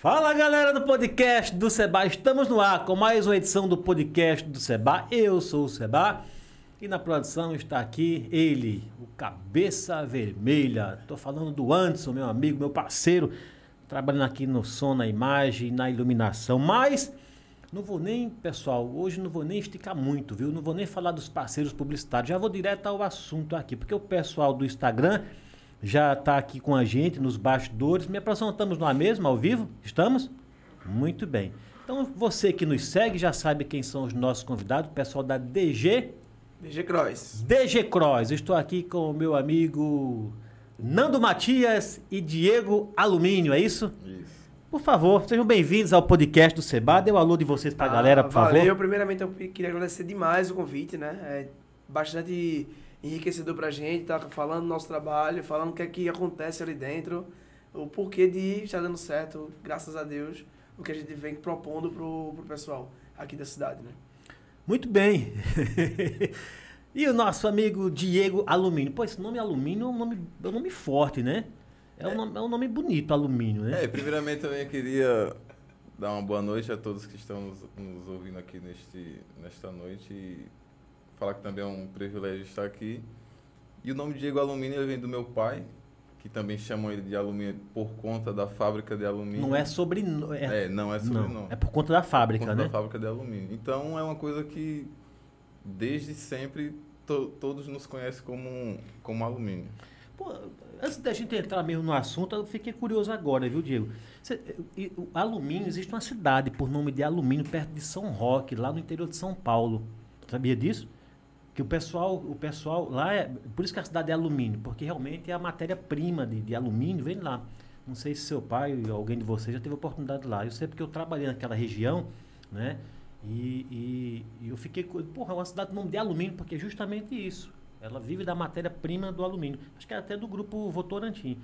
Fala galera do podcast do Seba, estamos no ar com mais uma edição do podcast do Seba. Eu sou o Seba e na produção está aqui ele, o Cabeça Vermelha. Estou falando do Anderson, meu amigo, meu parceiro, trabalhando aqui no som, na imagem, na iluminação. Mas não vou nem, pessoal, hoje não vou nem esticar muito, viu? Não vou nem falar dos parceiros publicitários, já vou direto ao assunto aqui, porque o pessoal do Instagram já está aqui com a gente nos bastidores. Me apresentamos nós mesmo, ao vivo? Estamos? Muito bem. Então, você que nos segue já sabe quem são os nossos convidados, o pessoal da DG. DG Cross. DG Cross. Estou aqui com o meu amigo Nando Matias e Diego Alumínio, é isso? Isso. Por favor, sejam bem-vindos ao podcast do Seba. Dê o um alô de vocês para a Ah, galera, por valeu. favor. Primeiramente, eu queria agradecer demais o convite, né? É bastante enriquecedor pra gente, tá falando do nosso trabalho, falando o que é que acontece ali dentro, o porquê de estar dando certo, graças a Deus, o que a gente vem propondo pro, pro pessoal aqui da cidade, né? Muito bem. e o nosso amigo Diego Alumínio. Pô, esse nome Alumínio é um nome, é um nome forte, né? É, Um, nome, é um nome bonito, Alumínio, né? É, primeiramente também eu queria dar uma boa noite a todos que estão nos, nos ouvindo aqui neste, nesta noite e falar que também é um privilégio estar aqui. E o nome Diego Alumínio vem do meu pai, que também chamam ele de alumínio por conta da fábrica de alumínio. Não é sobre. É, É, não é não, sobrenome. é por conta da por fábrica, conta né? da fábrica de alumínio. Então é uma coisa que desde sempre to- todos nos conhecem como, como alumínio. Pô, antes da gente entrar mesmo no assunto, eu fiquei curioso agora, viu, Diego? O alumínio, existe uma cidade por nome de Alumínio, perto de São Roque, lá no interior de São Paulo. Sabia disso? Que o pessoal, o pessoal lá é. Por isso que a cidade é alumínio, porque realmente é a matéria-prima de, de alumínio vem lá. Não sei se seu pai ou alguém de vocês já teve oportunidade lá. Eu sei porque eu trabalhei naquela região, né? E, e- e eu fiquei. Porra, é uma cidade com nome de alumínio, porque é justamente isso. Ela vive da matéria-prima do alumínio. Acho que é até do grupo Votorantim.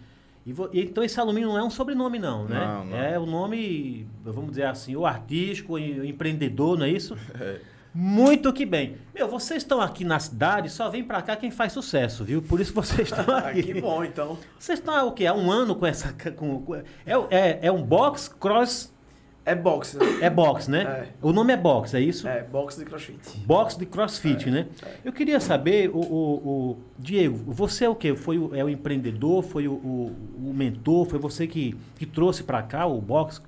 E, vo- então esse alumínio não é um sobrenome, não, né? Não, não. É o nome, vamos dizer assim, o artístico, o empreendedor, não é isso? É. Muito que bem. Meu, vocês estão aqui na cidade, só vem pra cá quem faz sucesso, viu? Por isso vocês estão aqui. que bom, então. Vocês estão o quê? Há um ano com essa. Com, com- é, é, é um box, cross. É boxe, né? É box, né? É. O nome é box, é isso? É, boxe de crossfit. Box de crossfit, né? Eu queria saber, o, o- o- Diego, você é o quê? Foi o, é o empreendedor, foi o, o- o mentor, foi você que, que trouxe pra cá o box?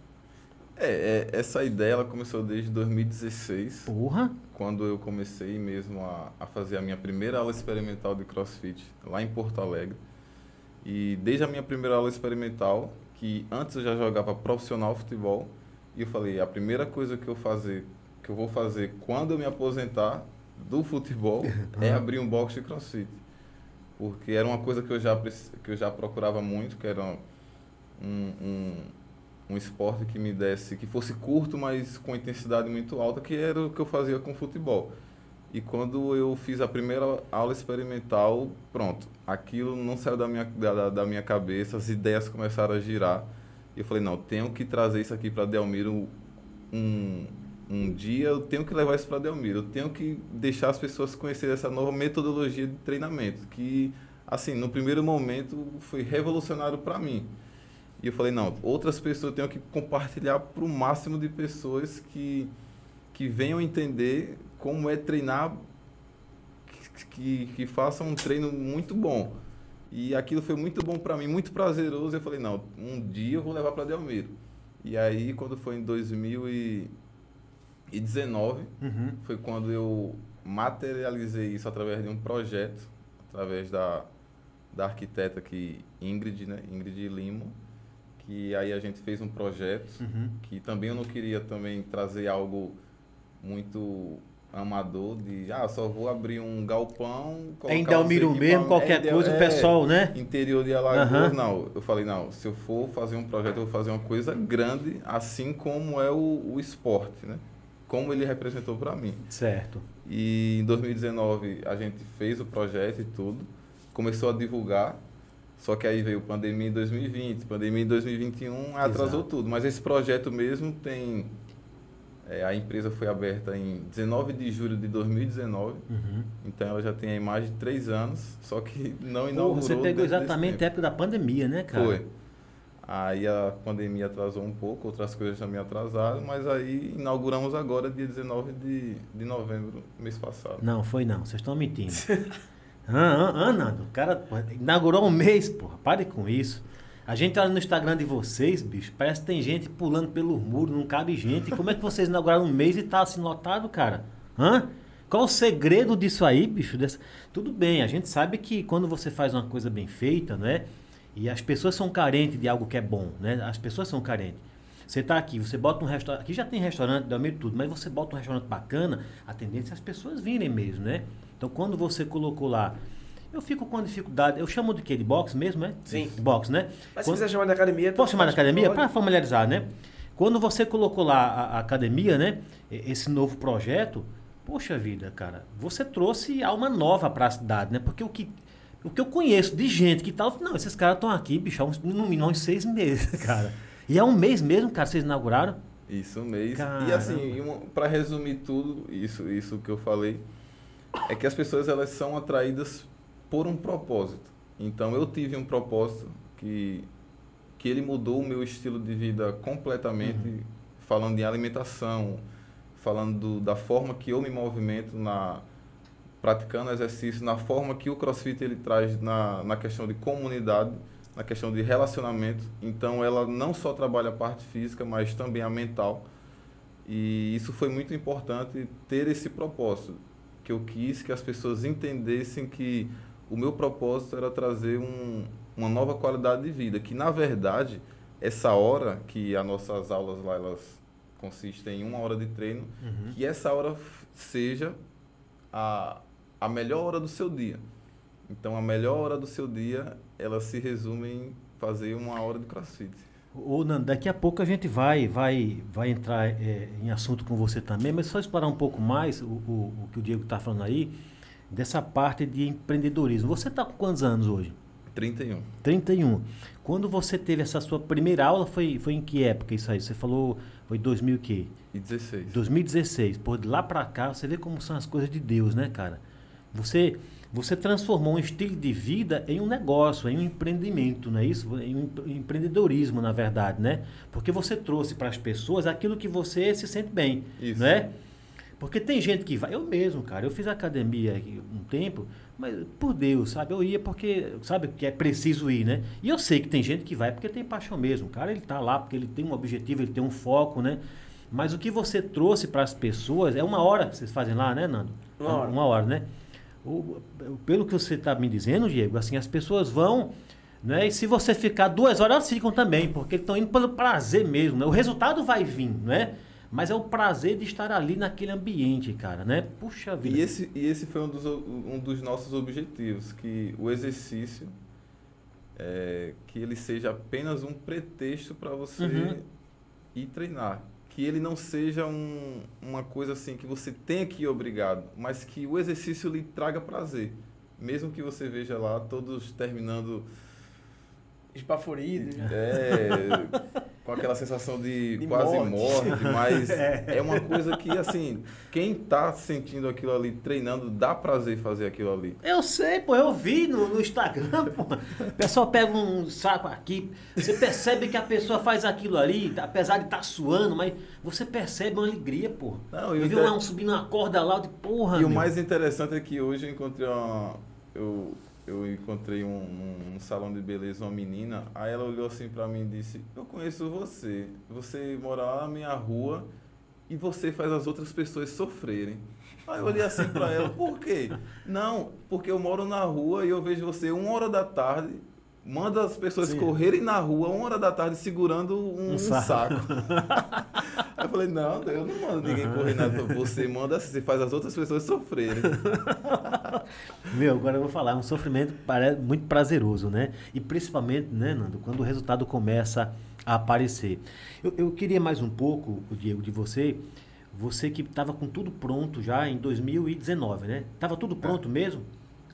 É, é, essa ideia ela começou desde 2016. Porra! quando eu comecei mesmo a, a fazer a minha primeira aula experimental de CrossFit lá em Porto Alegre. E desde a minha primeira aula experimental, que antes eu já jogava profissional futebol, e eu falei, a primeira coisa que eu fazer, que eu vou fazer quando eu me aposentar do futebol é abrir um box de CrossFit. Porque era uma coisa que eu já que eu já procurava muito, que era um, um, um esporte que me desse, que fosse curto, mas com intensidade muito alta, que era o que eu fazia com futebol. E quando eu fiz a primeira aula experimental, pronto, aquilo não saiu da minha, da, da minha cabeça, as ideias começaram a girar. E eu falei, não, tenho que trazer isso aqui para Delmiro um, um dia, eu tenho que levar isso para Delmiro, eu tenho que deixar as pessoas conhecerem essa nova metodologia de treinamento, que, assim, no primeiro momento foi revolucionário para mim. E eu falei, não, outras pessoas eu tenho que compartilhar para o máximo de pessoas que, que venham entender como é treinar, que, que, que façam um treino muito bom. E aquilo foi muito bom para mim, muito prazeroso. Eu falei, não, um dia eu vou levar para Delmiro. E aí, quando foi em 2019, Uhum. foi quando eu materializei isso através de um projeto, através da, da arquiteta que Ingrid, né, Ingrid Limo, que aí a gente fez um projeto Uhum. que também eu não queria também trazer algo muito amador de ah só vou abrir um galpão em Delmiro mesmo, qualquer é, coisa, o é, pessoal, né? interior de Alagoas Aham. não eu falei não se eu for fazer um projeto eu vou fazer uma coisa grande assim como é o, o esporte né como ele representou para mim Certo. e em 2019 a gente fez o projeto e tudo, começou a divulgar, só que aí veio pandemia em 2020, pandemia em 2021 atrasou Exato. tudo. Mas esse projeto mesmo tem. é, a empresa foi aberta em 19 de julho de 2019, Uhum. então ela já tem aí mais de três anos, só que não Pô, inaugurou. você pegou exatamente a época da pandemia, né, cara? Foi. Aí a pandemia atrasou um pouco, outras coisas também atrasaram, mas aí inauguramos agora, dia 19 de, de novembro, mês passado. Não, foi não. Vocês estão mentindo. ah, ah, Nando. O cara inaugurou um mês, porra. Pare com isso. A gente olha no Instagram de vocês, bicho, parece que tem gente pulando pelo muro, não cabe gente. Como é que vocês inauguraram um mês e tá assim lotado, cara? Hã? Qual o segredo disso aí, bicho? Dessa... Tudo bem, a gente sabe que quando você faz uma coisa bem feita, né? E as pessoas são carentes de algo que é bom, né? As pessoas são carentes. Você está aqui, você bota um restaurante. Aqui já tem restaurante, meio tudo, mas você bota um restaurante bacana, a tendência é as pessoas virem mesmo, né? Então quando você colocou lá. Eu fico com dificuldade. Eu chamo de quê? De box mesmo, né? Sim. Box, né? Mas Quando- se quiser chamar de academia... Posso chamar de academia? Para familiarizar, né? Quando você colocou lá a, a academia, né? Esse novo projeto, poxa vida, cara, você trouxe alma nova para a cidade, né? Porque o que, o que eu conheço de gente que tal, não, esses caras estão aqui, bicho, há uns, no mínimo uns seis meses, cara. E é um mês mesmo, cara, vocês inauguraram? Isso, um mês. Caramba. E assim, para resumir tudo, isso, isso que eu falei, é que as pessoas elas são atraídas por um propósito. Então eu tive um propósito que, que ele mudou o meu estilo de vida completamente, falando em alimentação, falando do- da forma que eu me movimento na praticando exercício, na forma que o CrossFit ele traz na, na questão de comunidade, na questão de relacionamento. Então ela não só trabalha a parte física, mas também a mental. E isso foi muito importante ter esse propósito, que eu quis que as pessoas entendessem que o meu propósito era trazer um, uma nova qualidade de vida, que na verdade essa hora que as nossas aulas lá elas consistem em uma hora de treino, que essa hora seja a, a melhor hora do seu dia. Então a melhor hora do seu dia, ela se resume em fazer uma hora de crossfit. Ô, Nando, daqui a pouco a gente vai vai vai entrar é, em assunto com você também, mas só explorar um pouco mais o, o, o que o Diego está falando aí, dessa parte de empreendedorismo. Você está com quantos anos hoje? 31. 31. Quando você teve essa sua primeira aula, foi, foi em que época isso aí? Você falou, foi 2000 o quê? E 16. 2016. Pô, de lá pra cá, você vê como são as coisas de Deus, né, cara? Você, você transformou um estilo de vida em um negócio, em um empreendimento, não é isso? Em um empre- empreendedorismo, na verdade, né? Porque você trouxe para as pessoas aquilo que você se sente bem, Isso. não é? Porque tem gente que vai, eu mesmo, cara, eu fiz academia aqui um tempo, mas por Deus, sabe? Eu ia porque, sabe, que é preciso ir, né? E eu sei que tem gente que vai porque tem paixão mesmo. O cara, ele tá lá porque ele tem um objetivo, ele tem um foco, né? Mas o que você trouxe para as pessoas é uma hora que vocês fazem lá, né, Nando? Uma hora. Uma hora, né? O- pelo que você está me dizendo, Diego, assim, as pessoas vão, né? E se você ficar duas horas, elas ficam também, porque estão indo pelo prazer mesmo, né? O resultado vai vir, né? Mas é o prazer de estar ali naquele ambiente, cara, né? Puxa vida. E esse, e esse foi um dos, um dos nossos objetivos, que o exercício, é, que ele seja apenas um pretexto para você Uhum. ir treinar. Que ele não seja um, uma coisa assim que você tenha que ir obrigado, mas que o exercício lhe traga prazer. Mesmo que você veja lá todos terminando Espaforido. é, com aquela sensação de, De quase morte. morte, mas é uma coisa que, assim, quem tá sentindo aquilo ali, treinando, dá prazer fazer aquilo ali. Eu sei, pô, eu vi no, no Instagram, pô. O pessoal pega um saco aqui, você percebe que a pessoa faz aquilo ali, apesar de estar suando, mas você percebe uma alegria, pô. Não, o eu vi inter- lá um subindo uma corda lá, de porra, e o meu. mais interessante é que hoje eu encontrei uma. Eu, eu encontrei um, um- um salão de beleza, uma menina, aí ela olhou assim pra mim e disse, eu conheço você, você mora lá na minha rua e você faz as outras pessoas sofrerem. Aí eu olhei assim pra ela, por quê? Não, porque eu moro na rua e eu vejo você uma hora da tarde, manda as pessoas Sim. correrem na rua uma hora da tarde segurando um, Um saco. saco. Aí eu falei, não, eu não mando ninguém correr nada. Você manda assim, você faz as outras pessoas sofrerem. Meu, agora eu vou falar, é um sofrimento muito prazeroso, né? E principalmente, né, Nando, quando o resultado começa a aparecer. Eu, eu queria mais um pouco, Diego, de você, você que estava com tudo pronto já em 2019, né? Tava tudo pronto mesmo?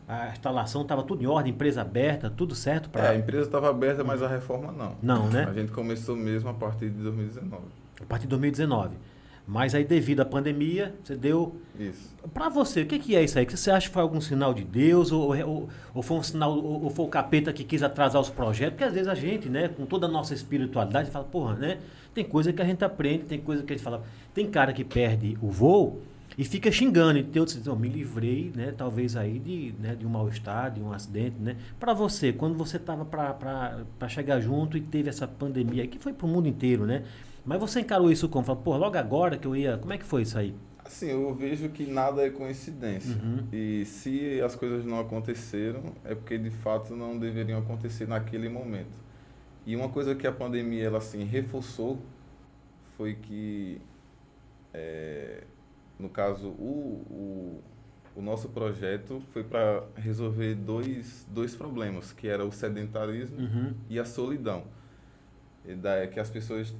A instalação estava tudo em ordem, empresa aberta, tudo certo É, para a empresa estava aberta, mas a reforma não. Não, né? A gente começou mesmo a partir de 2019. a partir de 2019. Mas aí, devido à pandemia, você deu. Isso. Pra você, o que, que é isso aí? Que você acha que foi algum sinal de Deus? Ou, ou, ou foi um sinal, ou, ou foi o capeta que quis atrasar os projetos? Porque às vezes a gente, né, com toda a nossa espiritualidade, fala, porra, né? Tem coisa que a gente aprende, tem coisa que a gente fala. Tem cara que perde o voo e fica xingando. E tem outros que dizem, "Não, me livrei, né? Talvez aí de, né, de um mal-estar, de um acidente, né? Pra você, quando você tava pra, pra, pra chegar junto e teve essa pandemia, que foi pro mundo inteiro, né? Mas você encarou isso como? Falou, pô, logo agora que eu ia. Como é que foi isso aí? Assim, eu vejo que nada é coincidência. Uhum. E se as coisas não aconteceram, é porque de fato não deveriam acontecer naquele momento. E uma coisa que a pandemia ela assim reforçou foi que, é, no caso, o, o, o nosso projeto foi para resolver dois, dois problemas, que era o sedentarismo Uhum. e a solidão E da, que as pessoas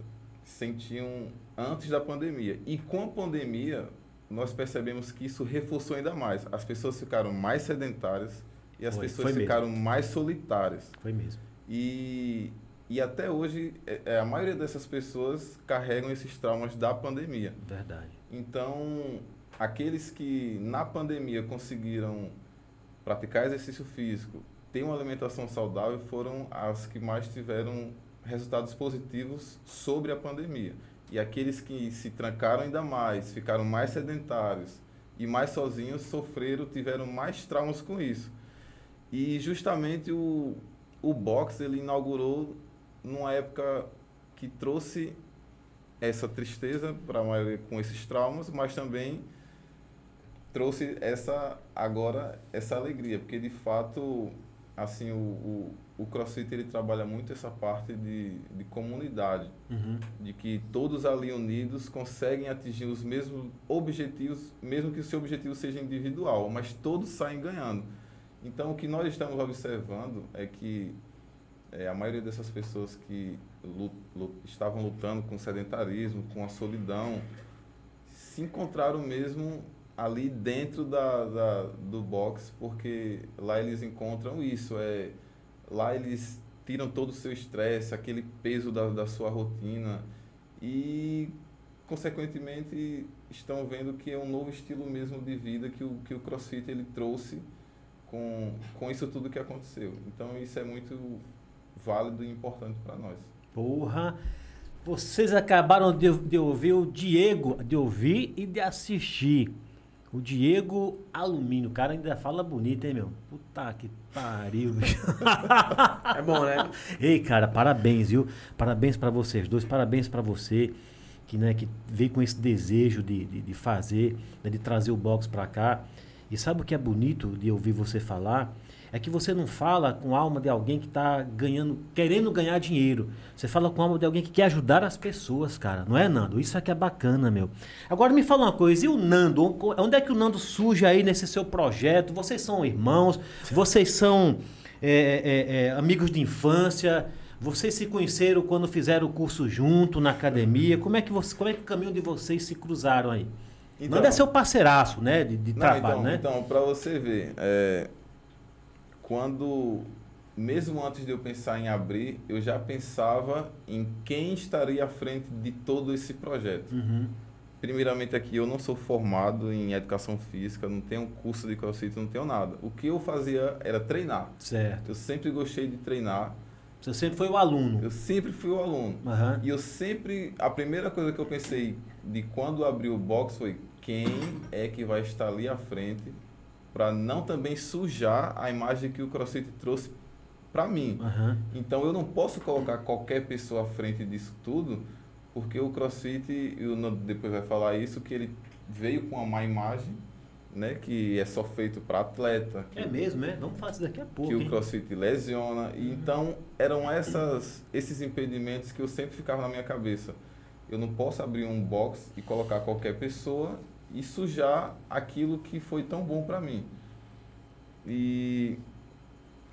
sentiam antes da pandemia. E com a pandemia, nós percebemos que isso reforçou ainda mais. As pessoas ficaram mais sedentárias e as Foi, pessoas foi mesmo. ficaram mais solitárias. Foi mesmo. E, e até hoje, é, é, a maioria dessas pessoas carregam esses traumas da pandemia. Verdade. Então, aqueles que na pandemia conseguiram praticar exercício físico, ter uma alimentação saudável, foram as que mais tiveram resultados positivos sobre a pandemia. E aqueles que se trancaram ainda mais, ficaram mais sedentários e mais sozinhos, sofreram, tiveram mais traumas com isso. E justamente o, o boxe ele inaugurou numa época que trouxe essa tristeza para a maioria com esses traumas, mas também trouxe essa agora essa alegria, porque de fato assim o, o, o CrossFit ele trabalha muito essa parte de, de comunidade, Uhum. de que todos ali unidos conseguem atingir os mesmos objetivos, mesmo que o seu objetivo seja individual, mas todos saem ganhando. Então o que nós estamos observando é que é, a maioria dessas pessoas que lu- lu- estavam lutando com o sedentarismo, com a solidão, se encontraram mesmo ali dentro da, da, do box, porque lá eles encontram isso, é, lá eles tiram todo o seu estresse, aquele peso da, da sua rotina e, consequentemente, estão vendo que é um novo estilo mesmo de vida que o, que o CrossFit ele trouxe com, com isso tudo que aconteceu. Então, isso é muito válido e importante para nós. Porra. Vocês acabaram de, de ouvir o Diego, de ouvir e de assistir. O Diego Alumínio. O cara ainda fala bonito, hein, meu? Puta que pariu. É bom, né? Ei, cara, parabéns, viu? Parabéns pra vocês dois, parabéns pra você que, né, que veio com esse desejo de, de, de fazer, né, de trazer o box pra cá. E sabe o que é bonito de ouvir você falar? É que você não fala com a alma de alguém que tá ganhando, querendo ganhar dinheiro. Você fala com a alma de alguém que quer ajudar as pessoas, cara. Não é, Nando? Isso aqui é bacana, meu. Agora me fala uma coisa, e o Nando? Onde é que o Nando surge aí nesse seu projeto? Vocês são irmãos? Vocês são é, é, é, amigos de infância? Vocês se conheceram quando fizeram o curso junto na academia? Como é que, você, como é que o caminho de vocês se cruzaram aí? Então- Nando é seu parceiraço, né? De, de Não, trabalho, então, né? Então, para você ver, é, quando, mesmo antes de eu pensar em abrir, eu já pensava em quem estaria à frente de todo esse projeto. Uhum. Primeiramente aqui, eu não sou formado em educação física, não tenho curso de crossfit, não tenho nada. O que eu fazia era treinar. Certo. Eu sempre gostei de treinar, Você sempre foi o aluno. eu sempre fui o aluno. Aham. E eu sempre, a primeira coisa que eu pensei de quando abri o box foi quem é que vai estar ali à frente para não também sujar a imagem que o CrossFit trouxe para mim. Aham. Então eu não posso colocar qualquer pessoa à frente disso tudo, porque o CrossFit, e o Nando depois vai falar isso, que ele veio com uma má imagem, né, que é só feito para atleta, que É mesmo, é? Vamos falar disso daqui a pouco. que o hein? CrossFit lesiona. E então eram essas, esses impedimentos que eu sempre ficava na minha cabeça. Eu não posso abrir um box e colocar qualquer pessoa e sujar aquilo que foi tão bom para mim. E,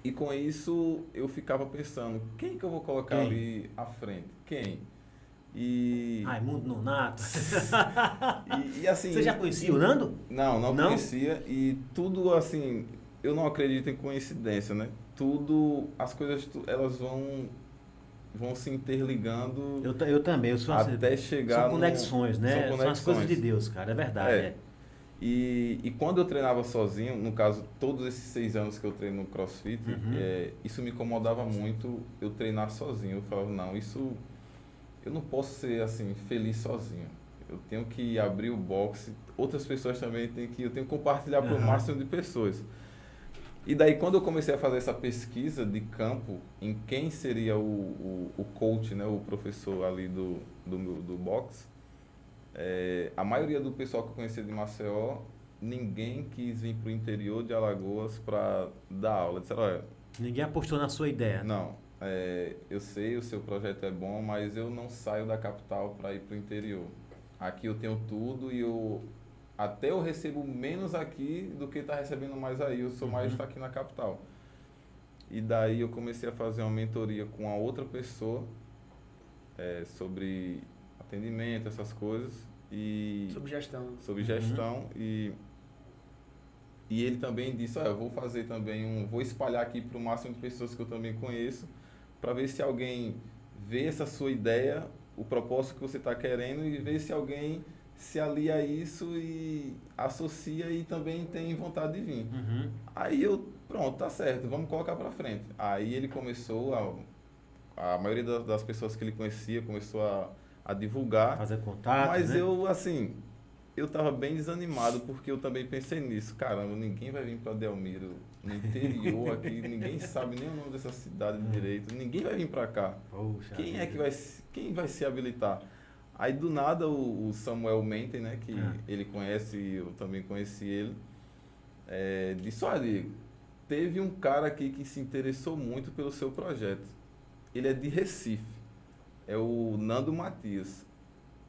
e com isso eu ficava pensando, quem que eu vou colocar Quem? ali à frente? Quem? E, Raimundo Nonato. e, e assim... Você já conhecia o Nando? Não, não, Não? conhecia. E tudo assim, eu não acredito em coincidência, né? Tudo, as coisas, elas vão vão se interligando Eu, eu também, eu sou assim, até chegar São no- conexões, né? São São, as coisas de conexões. Deus, cara, é verdade. É. é. E, e quando eu treinava sozinho, no caso, todos esses seis anos que eu treino no CrossFit, Uhum. é, isso me incomodava muito eu treinar sozinho. Eu falava, não, isso eu não posso ser assim feliz sozinho. Eu tenho que abrir o boxe. Outras pessoas também têm que eu tenho que compartilhar para o máximo de pessoas. E daí quando eu comecei a fazer essa pesquisa de campo em quem seria o, o, o coach, né, o professor ali do do, do boxe, é, a maioria do pessoal que eu conhecia de Maceió, ninguém quis vir para o interior de Alagoas para dar aula. Disseram, olha, Ninguém apostou na sua ideia. não, é, eu sei, o seu projeto é bom, mas eu não saio da capital para ir para o interior. Aqui eu tenho tudo e eu até eu recebo menos aqui do que está recebendo mais aí. Eu sou mais Uhum. aqui na capital. E daí eu comecei a fazer uma mentoria com a outra pessoa é, sobre atendimento, essas coisas. E Sobre gestão. sobre Uhum. gestão e e ele também disse, olha, eu vou fazer também um, vou espalhar aqui para o máximo de pessoas que eu também conheço, para ver se alguém vê essa sua ideia, o propósito que você está querendo e ver se alguém se alia a isso e associa e também tem vontade de vir. Uhum. Aí eu, pronto, tá certo, vamos colocar para frente. Aí ele começou a a maioria das, das pessoas que ele conhecia começou a, a divulgar Fazer contato. mas né? eu, assim, eu tava bem desanimado porque eu também pensei nisso. Caramba, ninguém vai vir para Delmiro, no interior aqui, ninguém sabe nem o nome dessa cidade direito, ninguém vai vir para cá. Poxa Quem é vida. que vai, quem vai se habilitar? Aí do nada o, o Samuel Menten, né, que Ah. ele conhece e eu também conheci ele, é, disse, olha, teve um cara aqui que se interessou muito pelo seu projeto. Ele é de Recife. É o Nando Matias.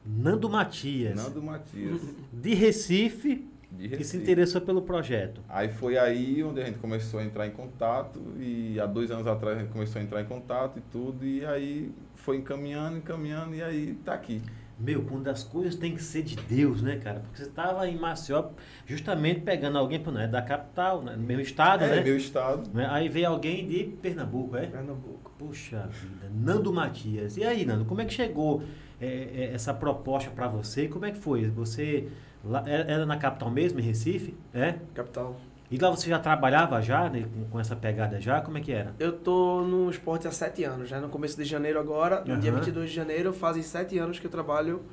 Nando Matias, Nando Matias. de Recife, De que se Recife. interessou pelo projeto. Aí foi aí onde a gente começou a entrar em contato e há dois anos atrás a gente começou a entrar em contato e tudo e aí foi encaminhando, encaminhando e aí tá aqui. Meu, quando as coisas têm que ser de Deus, né, cara? Porque você estava em Maceió justamente pegando alguém pô, né, da capital, né, no mesmo estado, é, né? meu estado. Né? Aí veio alguém de Pernambuco, é? Pernambuco. Puxa vida, Nando Matias. E aí, Nando, como é que chegou é, é, essa proposta para você? Como é que foi? Você lá, era era na capital mesmo, em Recife? É? Capital. E lá você já trabalhava já, né, com, essa pegada já? Como é que era? Eu tô no esporte há sete anos, já no começo de janeiro agora, no dia Aham. 22 de janeiro, fazem sete anos que eu trabalho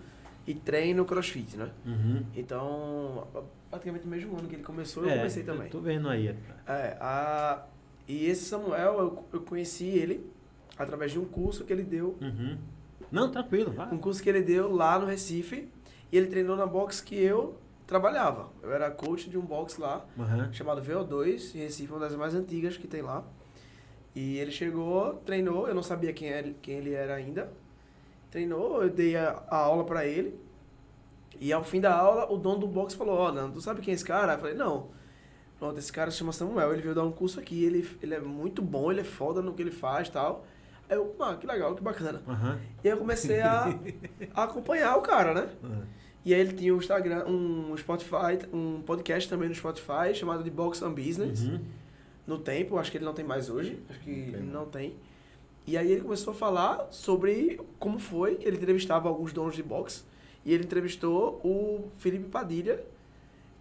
e treino crossfit, né? Uhum. Então, praticamente no mesmo ano que ele começou, eu É, comecei também. Tô vendo aí. É, a, e esse Samuel, eu, eu conheci ele através de um curso que ele deu, Uhum. Não, tranquilo, vai. um curso que ele deu lá no Recife, e ele treinou na box que eu trabalhava. Eu era coach de um box lá, Uhum. chamado VO2, em Recife, uma das mais antigas que tem lá. E ele chegou, treinou, eu não sabia quem, era, quem ele era ainda. Treinou, eu dei a, a aula pra ele. E ao fim da aula, o dono do box falou, ó, Nando, tu sabe quem é esse cara? Eu falei, não. Pronto, esse cara se chama Samuel, ele veio dar um curso aqui, ele, ele é muito bom, ele é foda no que ele faz tal. Aí eu, ah, que legal, que bacana. Uhum. E aí eu comecei a, a acompanhar o cara, né? Uhum. E aí ele tinha um Instagram, um Spotify, um podcast também no Spotify, chamado de Box and Business. Uhum. No tempo, acho que ele não tem mais hoje. Acho que não. não tem. E aí ele começou a falar sobre como foi. Ele entrevistava alguns donos de box. E ele entrevistou o Felipe Padilha,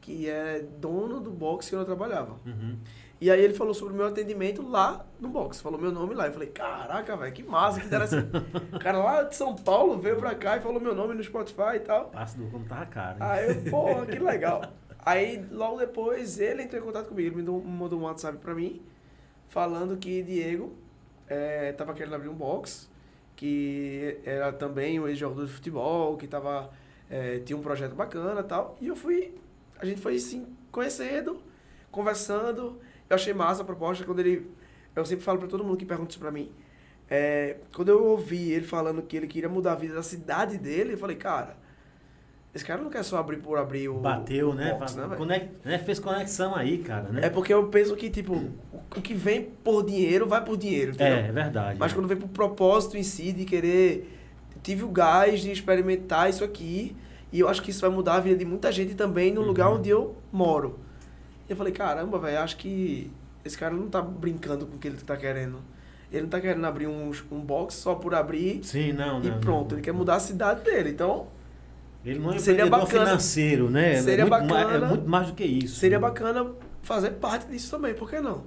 que é dono do box que eu trabalhava. Uhum. E aí ele falou sobre o meu atendimento lá no box. Falou meu nome lá. Eu falei, caraca, velho, que massa, que interessante. o cara lá de São Paulo veio pra cá e falou meu nome no Spotify e tal. Passa do como tava caro. hein? Aí eu, porra, que legal. Aí logo depois ele entrou em contato comigo, ele me mandou, mandou um WhatsApp pra mim, falando que Diego eh, tava querendo abrir um box, que era também um ex-jogador de futebol, que tava, eh, tinha um projeto bacana e tal. E eu fui, a gente foi assim, conhecendo, conversando. Eu achei massa a proposta quando ele. Eu sempre falo pra todo mundo que pergunta isso pra mim. eh, quando eu ouvi ele falando que ele queria mudar a vida da cidade dele, eu falei, cara. Esse cara não quer só abrir por abrir o. Bateu, o né? box, velho? conec- né? Fez conexão aí, cara, né? É porque eu penso que, tipo, o que vem por dinheiro, vai por dinheiro, entendeu? É, é verdade. Mas né? quando vem pro propósito em si de querer. Tive o gás de experimentar isso aqui. E eu acho que isso vai mudar a vida de muita gente também no Uhum. lugar onde eu moro. Eu falei, caramba, velho, acho que esse cara não tá brincando com o que ele tá querendo. Ele não tá querendo abrir um, um box só por abrir Sim, não, e não. pronto. não. Ele quer mudar a cidade dele. Então, Ele não é Seria bacana. financeiro, né? Seria é muito, ma- bacana. É muito mais do que isso. seria né? bacana fazer parte disso também, por que não?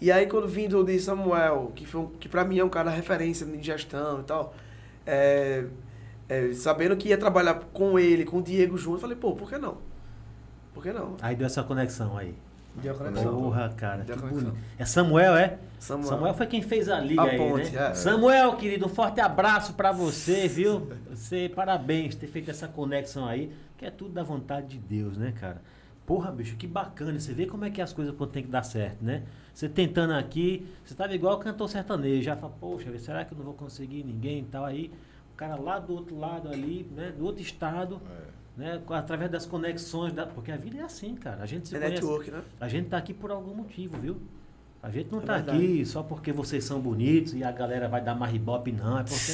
E aí, quando vindo de Samuel, que, foi um, que pra mim é um cara referência em gestão e tal, é, é, sabendo que ia trabalhar com ele, com o Diego junto, eu falei, pô, por que não? Por que não? Aí deu essa conexão aí. Deu a conexão. Porra, cara. Deu a que conexão. bonito. É Samuel, é? Samuel. Samuel foi quem fez a liga A aí, ponte, né? é. Samuel, querido, um forte abraço pra você, viu? Você, parabéns ter feito essa conexão aí, que é tudo da vontade de Deus, né, cara? Porra, bicho, que bacana. Você vê como é que as coisas quando tem que dar certo, né? Você tentando aqui, você tava igual o cantor sertanejo, já fala, poxa, será que eu não vou conseguir ninguém e tal? Aí, o cara lá do outro lado ali, né, do outro estado, É. né, através das conexões, da, porque a vida é assim, cara. A gente se É conhece, network, né? a gente tá aqui por algum motivo, viu? A gente não É tá verdade. aqui só porque vocês são bonitos e a galera vai dar mais ibope, não. É porque.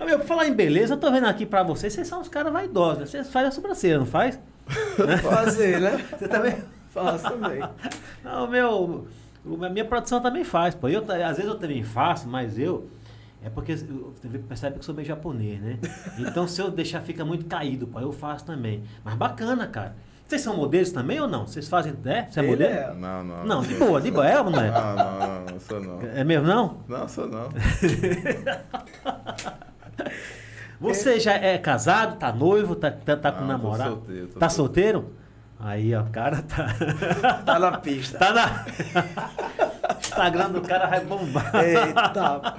Meu, por falar em beleza, eu tô vendo aqui pra vocês, vocês são uns caras vaidosos, né? Vocês fazem a sobrancelha, não faz? Fazer, né? Você também? Faço também. Não, meu. A minha produção também faz, pô. Eu, às vezes eu também faço, mas eu. É porque você percebe que eu sou meio japonês, né? Então se eu deixar fica muito caído, pô, eu faço também. Mas bacana, cara. Vocês são modelos também ou não? Vocês fazem. É? Você é Ele modelo? é. Não, não. Não, de boa, de boa. É ou não é? Não, não, não, não sou não. É mesmo não? Não, sou não. Você já é casado, tá noivo, tá, tá, tá com Não, tô namorado? solteiro, tô tá solteiro? Aí, ó, o cara tá. Tá na pista. tá na. Instagram do cara vai bombar. Eita.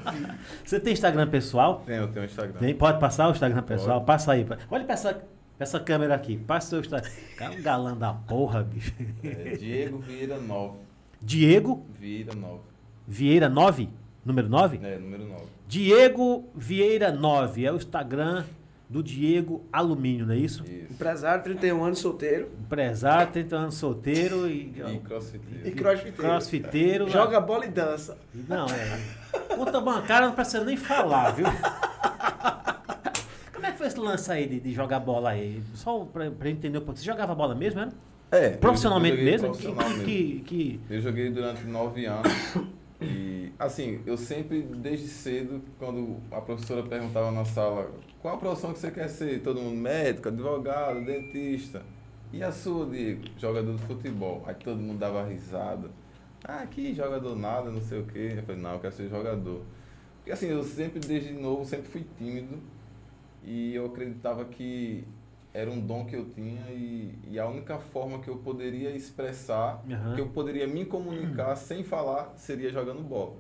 Você tem Instagram pessoal? Tenho, eu tenho um Instagram. Tem, pode passar o Instagram pessoal? Pode. Passa aí. Olha pra essa, pra essa câmera aqui. Passa o seu Instagram. Cara, um galã da porra, bicho. É Diego Vieira 9. Diego Vieira 9. Vieira 9? Número 9? É, número 9. Diego Vieira 9. É o Instagram do Diego Alumínio, não é isso? Isso. Empresário, 31 anos, solteiro. Empresário, 30 anos solteiro e, E crossfiteiro. E crossfiteiro. crossfiteiro. Joga bola e dança. Não, é. Conta bancária não precisa nem falar, viu? Como é que foi esse lance aí de, de jogar bola aí? Só pra, pra entender um pouco. Você jogava bola mesmo, era? É. Profissionalmente mesmo? Profissional que, mesmo. que, que- Eu joguei durante nove anos. E, assim, eu sempre, desde cedo, quando a professora perguntava na sala qual a profissão que você quer ser, todo mundo, médico, advogado, dentista. E a sua, Diego? Jogador de futebol. Aí todo mundo dava risada. Ah, que jogador nada, não sei o quê. Eu falei, não, eu quero ser jogador. Porque assim, eu sempre, desde novo, sempre fui tímido. E eu acreditava que era um dom que eu tinha e, e a única forma que eu poderia expressar, Aham. que eu poderia me comunicar sem falar, seria jogando bola.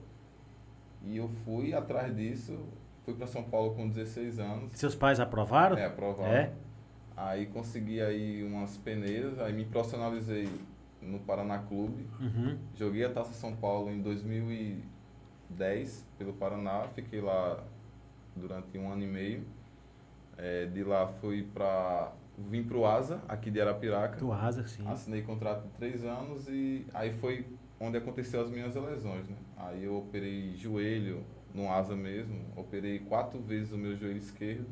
E eu fui atrás disso, fui para São Paulo com 16 anos. seus pais aprovaram? É, aprovaram. É? Aí consegui aí umas peneiras, aí me profissionalizei no Paraná Clube. Uhum. Joguei a Taça São Paulo em 2010 pelo Paraná, fiquei lá durante um ano e meio. É, de lá fui para vim para o Asa, aqui de Arapiraca. Do Asa, sim. Assinei contrato de três anos e aí foi onde aconteceu as minhas lesões, né? Aí eu operei joelho no Asa mesmo, operei quatro vezes o meu joelho esquerdo.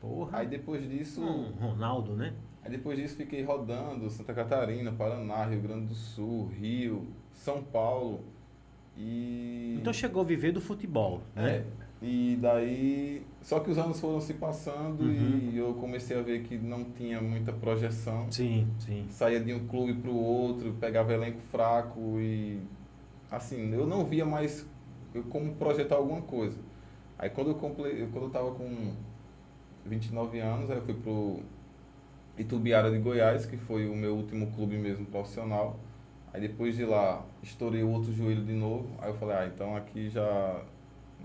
Porra. Aí depois disso, Um Ronaldo, né? Aí depois disso fiquei rodando Santa Catarina, Paraná, Rio Grande do Sul, Rio, São Paulo e Então chegou a viver do futebol, né? E daí só que os anos foram se passando Uhum. e eu comecei a ver que não tinha muita projeção. Sim, sim. Saía de um clube para o outro, pegava elenco fraco e assim, eu não via mais eu como projetar alguma coisa. Aí quando eu comple... quando eu tava com 29 anos, aí eu fui pro Itubiara de Goiás, que foi o meu último clube mesmo profissional. Aí depois de lá, estourei o outro joelho de novo. Aí eu falei, ah, então aqui já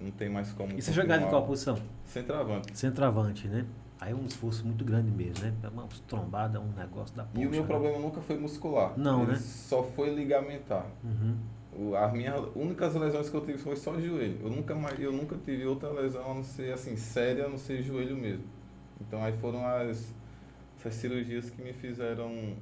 não tem mais como. E você jogava em qual posição? Centroavante. Centroavante, né? Aí é um esforço muito grande mesmo, né? É uma trombada, um negócio da porra. E o meu problema nunca foi muscular. Não, Ele né? Só foi ligamentar. Uhum. O- As minhas únicas lesões que eu tive foi só joelho. Eu nunca mais, eu nunca tive outra lesão a não ser assim séria, a não ser joelho mesmo. Então aí foram as essas cirurgias que me fizeram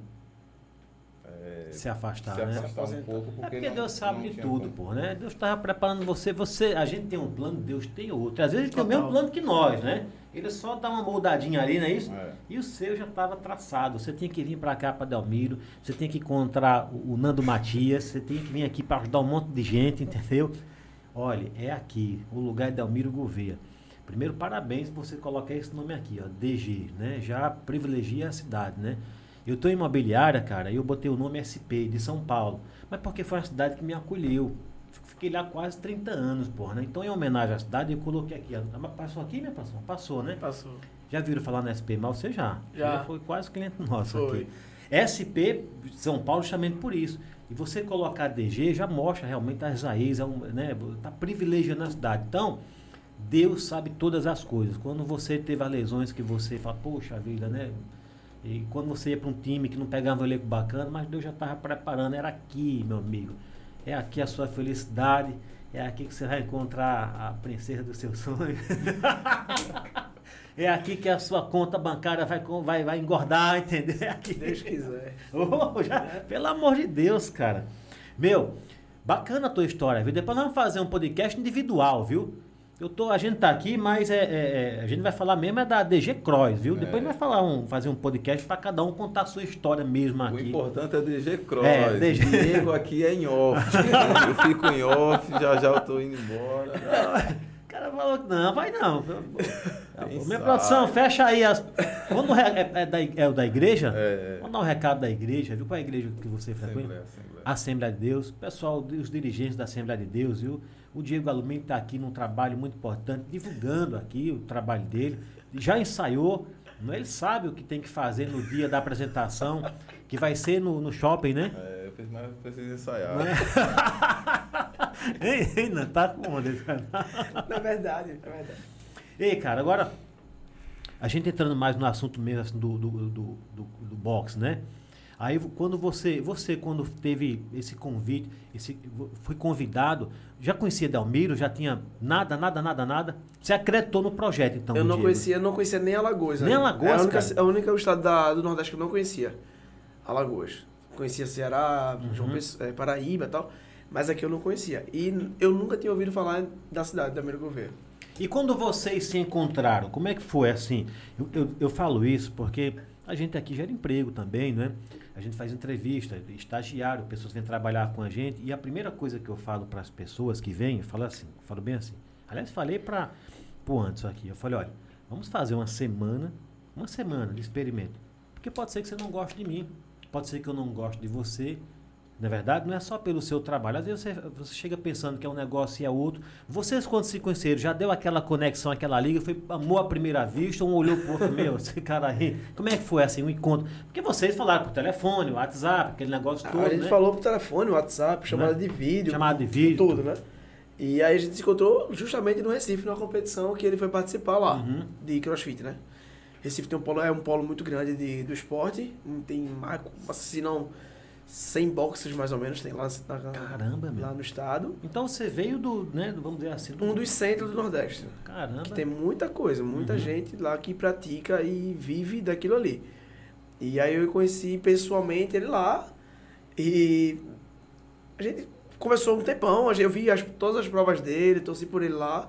é, Se afastar, se né? afastar um pouco É porque porque não- Deus sabe de tinha tudo, como. pô, né? Deus estava preparando você, você. A gente tem um plano, Deus tem outro. Às vezes ele tem o mesmo plano que nós, né? Ele só dá uma moldadinha ali, não é isso? É. E o seu já estava traçado. Você tinha que vir para cá, para Delmiro. Você tem que encontrar o Nando Matias. Você tem que vir aqui para ajudar um monte de gente, entendeu? Olha, é aqui, o lugar de Delmiro Gouveia. Primeiro, parabéns por você colocar esse nome aqui, ó, DG, né? Já privilegia a cidade, né? Eu em imobiliária, cara, e eu botei o nome SP, de São Paulo. Mas porque foi uma cidade que me acolheu. Fiquei lá quase 30 anos, porra, né? Então, em homenagem à cidade, eu coloquei aqui. Mas Passou aqui, minha passou? Passou, né? Passou. Já viram falar no SP Mal? Você já. Já. foi quase cliente nosso Foi. aqui. SP São Paulo justamente por isso. E você colocar DG já mostra realmente as raízes, é né? Tá privilegiando a cidade. Então, Deus sabe todas as coisas. Quando você teve as lesões que você fala, poxa vida, né? E quando você ia para um time que não pegava um elenco bacana, mas Deus já estava preparando, era aqui, meu amigo. É aqui a sua felicidade, é aqui que você vai encontrar a princesa do seu sonho. é aqui que a sua conta bancária vai, vai, vai engordar, entendeu? É aqui. Deus quiser. Ô, já- pelo amor de Deus, cara. Meu, bacana a tua história, viu? Depois nós vamos fazer um podcast individual, viu? Eu tô, a gente tá aqui, mas é, é- é- a gente vai falar mesmo é da DG Cross, viu? Depois a gente vai falar um, fazer um podcast para cada um contar a sua história mesmo O aqui. importante é DG Cross. É, DG. Diego aqui é em off. eu fico em off, já já eu tô indo embora. O cara falou que não, vai não. Minha sabe? produção, fecha aí as. Quando o é, é da, é o da igreja? É, é. Vamos dar um recado da igreja, viu? Qual é a igreja que você frequenta? Assembleia, assembleia. Assembleia de Deus, pessoal, os dirigentes da Assembleia de Deus, viu? O Diego Alumínio está aqui num trabalho muito importante, divulgando aqui o trabalho dele. Já ensaiou, não é? ele sabe o que tem que fazer no dia da apresentação, que vai ser no, no shopping, né? É, eu fiz- mas preciso ensaiar. Ei, ei, não, tá com onda. Na verdade, na verdade. Ei, cara, agora, a gente entrando mais no assunto mesmo assim, do, do, do, do, do boxe, né? Aí quando você, você quando teve esse convite, esse, foi convidado, já conhecia Delmiro, já tinha nada, nada, nada, nada. Você acreditou no projeto, então? eu não Diego? conhecia, não conhecia nem Alagoas. Nem ainda. Alagoas, É a única, cara? a única estado da, do Nordeste que eu não conhecia. Alagoas. Conhecia Ceará, Uhum. João Pessoa, eh, Paraíba e tal. Mas aqui eu não conhecia. E eu nunca tinha ouvido falar da cidade da Miro Gouveia. E quando vocês se encontraram, como é que foi assim? Eu, eu, eu falo isso porque a gente aqui gera emprego também, né? A gente faz entrevista, estagiário, pessoas vêm trabalhar com a gente. E a primeira coisa que eu falo para as pessoas que vêm, eu falo assim, eu falo bem assim. Aliás, falei para o Anderson aqui. Eu falei, olha, vamos fazer uma semana, uma semana de experimento. Porque pode ser que você não goste de mim, pode ser que eu não goste de você. Na verdade, não é só pelo seu trabalho. Às vezes você, você chega pensando que é um negócio e é outro. Vocês, quando se conheceram, já deu aquela conexão, aquela liga, foi amor à primeira vista, um olhou pro outro, meu, esse cara aí. Como é que foi assim, um encontro? Porque vocês falaram por telefone, WhatsApp, aquele negócio todo, a gente né? falou por telefone, WhatsApp, chamada de vídeo. Chamada de vídeo, Tudo, né? E aí a gente se encontrou justamente no Recife, numa competição que ele foi participar lá, Uhum. de crossfit, né? Recife tem um polo, é um polo muito grande de, do esporte. Tem mais, se não, 100 boxes mais ou menos, tem lá, na, Caramba, meu. lá no estado. Então você veio do, né, vamos dizer assim, do... Um dos centros do Nordeste. Caramba. Que tem muita coisa, muita Uhum. gente lá que pratica e vive daquilo ali. E aí eu conheci pessoalmente ele lá e a gente conversou um tempão, eu vi as- todas as provas dele, torci por ele lá.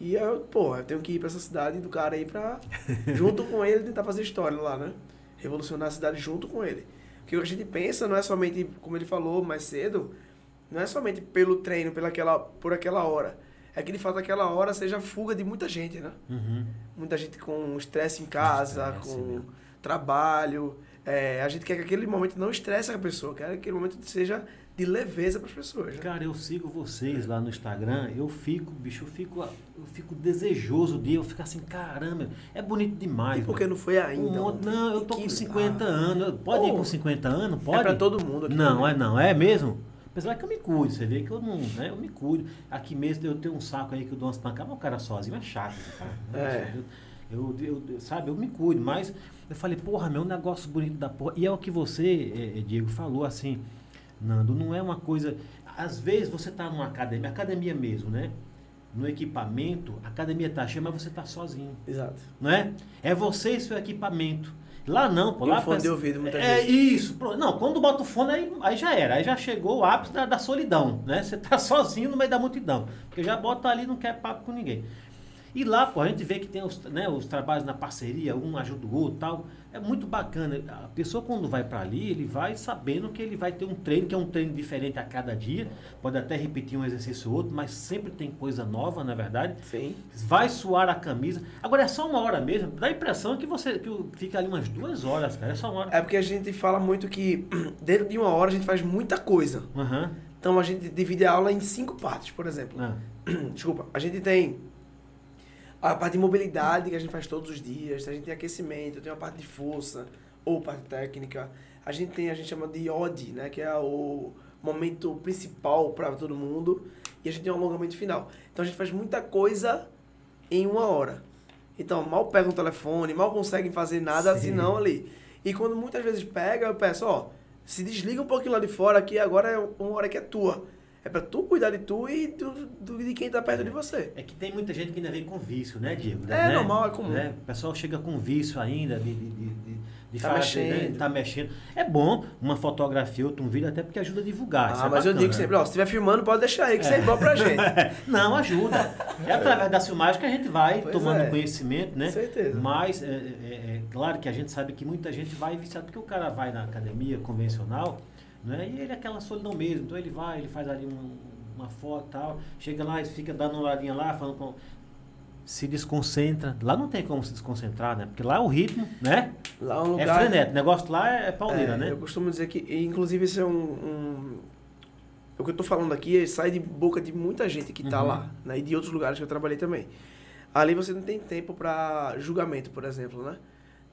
E eu, pô, eu tenho que ir pra essa cidade do cara aí pra, junto com ele, tentar fazer história lá, né? Revolucionar a cidade junto com ele. Porque o que a gente pensa não é somente, como ele falou mais cedo, não é somente pelo treino, pela aquela, por aquela hora. É que de fato aquela hora seja a fuga de muita gente, né? Uhum. Muita gente com estresse em casa, Estresse, com trabalho. É, a gente quer que aquele momento não estresse a pessoa, quer que aquele momento seja de leveza para as pessoas. Né? Cara, eu sigo vocês lá no Instagram, eu fico, bicho, eu fico, eu fico desejoso de eu ficar assim, caramba, é bonito demais. E porque mano. não foi Um ainda? ontem? não, eu tô com 50 Ah, anos. Pode ir com 50 anos? Pode? É pra todo mundo aqui. Não, também. é não, é mesmo? Apesar que eu me cuido, você vê que eu não, né, eu me cuido. Aqui mesmo eu tenho um saco aí que o dono espancava, o cara sozinho é chato, cara. É. Eu, eu, eu- sabe, eu me cuido, mas eu falei, porra, meu, um negócio bonito da porra. E é o que você, eh, eh, Diego, falou assim, Nando, não é uma coisa. Às vezes você tá numa academia, academia mesmo, né? No equipamento, a academia tá cheia, mas você tá sozinho Exato. não é? É você e seu equipamento. Lá não, pô. E Lá um fone parece- de ouvido, muitas É vezes. isso. pô. Não, quando bota o fone, aí, aí já era. Aí já chegou o ápice da, da solidão, né? Você tá sozinho no meio da multidão. Porque já bota ali não quer papo com ninguém. E lá, pô, a gente vê que tem os, né, os trabalhos na parceria, um ajuda o outro tal. É muito bacana. A pessoa, quando vai para ali, ele vai sabendo que ele vai ter um treino, que é um treino diferente a cada dia. Pode até repetir um exercício ou outro, mas sempre tem coisa nova, na verdade. Sim. Vai suar a camisa. Agora é só uma hora mesmo. Dá a impressão que você que fica ali umas duas horas, cara. É só uma hora. É porque a gente fala muito que dentro de uma hora a gente faz muita coisa. Aham. Então a gente divide a aula em cinco partes, por exemplo. Ah. Desculpa, a gente tem a parte de mobilidade que a gente faz todos os dias, a gente tem aquecimento, tem uma parte de força ou parte técnica. A gente tem, a gente chama de OD, né, que é o momento principal para todo mundo, e a gente tem um alongamento final. Então a gente faz muita coisa em uma hora. Então, mal pega um telefone, mal conseguem fazer nada Sim. senão ali. E quando muitas vezes pega, eu peço, ó, se desliga um pouquinho lá de fora, que agora é uma hora que é tua. É pra tu cuidar de tu e do, do- de quem tá perto de você. É que tem muita gente que ainda vem com vício, né, Diego? É Né? normal, é comum. Né? O pessoal chega com vício ainda de, de, de, de, Tá fazer, né? mexendo. Tá mexendo. É bom uma fotografia, outro um vídeo, até porque ajuda a divulgar. Ah, é mas eu bacana, digo né? sempre, ó, se estiver filmando, pode deixar aí, que isso é bom pra gente. Não, ajuda. É através da filmagem que a gente vai Pois tomando é. conhecimento, né? Com certeza. Mas é, é- é claro que a gente sabe que muita gente vai viciado, porque o cara vai na academia convencional, né? E ele é aquela solidão mesmo. Então ele vai, ele faz ali um- uma foto e tal, chega lá e fica dando uma olhadinha lá, falando com. Se desconcentra. Lá não tem como se desconcentrar, né? Porque lá o ritmo, né? Lá é um É lugar... frenético. O negócio lá é pauleira, É, né? Eu costumo dizer que, inclusive, isso é um, um- O que eu tô falando aqui é- sai de boca de muita gente que tá Uhum. lá, né? E de outros lugares que eu trabalhei também. Ali você não tem tempo pra julgamento, por exemplo, né?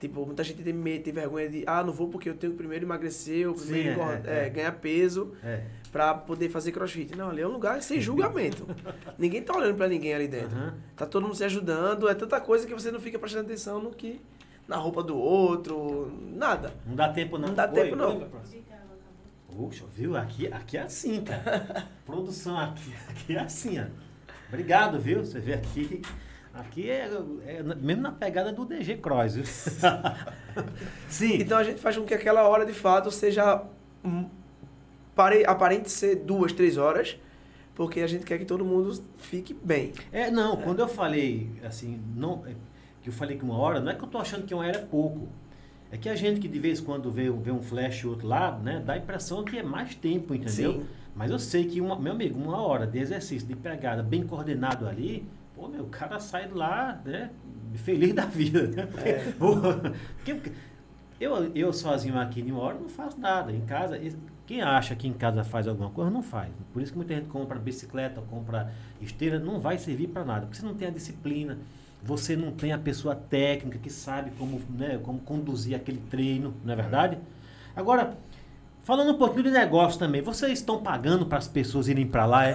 Tipo, muita gente tem medo, tem vergonha de, ah, não vou porque eu tenho que primeiro emagrecer, eu Sim, primeiro é, engordar- é, é, é. ganhar peso É. pra poder fazer crossfit. Não, ali é um lugar sem julgamento. ninguém tá olhando pra ninguém ali dentro. Aham. Tá todo mundo se ajudando, é tanta coisa que você não fica prestando atenção no que. Na roupa do outro, nada. Não dá tempo não. Não dá Oi, tempo, não. oi. Puxa, viu? Aqui, aqui é assim, cara. Produção aqui, aqui é assim, ó. Obrigado, viu? Você vê aqui. Aqui é, é mesmo na pegada do DG Cross, viu? Sim. Então a gente faz com que aquela hora de fato seja pare, aparente ser duas, três horas, porque a gente quer que todo mundo fique bem. É, não, quando eu falei assim, não, é, que eu falei que uma hora, não é que eu tô achando que uma hora é pouco. É que a gente que de vez em quando vê, vê um flash do outro lado, né, dá a impressão que é mais tempo, entendeu? Sim. Mas eu sei que, uma, meu amigo, uma hora de exercício, de pegada bem coordenado ali, pô, meu, o cara sai de lá, né, feliz da vida, né? Porque, É. porque eu, eu sozinho aqui em hora não faço nada. Em casa, quem acha que em casa faz alguma coisa, não faz. Por isso que muita gente compra bicicleta, compra esteira, não vai servir para nada. Porque você não tem a disciplina, você não tem a pessoa técnica que sabe como, né, como conduzir aquele treino, não é verdade? Agora, falando um pouquinho de negócio também, vocês estão pagando para as pessoas irem para lá, é?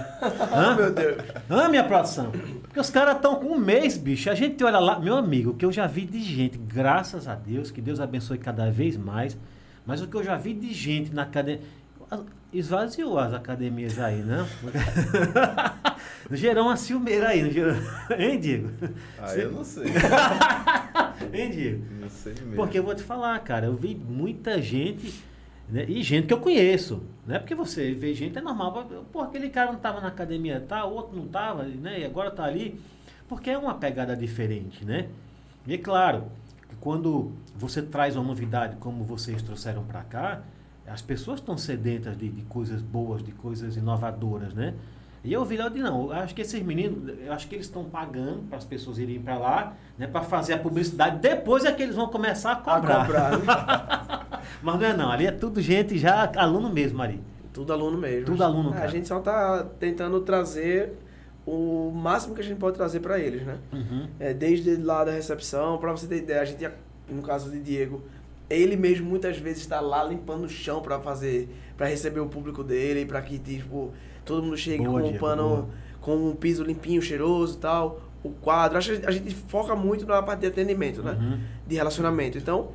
Hã? Meu Deus. Ah, minha produção. Porque os caras estão com um mês, bicho. A gente olha lá, meu amigo, o que eu já vi de gente, graças a Deus, que Deus abençoe cada vez mais. Mas o que eu já vi de gente na academia. Esvaziou as academias aí, né? Gerou uma ciumeira aí, não gerou? Hein, Diego? Ah, eu não sei. Hein, Diego? Não sei mesmo. Porque eu vou te falar, cara, eu vi muita gente, né, e gente que eu conheço, né? Porque você vê gente, é normal, pô, aquele cara não tava na academia, tá, o outro não tava, né? E agora tá ali, porque é uma pegada diferente, né? E é claro, que quando você traz uma novidade como vocês trouxeram para cá, as pessoas estão sedentas de, de coisas boas, de coisas inovadoras, né? E eu vi lá de não, eu acho que esses meninos, eu acho que eles estão pagando para as pessoas irem para lá, né, para fazer a publicidade. Depois é que eles vão começar a A cobrar. Mas não é não, ali é tudo gente já aluno mesmo ali. Tudo aluno mesmo. Tudo aluno, É. A gente só tá tentando trazer o máximo que a gente pode trazer para eles, né? Uhum. É, desde lá da recepção, para você ter ideia, a gente, no caso de Diego, ele mesmo muitas vezes está lá limpando o chão para fazer, para receber o público dele, para que tipo todo mundo chegue Boa, com o Diego, pano, boa. com um piso limpinho, cheiroso, e tal, o quadro. Acho que a gente foca muito na parte de atendimento, né? Uhum. De relacionamento. Então,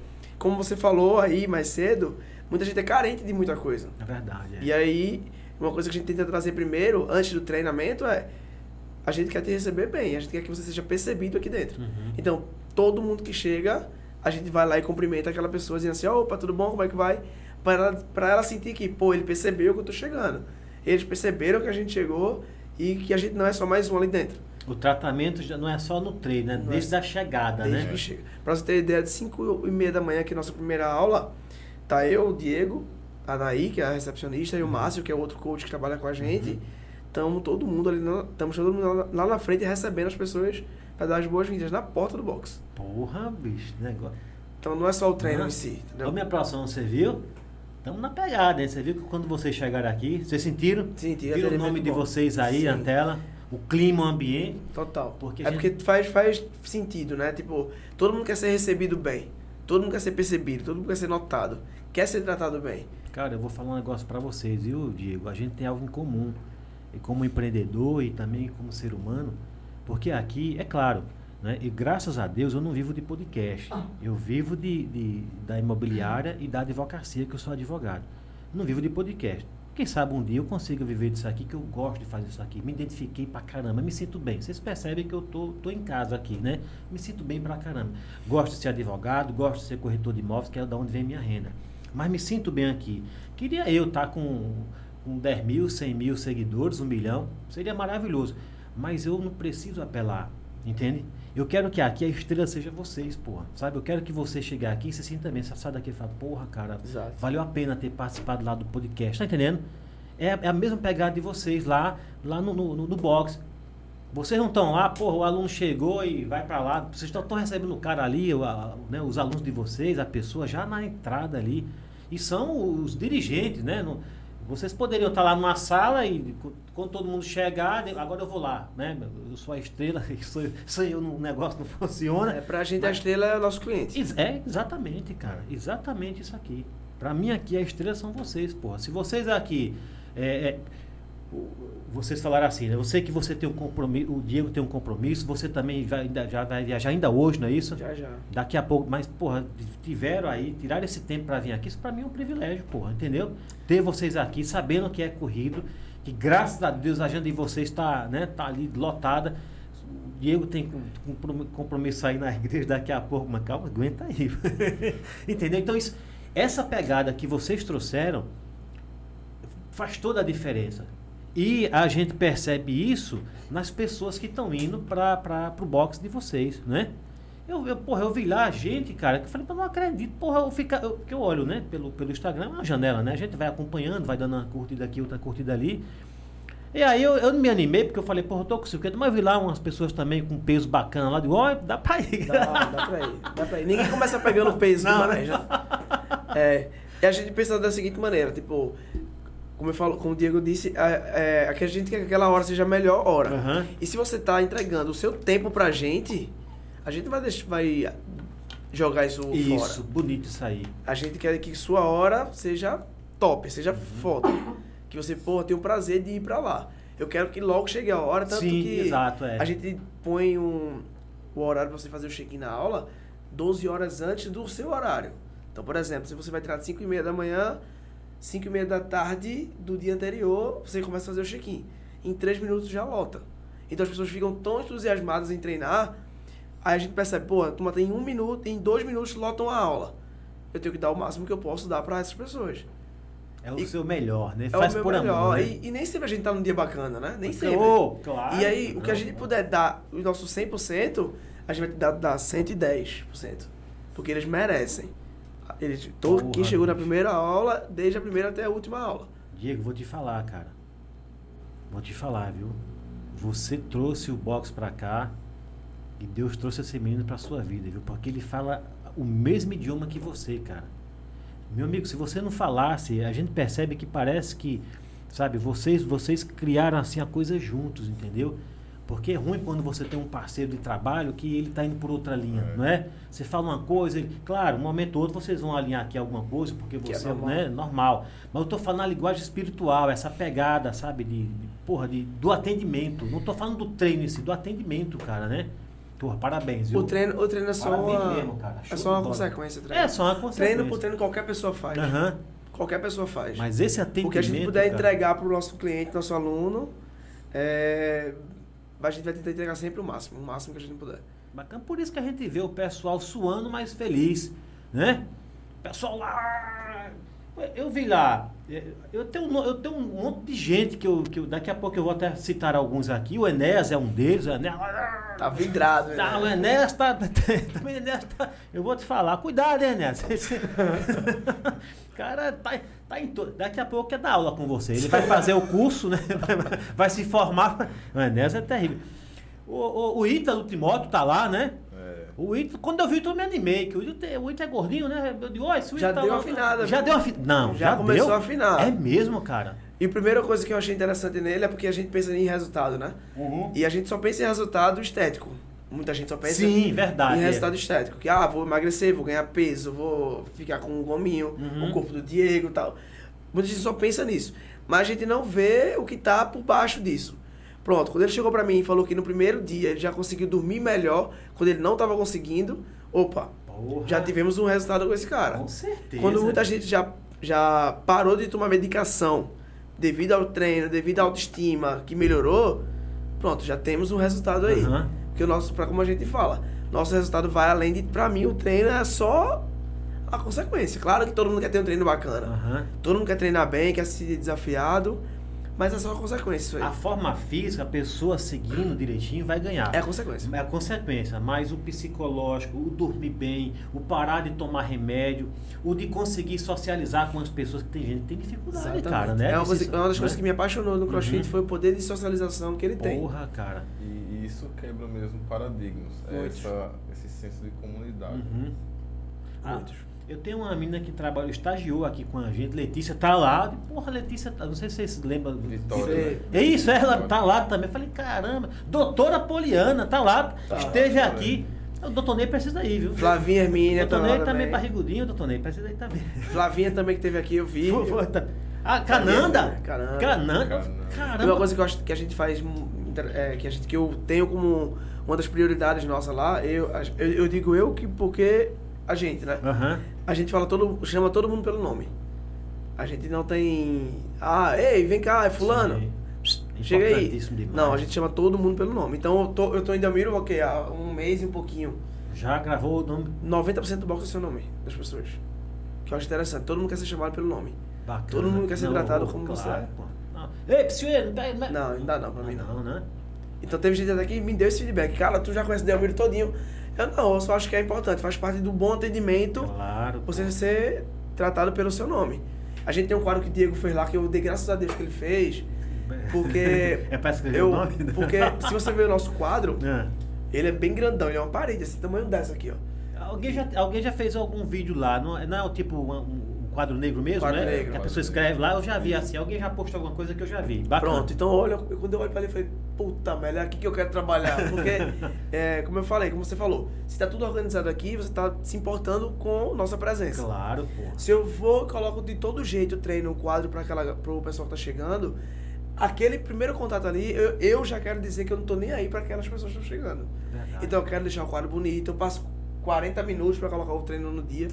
como você falou aí mais cedo, muita gente é carente de muita coisa. É verdade. é. E aí, uma coisa que a gente tenta trazer primeiro, antes do treinamento, é a gente quer te receber bem, a gente quer que você seja percebido aqui dentro. Uhum. Então, todo mundo que chega, a gente vai lá e cumprimenta aquela pessoa, dizendo assim, opa, tudo bom, como é que vai? Pra ela, pra ela sentir que, pô, ele percebeu que eu tô chegando. Eles perceberam que a gente chegou e que a gente não é só mais um ali dentro. O tratamento já não é só no treino, né? Não é Desde só- a chegada, Desde né? que chega. Pra você ter ideia, de 5 e meia da manhã, que é a nossa primeira aula, tá eu, o Diego, a Naí, que é a recepcionista, e Uhum. o Márcio, que é outro coach que trabalha com a gente. Estamos todo mundo ali, estamos todo mundo lá, lá na frente recebendo as pessoas para dar as boas-vindas na porta do box. Porra, bicho, negócio. Então não é só o treino Ah. em si, entendeu? Ô, minha próxima, você viu? Estamos na pegada, hein? Você viu que quando vocês chegaram aqui, vocês sentiram? Senti, Viram o nome de bom. vocês aí Sim. na tela? O clima, o ambiente. Total. Porque é gente- porque faz, faz sentido, né? Tipo, todo mundo quer ser recebido bem. Todo mundo quer ser percebido, todo mundo quer ser notado. Quer ser tratado bem. Cara, eu vou falar um negócio pra vocês, viu, Diego? A gente tem algo em comum. E como empreendedor e também como ser humano. Porque aqui, é claro, né? E graças a Deus eu não vivo de podcast. Eu vivo de, de- da imobiliária e da advocacia, que eu sou advogado. Não vivo de podcast. Quem sabe um dia eu consiga viver disso aqui, que eu gosto de fazer isso aqui. Me identifiquei pra caramba, me sinto bem. Vocês percebem que eu tô, tô em casa aqui, né? Me sinto bem pra caramba. Gosto de ser advogado, gosto de ser corretor de imóveis, que é da onde vem minha renda. Mas me sinto bem aqui. Queria eu estar com, com 10 mil, 100 mil seguidores, um milhão. Seria maravilhoso. Mas eu não preciso apelar, entende? Eu quero que aqui a estrela seja vocês, porra. Sabe? Eu quero que você chegue aqui e se sinta bem. Você sai daqui e fala, porra, cara, Exato. valeu a pena ter participado lá do podcast. Tá entendendo? É, é a mesma pegada de vocês lá, lá no, no, no- no box. Vocês não estão lá, porra, o aluno chegou e vai pra lá. Vocês estão recebendo o cara ali, o, a- né, os alunos de vocês, a pessoa já na entrada ali. E são os dirigentes, né? Não- vocês poderiam estar lá numa sala e quando todo mundo chegar, agora eu vou lá, né? Eu sou a estrela, sou, sou eu, o negócio não funciona. É, pra gente a estrela é o nosso cliente. É, exatamente, cara. Exatamente isso aqui. Pra mim aqui a estrela são vocês, porra. Se vocês aqui. é, é, vocês falaram assim, né? Eu sei que você tem um compromisso, o Diego tem um compromisso, você também vai, já vai viajar ainda hoje, não é isso? Já, já. Daqui a pouco, mas, porra, tiveram aí, tiraram esse tempo pra vir aqui, isso pra mim é um privilégio, porra, entendeu? Ter vocês aqui, sabendo que é corrido, que graças a Deus a agenda de vocês tá, né, tá ali lotada. O Diego tem com- comprom- compromisso aí na igreja daqui a pouco, mas calma, aguenta aí. entendeu? Então, isso, essa pegada que vocês trouxeram faz toda a diferença. E a gente percebe isso nas pessoas que estão indo para o box de vocês, né? Eu, eu, porra, eu vi lá a gente, cara, que eu falei, "Pô, não acredito, porra, eu fica, eu, que eu olho, né, pelo, pelo Instagram, é uma janela, né? A gente vai acompanhando, vai dando uma curtida aqui, outra curtida ali. E aí eu, eu não me animei, porque eu falei, porra, eu tô com 50, mas eu vi lá umas pessoas também com peso bacana lá, digo, ó, dá pra ir. Dá, dá pra ir, dá pra ir. Ninguém começa pegando peso Não. do manejo. É, e a gente pensa da seguinte maneira, tipo, como eu falo, como o Diego disse, é, é, a gente quer que aquela hora seja a melhor hora. Aham. E se você tá entregando o seu tempo pra gente, a gente vai, deixar, vai jogar isso, Isso, fora. bonito isso aí. A gente quer que sua hora seja top, seja foda. Que você, pô, tem o prazer de ir pra lá. Eu quero que logo chegue a hora, tanto Sim, que exato, é. a gente põe um, o horário pra você fazer o check-in na aula 12 horas antes do seu horário. Então, por exemplo, se você vai treinar 5 e meia da manhã, 5 e meia da tarde do dia anterior, você começa a fazer o check-in. Em 3 minutos já lota. Então as pessoas ficam tão entusiasmadas em treinar, aí a gente percebe, pô, a turma tem um minuto, em dois minutos lotam a aula. Eu tenho que dar o máximo que eu posso dar para essas pessoas. É o E- seu melhor, né? É Faz o meu por melhor. amor, né? e, e nem sempre a gente tá num dia bacana, né? Nem sempre. Ô, claro. E aí, o que a gente puder dar, o nosso 100%, a gente vai dar, dar 110%. Porque eles merecem. Eles, todo, Porra, quem chegou na primeira aula, desde a primeira até a última aula. Diego, vou te falar, cara. Vou te falar, viu? Você trouxe o box pra cá e Deus trouxe esse menino pra sua vida, viu? Porque ele fala o mesmo idioma que você, cara. Meu amigo, se você não falasse, a gente percebe que parece que, sabe, vocês vocês criaram assim a coisa juntos, entendeu? Porque é ruim quando você tem um parceiro de trabalho que ele está indo por outra linha, É. não é? Você fala uma coisa, ele, claro, um momento ou outro vocês vão alinhar aqui alguma coisa, porque Que é você, normal. né, normal. Mas eu tô falando na linguagem espiritual, essa pegada, sabe, de, de- porra, de, do atendimento. Não tô falando do treino em si, do atendimento, cara, né? Porra, parabéns, viu? O treino, o treino é só Parabéns uma, mesmo, cara. Show é só uma consequência. Treino. É, só uma consequência. Treino por treino qualquer pessoa faz. Aham. Qualquer pessoa faz. Mas esse atendimento, o que a gente puder cara, entregar para o nosso cliente, nosso aluno, é, a gente vai tentar entregar sempre o máximo, o máximo que a gente puder. Bacana, por isso que a gente vê o pessoal suando mais feliz, né? O pessoal lá. Eu vi lá, Eu tenho, um eu tenho um monte de gente que eu, que eu- daqui a pouco eu vou até citar alguns aqui. O Enéas é um deles. Enéas, Tá vidrado, né? tá, o Enéas tá, também o Enéas tá. Eu vou te falar, cuidado, hein, Enéas. Esse- cara tá, tá em todo. Daqui a pouco quer dar aula com você. Ele vai fazer o curso, né? Vai, vai se formar. O Enéas é terrível. O, o, o Ítalo Timóteo tá lá, né? É, O Ítalo, quando eu vi o eu me animei. Que o Ítalo, tem- o Ítalo é gordinho, né? Eu digo, "Ó, esse Já Ítalo deu lá- afinada, Já viu? deu afinada. Não, Já já, começou deu? a afinar. É mesmo, cara. E a primeira coisa que eu achei interessante nele é porque a gente pensa em resultado, né? E a gente só pensa em resultado estético. Muita gente só pensa Sim, verdade. em é. resultado estético. Que, ah, vou emagrecer, vou ganhar peso, vou ficar com um gominho, Uhum. o corpo do Diego e tal. Muita gente só pensa nisso. Mas a gente não vê o que tá por baixo disso. Pronto, quando ele chegou pra mim e falou que no primeiro dia ele já conseguiu dormir melhor, quando ele não tava conseguindo, opa, Porra, já tivemos um resultado com esse cara. Com certeza. Quando muita gente já, já parou de tomar medicação devido ao treino, devido à autoestima que melhorou, pronto, já temos um resultado aí. Aham. Porque o nosso, pra como a gente fala, nosso resultado vai além de, pra mim, o treino é só a consequência. Claro que todo mundo quer ter um treino bacana. Aham. Todo mundo quer treinar bem, quer se desafiado, mas é só a consequência isso aí. A forma física, a pessoa seguindo direitinho vai ganhar. É a consequência. É a consequência, mas o psicológico, o dormir bem, o parar de tomar remédio, o de conseguir socializar com as pessoas, que tem gente que tem dificuldade, Exatamente. cara, né? É uma, coisa- uma das né? coisas que me apaixonou no CrossFit Uhum. foi o poder de socialização que ele tem. Porra, cara. e, e isso quebra mesmo paradigmas. É essa, esse senso de comunidade. Uhum. Ah, Muitos. Eu tenho uma menina que trabalha, estagiou aqui com a gente, Letícia, tá lá. Porra, Letícia, tá- não sei se vocês lembram. Vitória. Né? É isso, ela tá lá também. Eu falei, caramba, doutora Poliana, tá lá, Tá. esteve aqui. O doutor Ney precisa ir, viu? Flavinha Hermínia doutor tá Ney também também. barrigudinho, doutor Ney precisa ir também. Flavinha também que teve aqui, eu vi. Foi- foi, tá. Ah, Cananda? Cananda. Cananda. Cananda. E uma Caramba. coisa que, eu acho, que a gente faz, é, que, a gente, que eu tenho como uma das prioridades nossa lá, eu, eu, eu digo eu que porque a gente, né? Aham. A gente fala todo, chama todo mundo pelo nome. A gente não tem. Ah, ei, vem cá, é fulano. Sim. Chega aí. Não, a gente chama todo mundo pelo nome. Então eu tô, eu tô em Delmiro ok, há um mês e um pouquinho. Já gravou o nome 90% do box é seu nome das pessoas. Que eu acho interessante. Todo mundo quer ser chamado pelo nome. bacana. Todo mundo quer ser tratado como você é. Não. Ei, Psioeiro, não pega- Não, não dá não pra mim não. Não, né? Então teve gente até que me deu esse feedback. Cara, tu já conhece Delmiro todinho. Eu não, eu só acho que é importante. Faz parte do bom atendimento Claro. você ser tratado pelo seu nome. A gente tem um quadro que o Diego fez lá, que eu dei graças a Deus que ele fez. Porque. É pra escrever eu, o nome? né? Porque se você ver o nosso quadro, Ah. ele é bem grandão, ele é uma parede, esse tamanho dessa aqui, ó. Alguém já, alguém já fez algum vídeo lá, não, é- não é o tipo um quadro negro mesmo, Quadro né? negro, que a pessoa escreve lá, eu já vi assim, alguém já postou alguma coisa que eu já vi. Bacana. Pronto, então olha, quando eu olho pra ele, eu falei, puta merda, é aqui que eu quero trabalhar. Porque, é, como eu falei, como você falou, se tá tudo organizado aqui, você tá se importando com nossa presença. Claro, pô. Se eu vou, coloco de todo jeito o treino, o quadro para aquela pro pessoal que tá chegando, aquele primeiro contato ali, eu, eu já quero dizer que eu não tô nem aí para aquelas pessoas que estão chegando. Verdade. Então eu quero deixar o quadro bonito, eu passo 40 minutos para colocar o treino no dia.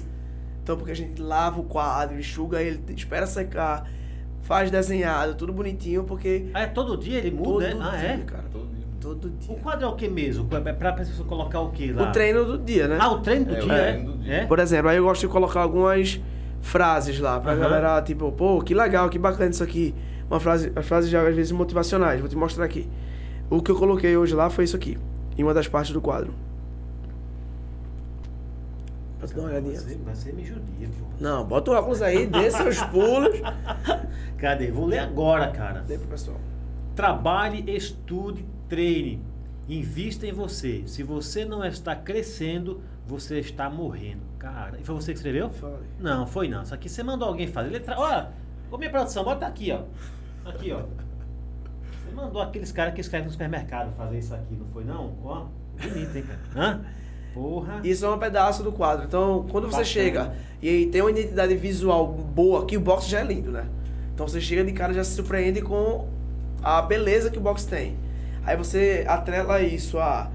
Então porque a gente lava o quadro, enxuga ele, espera secar, faz desenhado, tudo bonitinho, porque Ah, é todo dia ele todo muda, dia, né? Ah, é? cara, Todo dia. todo O dia. quadro é o que mesmo? É pra pessoa colocar o que lá? O treino do dia, né? Ah, o treino do É, o dia, é? treino do dia. É? Por exemplo, aí eu gosto de colocar algumas frases lá pra Aham. galera, tipo, pô, que legal, que bacana isso aqui. Uma frase, as frases já às vezes motivacionais, vou te mostrar aqui. O que eu coloquei hoje lá foi isso aqui, em uma das partes do quadro. Pra tu dar uma olhadinha. Você, você me judia, pô. Não, bota o óculos aí, dê seus pulos. Cadê? Vou ler agora, cara. Dê pro pessoal. Trabalhe, estude, treine. Invista em você. Se você não está crescendo, você está morrendo. Cara, e foi você que escreveu? Aí. Não, foi não. Isso aqui você mandou alguém fazer. Letra... Olha, ô minha produção, bota aqui, ó. Aqui, ó. Você mandou aqueles caras que escrevem no supermercado fazer isso aqui, não foi não? Ó, bonito, hein, cara? Hã? Porra. Isso é um pedaço do quadro. Então, quando você Bacana. chega e tem uma identidade visual boa, que o box já é lindo, né? Então você chega de cara e já se surpreende com a beleza que o box tem. Aí você atrela isso a,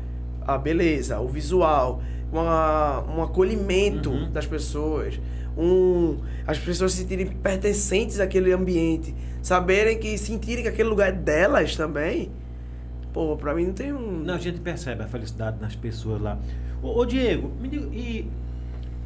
a beleza, o visual, uma, um acolhimento Uhum. das pessoas, um, as pessoas se sentirem pertencentes àquele ambiente, saberem que sentirem que aquele lugar é delas também. Pô, pra mim não tem um. Não, a gente percebe a felicidade nas pessoas lá. Ô, ô, Diego, me diga, e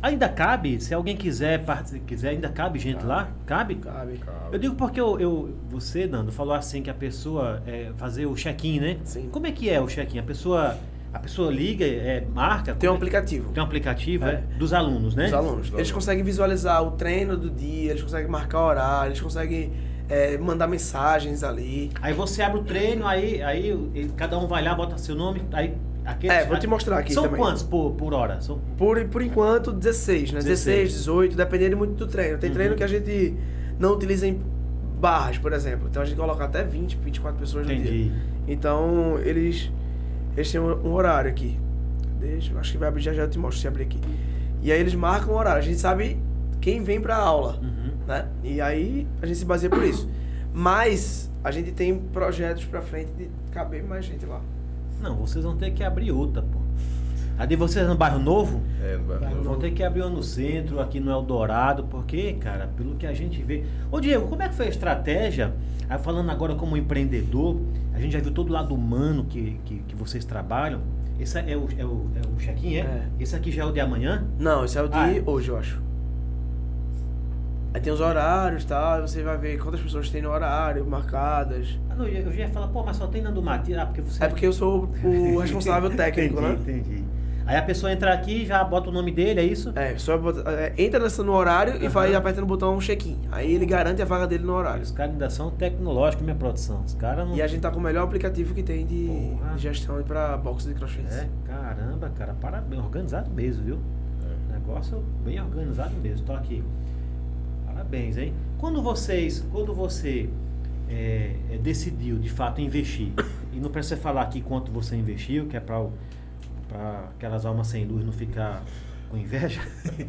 Ainda cabe, se alguém quiser, quiser ainda cabe gente lá? Cabe? Cabe. Eu digo porque eu, eu- você, Nando, falou assim que a pessoa é, fazer o check-in, né? Sim. Como é que é o check-in? A pessoa, a pessoa liga, é, marca? Tem um é aplicativo. Tem um aplicativo, É. é? Dos alunos, né? Os alunos. Eles conseguem visualizar o treino do dia, eles conseguem marcar horário, eles conseguem é, mandar mensagens ali. Aí você abre o treino, aí, aí cada um vai lá, bota seu nome, aí aqueles, É, vou te mostrar aqui São também. quantos por, por hora? São, Por, por enquanto, 16, né? 16, 16, 18, dependendo muito do treino. Tem Uhum. treino que a gente não utiliza em barras, por exemplo. Então a gente coloca até 20, 24 pessoas no dia. entendi. Então, eles, eles têm um, horário aqui. Deixa, acho que vai abrir já já eu te mostro se abrir aqui. E aí eles marcam o horário. A gente sabe quem vem pra aula, Uhum. né? E aí a gente se baseia por isso. Mas a gente tem projetos pra frente de caber mais gente lá. Não, vocês vão ter que abrir outra, pô. A de vocês no bairro novo? É, no bairro Bairro Novo. Vão ter que abrir uma no centro, aqui no Eldorado, porque, cara, pelo que a gente vê. Ô Diego, como é que foi a estratégia? Aí, falando agora como empreendedor, a gente já viu todo o lado humano que, que, que vocês trabalham. Esse é o, é o, é o check-in, é? É. Esse aqui já é o de amanhã? Não, esse é o de Ah, é? hoje, eu acho. Aí tem os horários e tal, você vai ver quantas pessoas tem no horário, marcadas. Ah, não, eu já ia falar, pô, mas só tem Nando Matias. Ah, porque você. É porque eu sou o responsável técnico, entendi, né? Entendi. Aí a pessoa entra aqui já bota o nome dele, é isso? É, só bota- é, entra nessa no horário e Aham. vai apertando o botão check-in. Aí ele garante a vaga dele no horário. Os caras ainda são tecnológicos, minha produção. Os caras não. E a gente tá com o melhor aplicativo que tem de, Porra. de gestão para boxe de crossfit. É, caramba, cara, parabéns, organizado mesmo, viu? Negócio bem organizado mesmo. Tô aqui. Hein? Quando vocês, quando você é, decidiu de fato investir, e não precisa falar aqui quanto você investiu, que é para aquelas almas sem luz não ficar com inveja.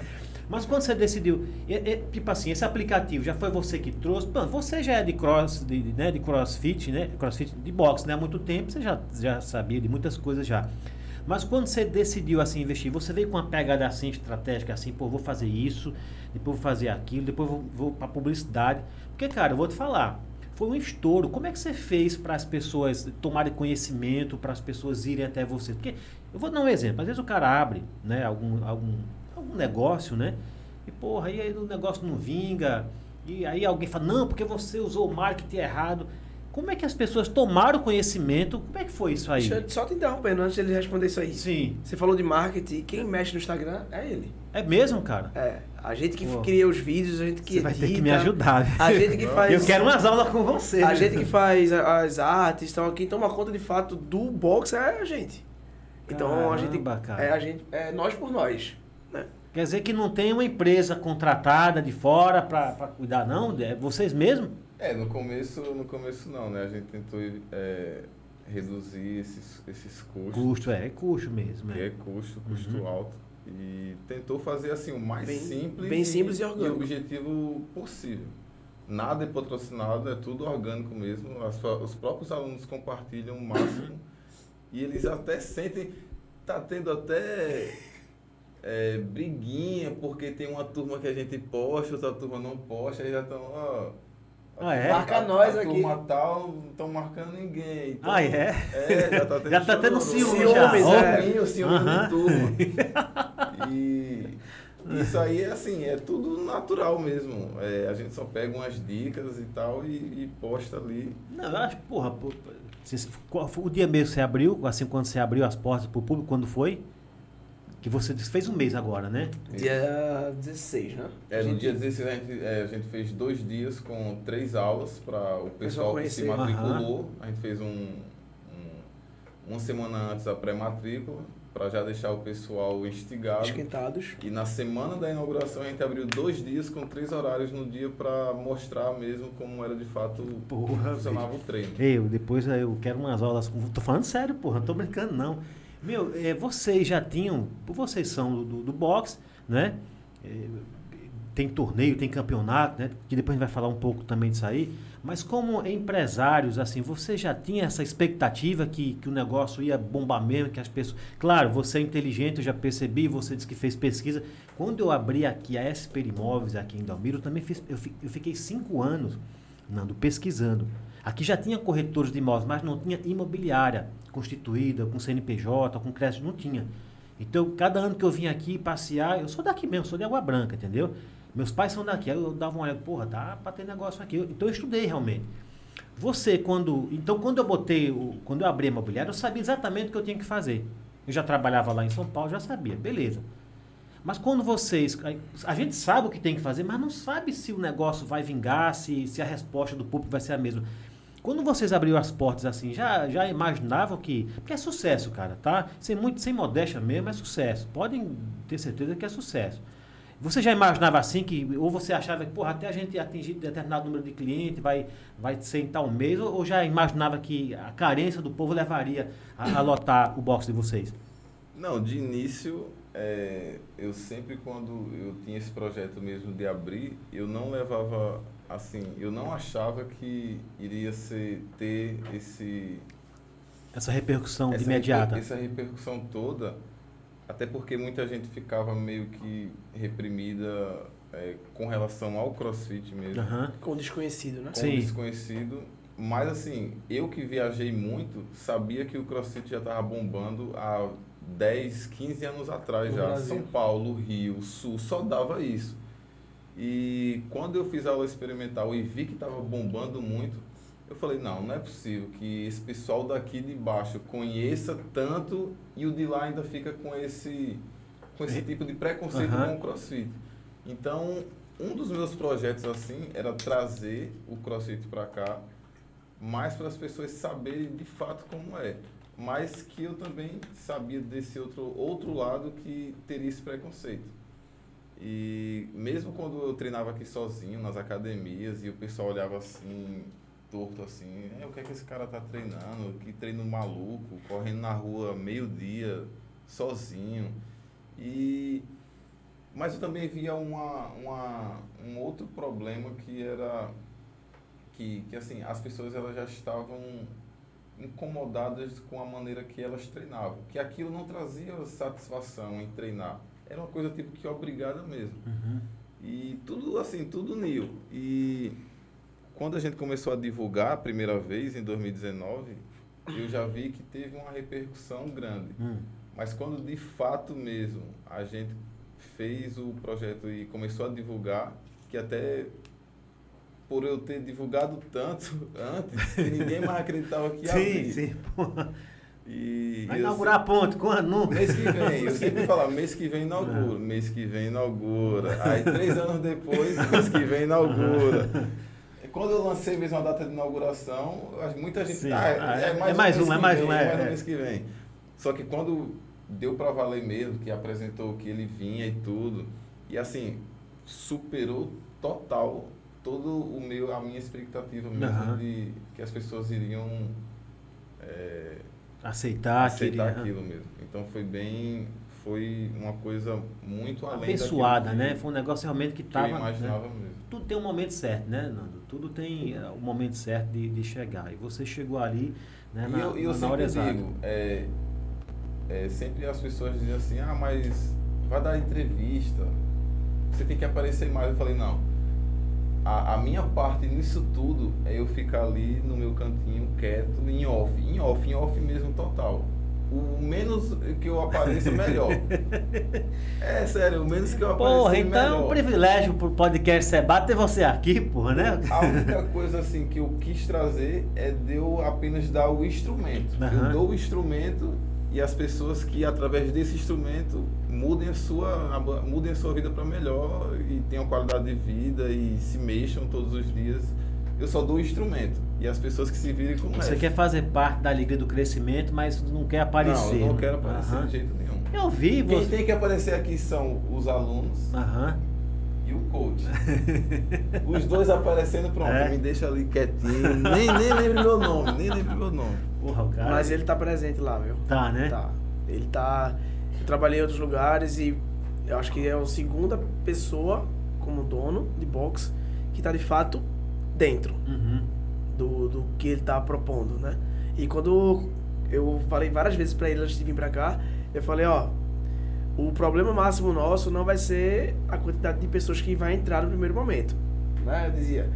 Mas quando você decidiu, é- é, tipo assim, esse aplicativo já foi você que trouxe? Pô, você já é de cross, de, né, de crossfit, né? Crossfit de boxe, né? Há muito tempo, você já, já sabia de muitas coisas já. Mas quando você decidiu assim investir, você veio com uma pegada assim estratégica, assim, pô, vou fazer isso, depois vou fazer aquilo, depois vou, vou para publicidade. Porque, cara, eu vou te falar, foi um estouro. Como é que você fez para as pessoas tomarem conhecimento, para as pessoas irem até você? Porque eu vou dar um exemplo. Às vezes o cara abre, né, algum, algum, algum negócio, né? E porra, aí, aí o negócio não vinga. E aí alguém fala, não, porque você usou o marketing errado. Como é que as pessoas tomaram conhecimento? Como é que foi isso aí? Deixa só te interrompendo antes de ele responder isso aí. Sim. Você falou de marketing, quem mexe no Instagram é ele. É mesmo, cara? É, a gente que cria os vídeos, a gente que Você vai ter que edita, me ajudar. A gente que faz Eu quero umas aulas com você. A gente que faz as artes, então quem toma conta de fato do box é a gente. Então a gente Caramba, cara. é a gente é nós por nós, né? Quer dizer que não tem uma empresa contratada de fora para cuidar, não? É vocês mesmos? É, no começo, no começo não, né? A gente tentou é, reduzir esses, esses custos. Custo, é, é custo mesmo. É. é custo, custo Uhum. alto. E tentou fazer assim o mais Bem- simples, bem simples e orgânico. objetivo possível. Nada é patrocinado, é tudo orgânico mesmo. As os próprios alunos compartilham o máximo e eles até sentem, tá tendo até é, briguinha porque tem uma turma que a gente posta, outra turma não posta, aí já estão, ó. Ah, é? Marca a- nós a aqui. turma tal, não estão marcando ninguém. Então, Ah, é? É, já tá tendo, Já tá tendo ciúme já. Ciúmes, Ó, é. Ciúme, de turma. E isso aí é assim, é tudo natural mesmo. É, a gente só pega umas dicas e tal e, e posta ali. Não, eu acho, porra, foi o dia mesmo que você abriu, assim, quando você abriu as portas pro público, quando foi? Que você fez um mês agora, né? Dia 16, né? É, no dia 16 a gente, é, a gente fez dois dias com três aulas para o pessoal que se matriculou. A gente fez um, um- uma semana antes a pré-matrícula para já deixar o pessoal instigado. esquentados. E na semana da inauguração a gente abriu dois dias com três horários no dia para mostrar mesmo como era de fato Porra, funcionava o treino. Eu, depois eu quero umas aulas. Tô falando sério, porra, não tô brincando, não. Meu, é, vocês já tinham. Vocês são do, do, do boxe, né? É, tem torneio, tem campeonato, né? Que depois a gente vai falar um pouco também disso aí. Mas como empresários, assim, você já tinha essa expectativa que, que o negócio ia bombar mesmo, que as pessoas. Claro, você é inteligente, eu já percebi, você disse que fez pesquisa. Quando eu abri aqui a SP Imóveis aqui em Dalmiro, eu também fiz. Eu, eu fiquei cinco anos, Nando, pesquisando. Aqui já tinha corretores de imóveis, mas não tinha imobiliária constituída, com CNPJ, com crédito, não tinha. Então, cada ano que eu vim aqui passear, eu sou daqui mesmo, sou de Água Branca, entendeu? Meus pais são daqui. Aí eu dava uma olhada, porra, dá pra ter negócio aqui. Então eu estudei realmente. Você, quando. Então, quando eu botei. O, quando eu abri a imobiliária, eu sabia exatamente o que eu tinha que fazer. Eu já trabalhava lá em São Paulo, já sabia, beleza. Mas quando vocês. A gente sabe o que tem que fazer, mas não sabe se o negócio vai vingar, se, se a resposta do público vai ser a mesma. Quando vocês abriram as portas assim, já, já imaginavam que. Porque é sucesso, cara, tá? Sem, muito, sem modéstia mesmo, é sucesso. Podem ter certeza que é sucesso. Você já imaginava assim que, ou você achava que, porra, até a gente atingir determinado número de clientes vai, vai ser em tal mês, ou, ou já imaginava que a carência do povo levaria a, a lotar o box de vocês? Não, de início, é, eu sempre quando eu tinha esse projeto mesmo de abrir, eu não levava, assim, eu não achava que iria ser, ter esse... Essa repercussão de essa imediata. reper- essa repercussão toda, até porque muita gente ficava meio que reprimida é, com relação ao crossfit mesmo. Aham. Com o desconhecido, né? com Sim. um desconhecido. Mas assim, eu que viajei muito, sabia que o CrossFit já estava bombando há 10, 15 anos atrás No já. Brasil. São Paulo, Rio, Sul, só dava isso. E quando eu fiz a aula experimental e vi que estava bombando muito, eu falei, não, não é possível que esse pessoal daqui de baixo conheça tanto e o de lá ainda fica com esse, com esse tipo de preconceito Aham. com o CrossFit. Então, um dos meus projetos assim era trazer o CrossFit para cá, mais para as pessoas saberem de fato como é, mas que eu também sabia desse outro outro lado que teria esse preconceito. E mesmo quando eu treinava aqui sozinho nas academias e o pessoal olhava assim torto assim, é, o que é que esse cara tá treinando? Que treino maluco, correndo na rua meio-dia sozinho. E mas eu também via uma, uma, um outro problema que era que, que assim, as pessoas elas já estavam incomodadas com a maneira que elas treinavam, que aquilo não trazia satisfação em treinar. Era uma coisa tipo que obrigada mesmo. Uhum. E tudo assim, tudo new. E quando a gente começou a divulgar a primeira vez, em 2019, eu já vi que teve uma repercussão grande. Hum. Mas quando de fato mesmo a gente fez o projeto e começou a divulgar, que até por eu ter divulgado tanto antes, que ninguém mais acreditava que ia Sim, abrir. sim. porra. E Vai inaugurar a ponte, quando? Não. Mês que vem, eu sempre falava, mês que vem inaugura, mês que vem inaugura. Aí três anos depois, mês que vem inaugura. E Quando eu lancei mesmo a data de inauguração, muita gente. Sim. Ah, Ah, é, é mais, mais mês um, é mais vem, um, é, mais um é. mês que vem. Só que quando deu pra valer mesmo, que apresentou que ele vinha e tudo, e assim, superou total todo o meu, a minha expectativa mesmo Aham. de que as pessoas iriam. é, Aceitar, aceitar querer- aquilo mesmo. Então foi bem, foi uma coisa muito além Abençoada, daquilo né? que, Foi um negócio realmente que que eu estava. imaginava mesmo. Tudo tem um momento certo, né, Nando? Tudo tem é, o momento certo de, de chegar. E você chegou ali né, E na, eu, e eu na hora sempre exata. digo, é, é, sempre as pessoas dizem assim, ah, mas vai dar entrevista, você tem que aparecer mais. Eu falei, não. A, a minha parte nisso tudo é eu ficar ali no meu cantinho, quieto, em off, em off, em off mesmo total. O menos que eu apareça, melhor. É sério, o menos que eu apareça, Porra, então é um melhor. privilégio pro podcast Seba ter você aqui, porra, né? A única coisa assim que eu quis trazer é de eu apenas dar o instrumento. Aham. Eu dou o instrumento e as pessoas que através desse instrumento mudem a sua, mudem a sua vida para melhor e tenham qualidade de vida e se mexam todos os dias. Eu só dou o instrumento e as pessoas que se virem com Você quer fazer parte da alegria do crescimento, mas não quer aparecer. Não, eu não né? quero aparecer Aham. de jeito nenhum. Eu vi Quem você. tem que aparecer aqui são os alunos Aham. e o coach. Os dois aparecendo, pronto, É. me deixa ali quietinho. Nem, nem lembro meu nome, nem lembro meu nome. Porra, o cara. Mas ele tá presente lá, viu? Tá, né? Tá. Ele tá. Eu trabalhei em outros lugares e eu acho que é a segunda pessoa como dono de box que tá de fato dentro Uhum. do, do que ele tá propondo, né? E quando eu falei várias vezes pra ele antes de vir pra cá, eu falei, ó, o problema máximo nosso não vai ser a quantidade de pessoas que vai entrar no primeiro momento, né? Eu dizia,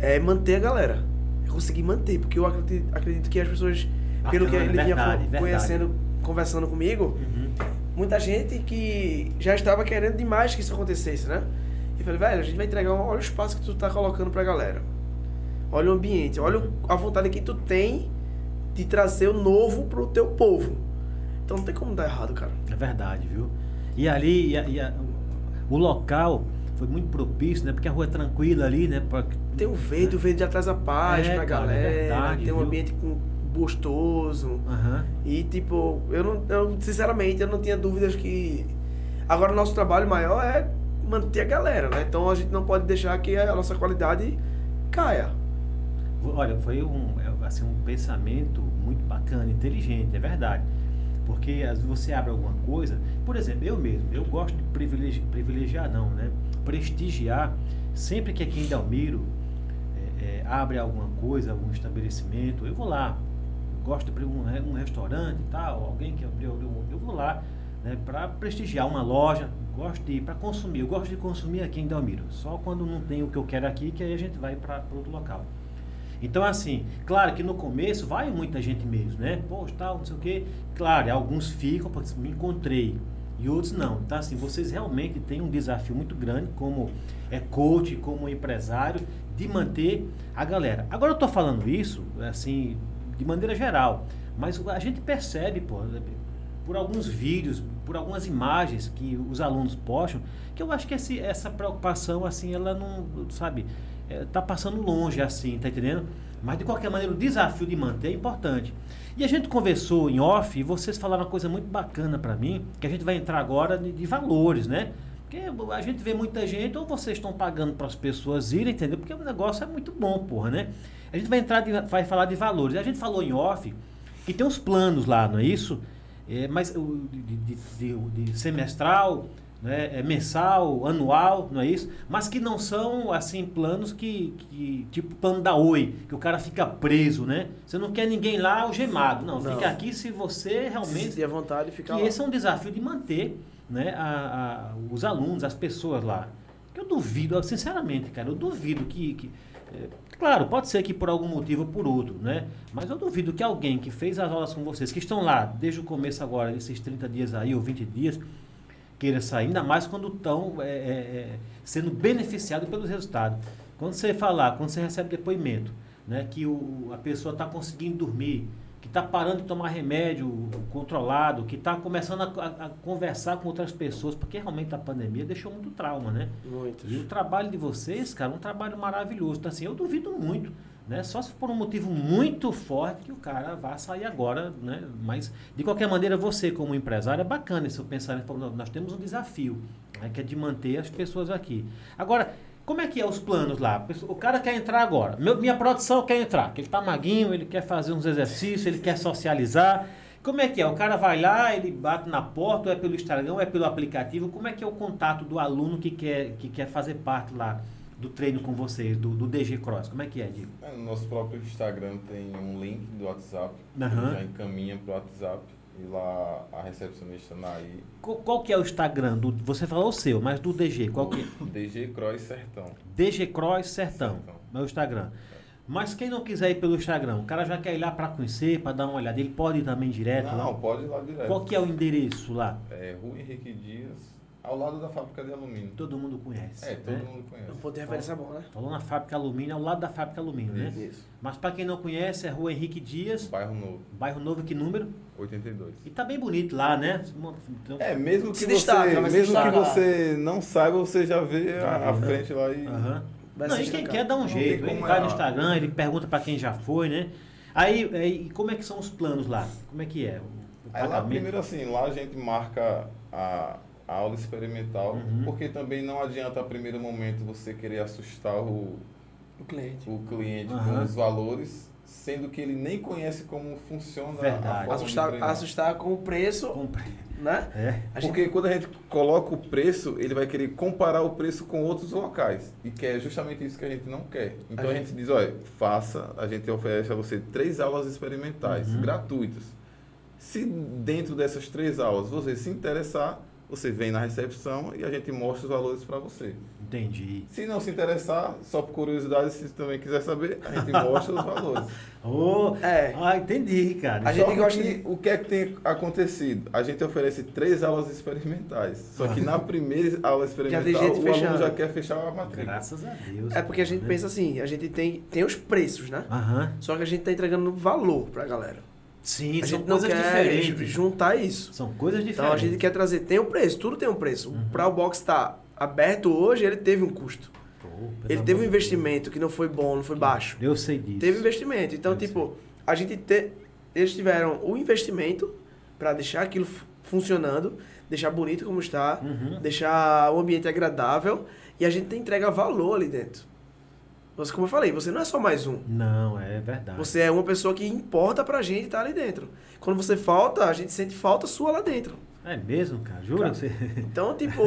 é manter a galera. É conseguir manter, porque eu acredito, acredito que as pessoas, pelo que Bacana, ele vinha verdade, verdade. conhecendo, conversando comigo, Uhum. muita gente que já estava querendo demais que isso acontecesse, né? E falei, velho, a gente vai entregar, olha o espaço que tu tá colocando pra galera. Olha o ambiente, olha a vontade que tu tem de trazer o novo pro teu povo. Então não tem como dar errado, cara. É verdade, viu? E ali, e a- e a- o local foi muito propício, né? Porque a rua é tranquila ali, né? Pra, Tem o verde, o verde atrás da paz É, pra cara, é galera. verdade, tem um viu? ambiente com, gostoso. Aham. E tipo, eu não. Eu, sinceramente, eu não tinha dúvidas que. Agora o nosso trabalho maior é manter a galera, né? Então a gente não pode deixar que a nossa qualidade caia. Olha, foi um, é, assim, um pensamento muito bacana, inteligente, é verdade. Porque às vezes você abre alguma coisa, por exemplo, eu mesmo, eu gosto de privilegi privilegiar, não, né? Prestigiar, sempre que aqui em Delmiro é, é, abre alguma coisa, algum estabelecimento, eu vou lá. Gosto de um, re- um restaurante e tal, alguém que abriu, eu vou lá né, para prestigiar uma loja, gosto de ir para consumir, eu gosto de consumir aqui em Delmiro, só quando não tem o que eu quero aqui, que aí a gente vai para outro local. Então, assim, claro que no começo vai muita gente mesmo, né? Poxa, tal, não sei o quê. Claro, alguns ficam, porque me encontrei. E outros não. Então, assim, vocês realmente têm um desafio muito grande como é coach, como empresário, de manter a galera. Agora eu tô falando isso, assim, de maneira geral. Mas a gente percebe, pô, por alguns vídeos, por algumas imagens que os alunos postam, que eu acho que esse, essa preocupação, assim, ela não, sabe, é, tá passando longe, assim, tá entendendo? Mas de qualquer maneira, o desafio de manter é importante. E a gente conversou em off e vocês falaram uma coisa muito bacana para mim, que a gente vai entrar agora de, de valores, né? Porque a gente vê muita gente, ou vocês estão pagando para as pessoas irem, entendeu? Porque o negócio é muito bom, porra, né? A gente vai entrar, de, vai falar de valores. A gente falou em off que tem uns planos lá, não é isso? É, mas de, de- de- semestral, né, é mensal, anual, não é isso? Mas que não são assim planos que, que tipo plano da Oi, que o cara fica preso, né? Você não quer ninguém lá algemado, não. Não. Fica aqui se você Se realmente sentir à vontade, fica lá. esse é um desafio de manter né, a- a- os alunos, as pessoas lá. Que eu duvido, sinceramente, cara, eu duvido que. que, claro, pode ser que por algum motivo ou por outro, né? Mas eu duvido que alguém que fez as aulas com vocês, que estão lá desde o começo agora, desses 30 dias aí, ou 20 dias, queira sair, ainda mais quando estão é, é, é, sendo beneficiados pelos resultados. Quando você falar, quando você recebe depoimento, né, que o, a pessoa está conseguindo dormir, que está parando de tomar remédio controlado, que está começando a, a- conversar com outras pessoas, porque realmente a pandemia deixou muito trauma, né? Muitos. E o trabalho de vocês, cara, é um trabalho maravilhoso. Então, assim, eu duvido muito, né? Só se for um motivo muito forte que o cara vá sair agora, né? Mas, de qualquer maneira, você, como empresário, é bacana esse. Falando, "Não, Nós temos um desafio, né? que é de manter as pessoas aqui. Agora, como é que é os planos lá? O cara quer entrar agora. Meu- minha produção quer entrar, que ele tá maguinho, ele quer fazer uns exercícios, ele quer socializar. Como é que é? O cara vai lá, ele bate na porta, ou é pelo Instagram, ou é pelo aplicativo. Como é que é o contato do aluno que quer, que quer fazer parte lá do treino com vocês, do, do DG Cross? Como é que é, Diego? É, No nosso próprio Instagram tem um link do WhatsApp, que Aham. já encaminha para o WhatsApp. E lá a recepcionista Naí, Qual, qual que é o Instagram? Do, você falou o seu, mas do DG, qual que é? DG Cross Sertão. DG Cross Sertão, Sertão. meu Instagram. Mas quem não quiser ir pelo Instagram, o cara já quer ir lá para conhecer, para dar uma olhada, ele pode ir também direto Não, lá? pode ir lá direto. Qual que é o endereço lá? É Rua Henrique Dias, ao lado da fábrica de alumínio. Todo mundo conhece. É, todo né? mundo conhece. Um ponto de referência bom, né? Falou na fábrica alumínio, ao lado da fábrica alumínio, né? Isso. Mas para quem não conhece, é Rua Henrique Dias, Bairro Novo, bairro Novo, que número? 82. E tá bem bonito lá, né? Então, É, mesmo que Se você, destaca, mesmo que você não saiba, você já vê Já a, né? frente lá e aham. Vai Não, e quem quer dá um Não jeito. Ele vai no errar. Instagram, ele pergunta para quem já foi, né? Aí, aí, como é que são os planos lá? Como é que é? O, o Aí lá, primeiro assim, lá a gente marca a, a aula experimental, Uhum. porque também não adianta a primeiro momento você querer assustar o, O cliente. o cliente Aham. com os valores, sendo que ele nem conhece como funciona Verdade. a Assustar, assustar com o preço, Compre- né? É. A gente- Porque quando a gente coloca o preço, ele vai querer comparar o preço com outros locais. E que é justamente isso que a gente não quer. Então A a gente, diz, olha, faça, a gente oferece a você três aulas experimentais, Uhum. gratuitas. Se dentro dessas três aulas você se interessar, você vem na recepção e a gente mostra os valores para você. Entendi. Se não se interessar, só por curiosidade, se também quiser saber, a gente mostra os valores. Oh, É. Ah, entendi, cara. A Só gente gosta que de- O que é que tem acontecido? A gente oferece três aulas experimentais. Só que na primeira aula experimental, gente o fechando. aluno já quer fechar a matrícula. Graças a Deus. É porque a gente né? pensa assim, a gente tem, tem os preços, né? Aham. Só que a gente tá entregando valor pra galera. Sim, A são gente não coisas quer diferentes. juntar isso. São coisas Então diferentes. a gente quer trazer, tem um preço, tudo tem um preço. Uhum. Pra o box estar aberto hoje, ele teve um custo. Pô, Ele teve um investimento que não foi bom, não foi baixo. Eu sei disso. Teve investimento. Então, Eu tipo, a gente te, eles tiveram o investimento para deixar aquilo fu- funcionando, deixar bonito como está, Uhum. deixar o ambiente agradável e a gente entrega valor ali dentro. Você, como eu falei, você não é só mais um. Não, é verdade. Você é uma pessoa que importa pra gente estar ali dentro. Quando você falta, a gente sente falta sua lá dentro. É mesmo, cara? Jura? Cara. Então, tipo,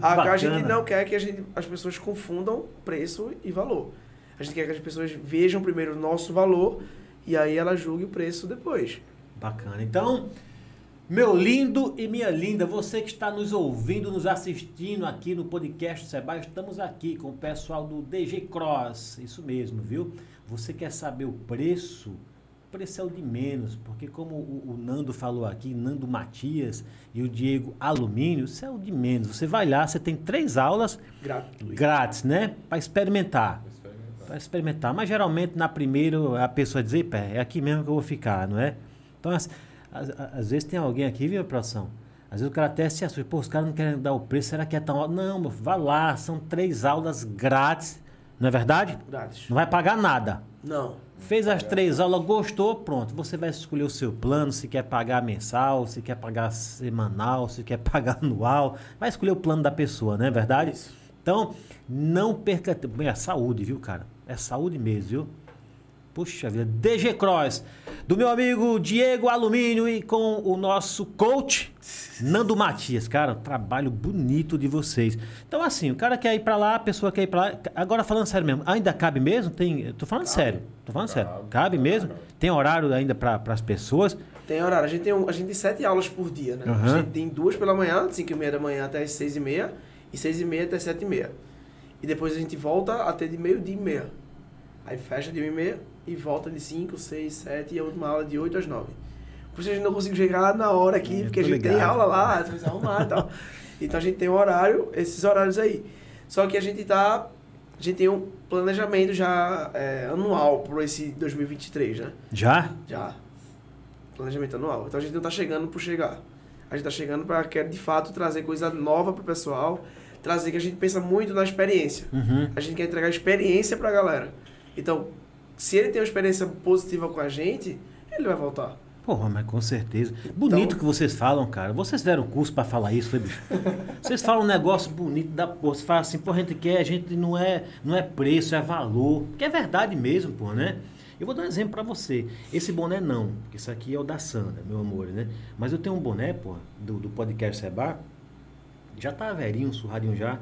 a, a gente não quer que a gente, as pessoas confundam preço e valor. A gente quer que as pessoas vejam primeiro o nosso valor e aí ela julgue o preço depois. Bacana. Então, meu lindo e minha linda, você que está nos ouvindo, nos assistindo aqui no podcast Seba, estamos aqui com o pessoal do DG Cross. Isso mesmo, viu? Você quer saber o preço? O preço é o de menos, porque como o, o Nando falou aqui, Nando Matias e o Diego Alumínio, isso é o de menos. Você vai lá, você tem três aulas Gratuito. grátis, né? Para experimentar. Para experimentar. Mas geralmente na primeira a pessoa diz, "Epa, é aqui mesmo que eu vou ficar, não é? Então, às, às- às vezes tem alguém aqui, viu, produção? Às vezes o cara até se assusta, pô, os caras não querem dar o preço, será que é tão alto? Não, meu, vá lá, são três aulas grátis, não é verdade? Grátis. Não vai pagar nada. Não. Fez as três aulas, gostou, pronto. Você vai escolher o seu plano, se quer pagar mensal, se quer pagar semanal, se quer pagar anual. Vai escolher o plano da pessoa, não é verdade? Isso. Então, não perca tempo. É saúde, viu, cara? É saúde mesmo, viu? Puxa vida. DG Cross, do meu amigo Diego Alumínio e com o nosso coach, Nando Matias. Cara, um trabalho bonito de vocês. Então, assim, o cara quer ir pra lá, a pessoa quer ir pra lá. Agora, falando sério mesmo, ainda cabe mesmo? Tem, tô falando sério. Tô falando sério. Cabe. Cabe mesmo? Cabe. Tem horário ainda para as pessoas? Tem horário. A gente tem, um- a gente tem sete aulas por dia, né? Aham. A gente tem duas pela manhã, de 5 e meia da manhã até as 6 e meia, e 6 e meia até 7 e meia. E depois a gente volta até de meio-dia e meia. Aí fecha de 1 e meia e volta de 5, 6, 7 e a última aula de 8 às 9. Por isso a gente não consegue chegar na hora aqui, porque a gente tem ligado. aula lá, precisa arrumar e tal. Então a gente tem um horário, esses horários aí. Só que a gente tá. A gente tem um planejamento já é, anual para esse 2023, né? Já? Já. Planejamento anual. Então a gente não tá chegando por chegar. A gente tá chegando para quer de fato trazer coisa nova pro pessoal, trazer que a gente pensa muito na experiência. Uhum. A gente quer entregar experiência pra galera. Então, se ele tem uma experiência positiva com a gente, ele vai voltar. Porra, mas com certeza. Bonito Então- que vocês falam, cara. Vocês deram curso pra falar isso, foi, bicho? Vocês falam um negócio bonito da porra. Você fala assim, pô, a gente quer, a gente não é, não é preço, é valor. Que é verdade mesmo, pô, né? Eu vou dar um exemplo pra você. Esse boné não, porque isso aqui é o da Sandra, meu amor, né? Mas eu tenho um boné, pô, do, do podcast Seba, já tá velhinho, surradinho já,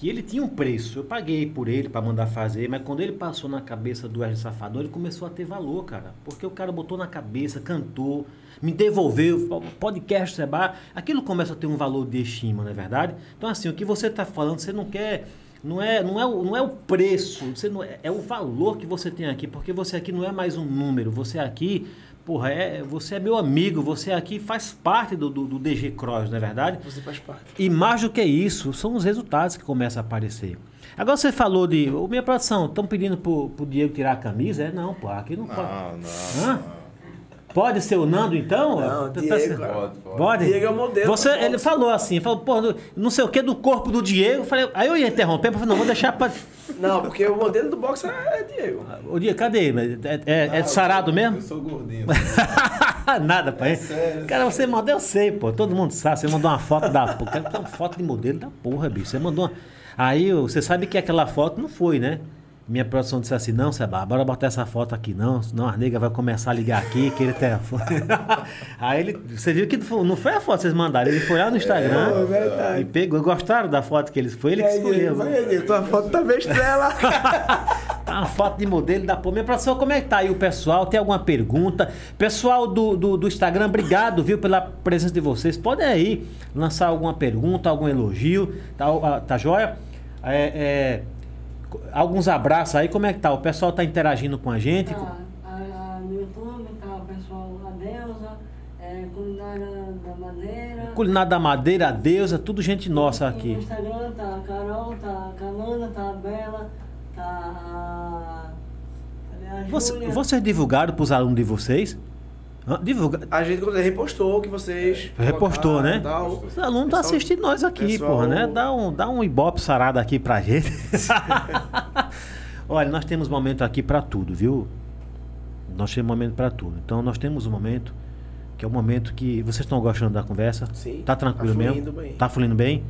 que ele tinha um preço. Eu paguei por ele para mandar fazer, mas quando ele passou na cabeça do Wesley Safador, ele começou a ter valor, cara. Porque o cara botou na cabeça, cantou, me devolveu, podcast Seba, aquilo começa a ter um valor de estima, não é verdade? Então assim, o que você tá falando, você não quer não é, não é, não é o preço, você não é, é o valor que você tem aqui, porque você aqui não é mais um número, você aqui, porra, é, você é meu amigo, você aqui faz parte do, do, do DG Cross, não é verdade? Você faz parte. E mais do que isso, são os resultados que começam a aparecer. Agora você falou de. Ô, minha produção, estão pedindo pro, pro Diego tirar a camisa? É, não, pô, aqui não, pode. Não, não. Hã? não. Pode ser o Nando, então? Não, Tá- tá- Diego, Pode, pode. Pode? Diego é o modelo Você, ele falou assim, falou, pô, do- não sei o que do corpo do Diego. Eu Falei, aí eu ia interromper, eu falei, não, vou deixar pra. Não, porque o modelo do boxe é Diego. Ô, Diego, cadê? É, é, é Ah, sarado eu- mesmo? Eu sou gordinho. Nada, pai. É sério, Cara, você mandou, eu sei, pô. Todo mundo sabe. Você mandou uma foto da. Cara, uma foto de modelo da porra, bicho. Você mandou uma. Aí você sabe que aquela foto não foi, né? Minha produção disse assim: não, Seba, bora botar essa foto aqui, não. Senão a nega vai começar a ligar aqui, querer telefone. Aí ele. Você viu que não foi- foi a foto que vocês mandaram, ele foi lá no Instagram. É, verdade. E pegou. Gostaram da foto que eles. Foi ele que escolheu. Vai, Diego, tua foto tá estrela. Tá uma foto de modelo da pô. Minha professor, como é que tá aí o pessoal? Tem alguma pergunta? Pessoal do, do, do Instagram, obrigado, viu, pela presença de vocês. Podem aí lançar alguma pergunta, algum elogio, tá, tá joia? É, é, alguns abraços aí, como é que tá? O pessoal tá interagindo com a gente? Tá, a, no YouTube tá o pessoal, a Deusa, é, Culinária da Madeira. Culinária da Madeira, a Deusa, tudo gente nossa No aqui. Instagram tá a Carol, tá a Canana, tá a Bela, tá a. A Você- Júlia? vocês divulgaram pros alunos de vocês? Divulga... A gente repostou que vocês. Repostou, colocaram né? Tal. Os alunos estão Pessoal- assistindo nós aqui, pessoal- porra, né? Dá um, dá um ibope sarado aqui pra gente. Olha, nós temos momento aqui pra tudo, viu? Nós temos momento pra tudo. Então nós temos um momento que é o momento que vocês estão gostando da conversa? Sim, Tá tranquilo tá mesmo? bem. Tá fluindo bem?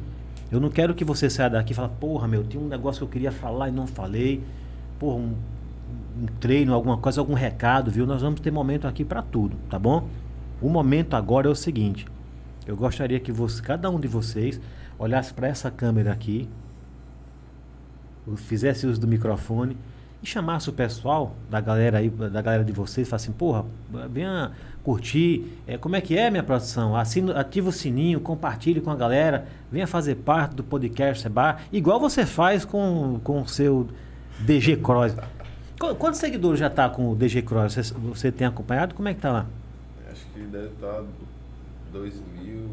Eu não quero que você saia daqui e fale, porra, meu, tinha um negócio que eu queria falar e não falei. Porra, um, um treino, alguma coisa, algum recado, viu? Nós vamos ter momento aqui pra tudo, tá bom? O momento agora é o seguinte. Eu gostaria que você, cada um de vocês olhasse para essa câmera aqui, fizesse uso do microfone e chamasse o pessoal da galera aí, da galera de vocês, falasse assim, porra, venha curtir. É, como é que é, minha produção? Assina, ativa o sininho, compartilhe com a galera, venha fazer parte do podcast Seba, igual você faz com, com o seu DG Cross. Qu- Quantos seguidores já tá com o DG Cross? Você, você tem acompanhado? Como é que tá lá? Acho que deve estar 2.300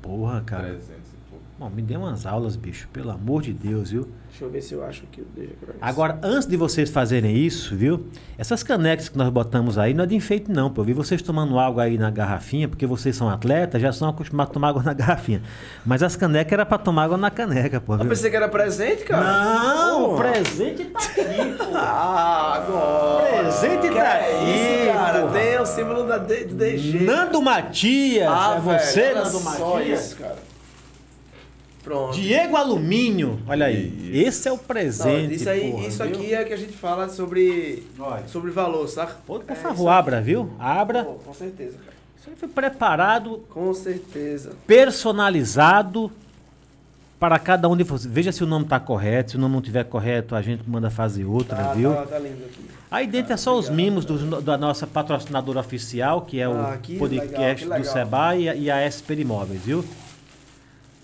Porra, e cara. pouco. Bom, me dê umas aulas, bicho, pelo amor de Deus, viu? Deixa eu ver se eu acho que o DJ Cross. Agora, antes de vocês fazerem isso, viu? Essas canecas que nós botamos aí não é de enfeite, não. Pô. Eu vi vocês tomando água aí na garrafinha, porque vocês são atletas, já são acostumados a tomar água na garrafinha. Mas as canecas era pra tomar água na caneca, pô. Eu viu? pensei que era presente, cara. Não, o presente tá aqui, pô. Ah, agora. Presente Que tá é aí, isso, cara. Tem o símbolo da DG. Nando Matias, Ah, é você, Nando Matias? cara. Pronto. Diego Alumínio, olha aí. Isso. Esse é o Não, presente. isso aí, porra, isso viu? aqui é que a gente fala sobre, Olha. sobre valor, saca? Pô, Por É, favor, abra, viu? Abra. Pô, com certeza, cara. Isso aí foi preparado, Com certeza. personalizado para cada um de vocês. Veja se o nome está correto. Se o nome não estiver correto, a gente manda fazer outra, Tá, viu? tá, tá lindo aqui. Aí dentro é só os mimos dos- da nossa patrocinadora oficial, que é Ah, o que podcast legal, que do legal. Seba e, a- e a SP Imóveis, viu?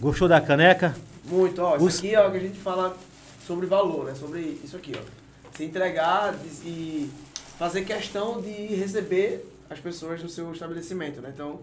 Gostou da caneca? Muito, ó. Isso Os- aqui, ó, que a gente fala sobre valor, né? Sobre isso aqui, ó. Se entregar e fazer questão de receber as pessoas no seu estabelecimento, né? Então,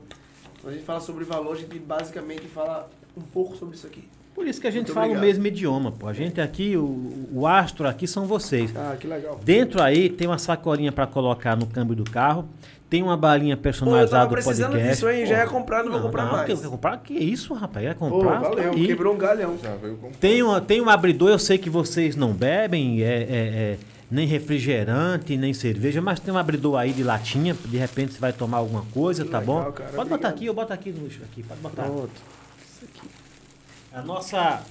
quando a gente fala sobre valor, a gente basicamente fala um pouco sobre isso aqui. Por isso que a gente Muito fala obrigado. o mesmo idioma, pô. A gente aqui, o, o astro aqui são vocês. Ah, que legal. Dentro aí tem uma sacolinha para colocar no câmbio do carro. Tem uma balinha Pô, eu personalizada tava do precisando podcast. disso aí, já Pô, ia comprar, não, vou comprar não, mais. Que, que comprar? Que isso, rapaz? Ia Pô, comprar? valeu, tá aí. quebrou um galhão. Já veio Tem, uma, tem um abridor, eu sei que vocês não bebem, é, é- é, nem refrigerante, nem cerveja, mas tem um abridor aí de latinha, de repente você vai tomar alguma coisa, Que tá legal, bom? cara, pode botar obrigado. aqui, eu boto aqui no lixo aqui, pode botar. Pronto. Isso aqui. A nossa.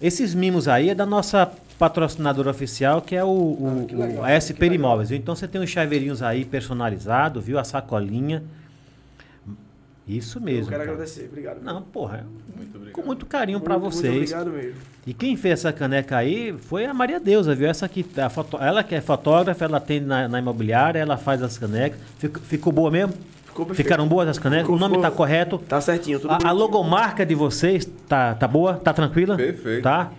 Esses mimos aí é da nossa patrocinadora oficial, que é o, o, Ah, que legal, o- a SP legal. Imóveis. viu? Então você tem os chaveirinhos aí personalizados, viu? A sacolinha. Isso mesmo. eu quero cara. agradecer, obrigado. Não, porra, é Muito obrigado. com muito carinho muito, pra Muito vocês. obrigado mesmo. E quem fez essa caneca aí foi a Maria Deusa, viu? Essa aqui, a foto, ela que é fotógrafa, ela tem na, na imobiliária, ela faz as canecas. Ficou, ficou boa mesmo? Ficou perfeito. Ficaram boas as canecas? Ficou- o nome ficou- tá correto? Tá certinho, tudo A, a logomarca de vocês tá, tá boa? Tá tranquila? Perfeito. Tá?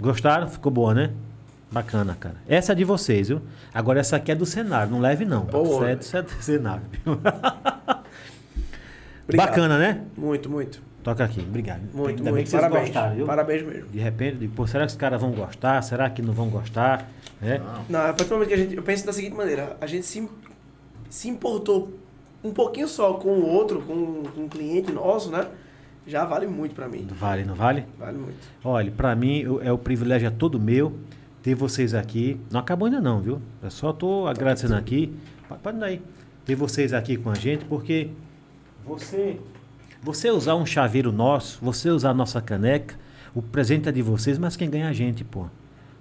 Gostaram? Ficou boa, né? Bacana, cara. Essa é de vocês, viu? Agora essa aqui é do cenário, não leve não. Boa. Essa é essa é do cenário. Bacana, né? Muito, muito. Toca aqui, obrigado. Muito, Ainda bem muito. que vocês Parabéns. gostaram, viu? Parabéns mesmo. De repente, digo, pô, será que os caras vão gostar? Será que não vão gostar? É? Não. Não, a partir do momento que a gente. Eu penso da seguinte maneira: a gente se, se importou um pouquinho só com o outro, com, com um cliente nosso, né? Já vale muito pra mim. Vale, não vale? Vale muito. Olha, pra mim é o privilégio é todo meu ter vocês aqui. Não acabou ainda não, viu? Eu só tô agradecendo aqui. Pa- Pode dar aí. Ter vocês aqui com a gente, porque você você usar um chaveiro nosso, você usar a nossa caneca, o presente é de vocês, mas quem ganha é a gente, pô.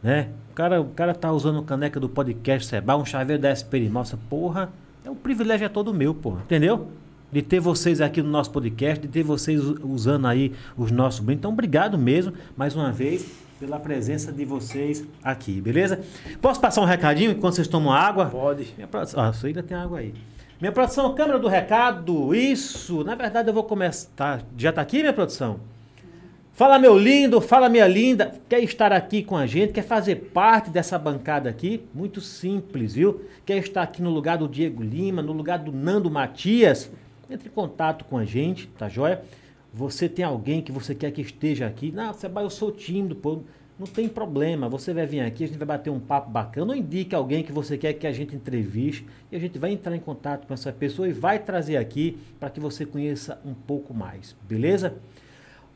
Né? O cara, o cara tá usando caneca do podcast Seba, um chaveiro da SP Nossa, porra, é o privilégio é todo meu, pô. Entendeu? De ter vocês aqui no nosso podcast, de ter vocês usando aí os nossos brindes. Então, obrigado mesmo, mais uma vez. pela presença de vocês aqui, beleza? Posso passar um recadinho enquanto vocês tomam água? Pode. Minha produção, ah, você ainda tem água aí. Minha produção, câmera do recado, isso. Na verdade, eu vou começar. tá- já tá aqui, minha produção? Fala, meu lindo, fala, minha linda. Quer estar aqui com a gente? Quer fazer parte dessa bancada aqui? Muito simples, viu? Quer estar aqui no lugar do Diego Lima, no lugar do Nando Matias? Entre em contato com a gente, tá joia? Você tem alguém que você quer que esteja aqui? Não, Seba, eu sou tímido, pô. Não tem problema. Você vai vir aqui, a gente vai bater um papo bacana. Ou indique alguém que você quer que a gente entreviste. E a gente vai entrar em contato com essa pessoa e vai trazer aqui para que você conheça um pouco mais. Beleza?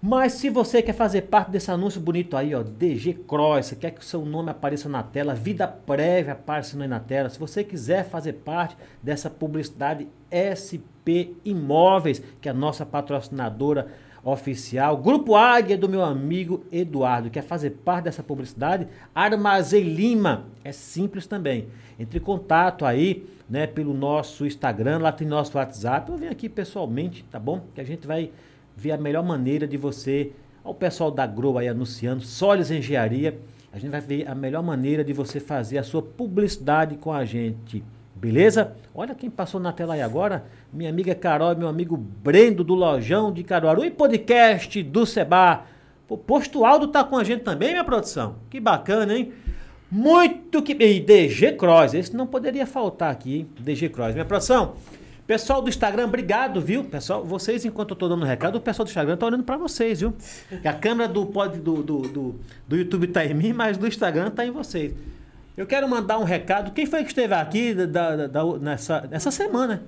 Mas se você quer fazer parte desse anúncio bonito aí, ó, DG Cross, você quer que o seu nome apareça na tela, vida prévia aparecendo aí na tela, se você quiser fazer parte dessa publicidade SP Imóveis, que é a nossa patrocinadora oficial, Grupo Águia do meu amigo Eduardo, quer fazer parte dessa publicidade? Armazém Lima, é simples também. Entre em contato aí, né, pelo nosso Instagram, lá tem nosso WhatsApp, ou vem aqui pessoalmente, tá bom? Que a gente vai ver a melhor maneira de você, ao pessoal da Grow aí anunciando, Solis Engenharia, a gente vai ver a melhor maneira de você fazer a sua publicidade com a gente. Beleza? Olha quem passou na tela aí agora, minha amiga Carol e meu amigo Brendo do Lojão de Caruaru e podcast do Seba. O Posto Aldo tá com a gente também, minha produção. Que bacana, hein? Muito que. E DG Cross, esse não poderia faltar aqui, hein? DG Cross. Minha produção, pessoal do Instagram, obrigado, viu? Pessoal, vocês, enquanto eu tô dando recado, o pessoal do Instagram tá olhando pra vocês, viu? A câmera do, pod, do, do, do, do YouTube tá em mim, mas do Instagram tá em vocês. Eu quero mandar um recado. Quem foi que esteve aqui da, da- da- nessa, nessa semana?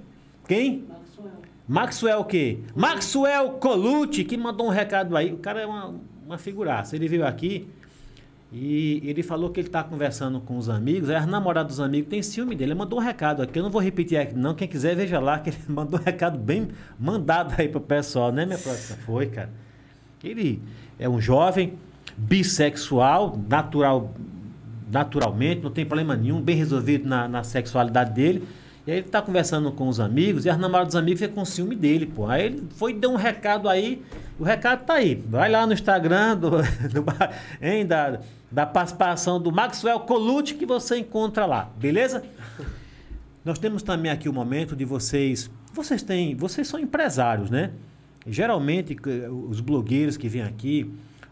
Quem? Maxwell. Maxwell o quê? Maxwell Colucci, que mandou um recado aí. O cara é uma, uma figuraça. Ele veio aqui e ele falou que ele está conversando com os amigos. Aí as namoradas dos amigos têm ciúme dele. Ele mandou um recado aqui. Eu não vou repetir aqui, não. Quem quiser, veja lá, que ele mandou um recado bem mandado aí pro pessoal, né, minha próxima? Foi, cara. Ele é um jovem bissexual, natural, naturalmente, não tem problema nenhum, bem resolvido na, na sexualidade dele. E aí ele tá conversando com os amigos, e as namoradas dos amigos ficam com ciúme dele, pô. Aí ele foi deu um recado aí, o recado tá aí. Vai lá no Instagram do, do hein, da, da participação do Maxwell Colucci que você encontra lá, beleza? Nós temos também aqui o momento de vocês. Vocês têm. Vocês são empresários, né? Geralmente, os blogueiros que vêm aqui,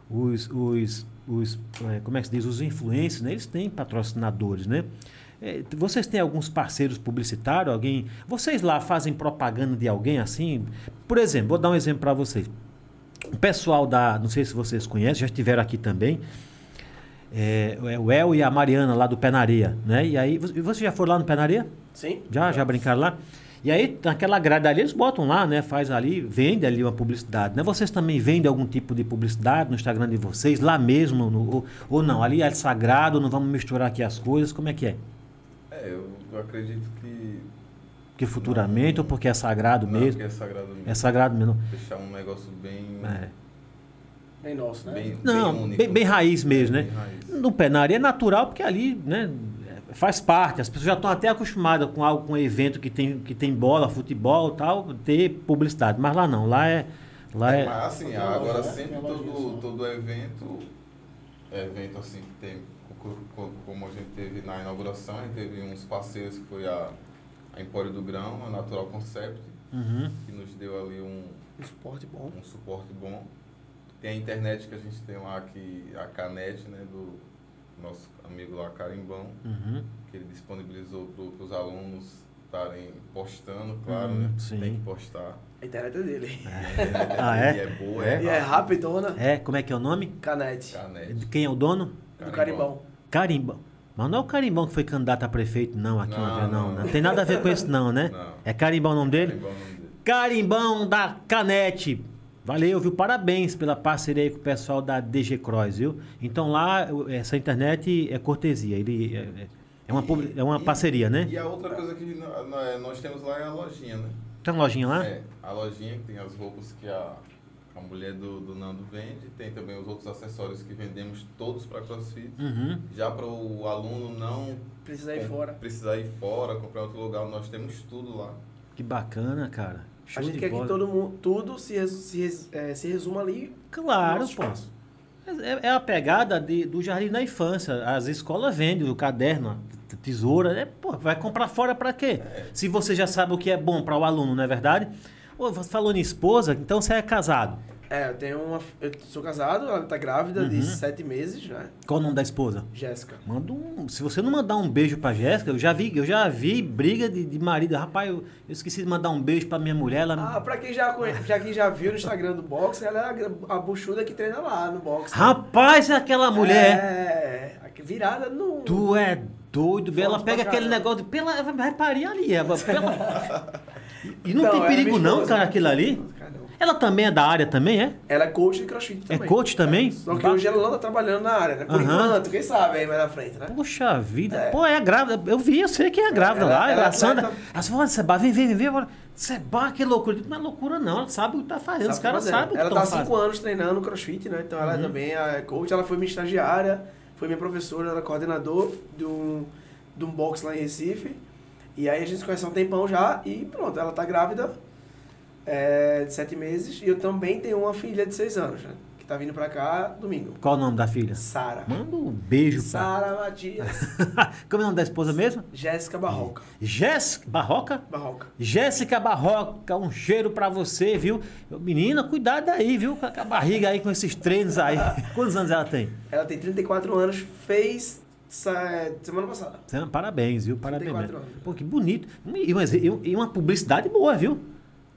os. os, os eh, como é que se diz? Os influencers, né? Eles têm patrocinadores, né? Eh, Vocês têm alguns parceiros publicitários? Alguém. Vocês lá fazem propaganda de alguém assim? Por exemplo, vou dar um exemplo para vocês. O pessoal da. Não sei se vocês conhecem, já estiveram aqui também. É, é o El e a Mariana lá do Penaria, né? E aí, vo- vocês já foram lá no Penaria? Sim? Já, já brincaram lá? E aí, naquela grade ali, eles botam lá, né? Faz ali, vende ali uma publicidade, né? Vocês também vendem algum tipo de publicidade no Instagram de vocês, lá mesmo, no- ou, ou não? Ali é sagrado, não vamos misturar aqui as coisas, como é que é? É, eu, eu acredito que. Porque futuramente, ou porque é sagrado não, mesmo? porque é sagrado mesmo. É sagrado mesmo. Deixar um negócio bem. É. Bem nosso, né? Bem, Não, bem, único. bem, bem raiz mesmo, né? Raiz. No Penaria é natural, porque ali, né? Faz parte, as pessoas já estão até acostumadas com algo, com um evento que tem, que tem bola, futebol e tal, ter publicidade. Mas lá não, lá é. Lá É, é mas assim, agora loja, sempre todo, só. todo evento, evento assim que tem, co- co- como a gente teve na inauguração, a gente teve uns parceiros que foi a, a Empório do Grão, a Natural Concept, Uhum. que nos deu ali um, Um suporte bom. um suporte bom. Tem a internet que a gente tem lá, que a Canet, né, do nosso amigo lá, Carimbão, Uhum. que ele disponibilizou para os alunos estarem postando, claro, Hum, né? sim. Tem que postar. A internet é dele. A internet Ah, dele é? é boa, É? E é rapidona. É, como é que é o nome? Canete. Canet. Quem é o dono? Do Carimbão. Carimbão. Mas não é o Carimbão que foi candidato a prefeito, não, aqui Não, uma vez, não, não. né? Não tem nada a ver com isso, não, né? Não. É Carimbão o nome dele? Carimbão é o nome dele. Carimbão da Canete. Valeu, viu? Parabéns pela parceria aí com o pessoal da DG Cross, viu? Então lá, essa internet é cortesia. Ele é, é- é uma, publi- é uma E- parceria, né? E a outra coisa que nó- nós temos lá é a lojinha, né? Tem uma lojinha lá? É, a lojinha que tem as roupas que a, a mulher do, do Nando vende, tem também os outros acessórios que vendemos todos para CrossFit. Uhum. Já para o aluno não Precisa ir com- fora. precisar ir fora, comprar outro lugar, nós temos tudo lá. Que bacana, cara. Show a gente quer bola. que todo mundo, tudo se, resu- se, res- eh, se resuma ali. Claro, no pô. É, é a pegada de- do jardim da infância. As escolas vendem o caderno, a tesoura. É, pô, vai comprar fora pra quê? Se você já sabe o que é bom para o aluno, não é verdade? Ô, você falou em esposa, então você é casado. É, eu tenho uma. Eu sou casado, ela tá grávida Uhum. de sete meses, né? Qual o nome da esposa? Jéssica. Manda um. Se você não mandar um beijo pra Jéssica, eu já vi, eu já vi briga de, de marido. Rapaz, eu, eu esqueci de mandar um beijo pra minha mulher. Ela... Ah, pra quem já, conhe... pra quem já viu no Instagram do boxe, ela é a, a buchuda que treina lá no boxe. Rapaz, é aquela mulher. É, aqui virada no. Tu é doido, velho. Ela pega aquele negócio de. Pela, vai parir ali. é, Pela... E não Não, tem é perigo, não, cara, aquilo ali. Cara, não. Ela também é da área, também, é? Ela é coach de crossfit É também. coach também? Só que hoje ela não tá trabalhando na área, né? Por Aham. enquanto, quem sabe aí mais na frente, né? Puxa vida. É. Pô, é grávida. Eu vi, eu sei que é grávida Ela- lá. ela a Sandra. atleta- Ela Seba, vem, vem, vem, vem. agora." Seba, que loucura. Não é loucura, não. Ela sabe o que tá fazendo. Os Sabe caras sabem o que Ela tá há cinco anos treinando crossfit, né? Então ela Uhum. também é coach. Ela foi minha estagiária, foi minha professora, era coordenador de um, de um box lá em Recife. E aí a gente se conhece há um tempão já e pronto, ela tá grávida é, de sete meses. E eu também tenho uma filha de seis anos, né? Que tá vindo pra cá domingo. Qual o nome da filha? Sara. Manda um beijo pra. Sara Matias. Como é o nome da esposa mesmo? Jéssica Barroca. Jéssica Barroca? Barroca. Jéssica Barroca, um cheiro pra você, viu? Menina, cuidado aí, viu? Com a barriga aí, com esses treinos aí. Quantos anos ela tem? Ela tem 34 anos, fez semana passada. Parabéns, viu? Parabéns 34 mesmo. anos. Pô, que bonito. E uma publicidade boa, viu?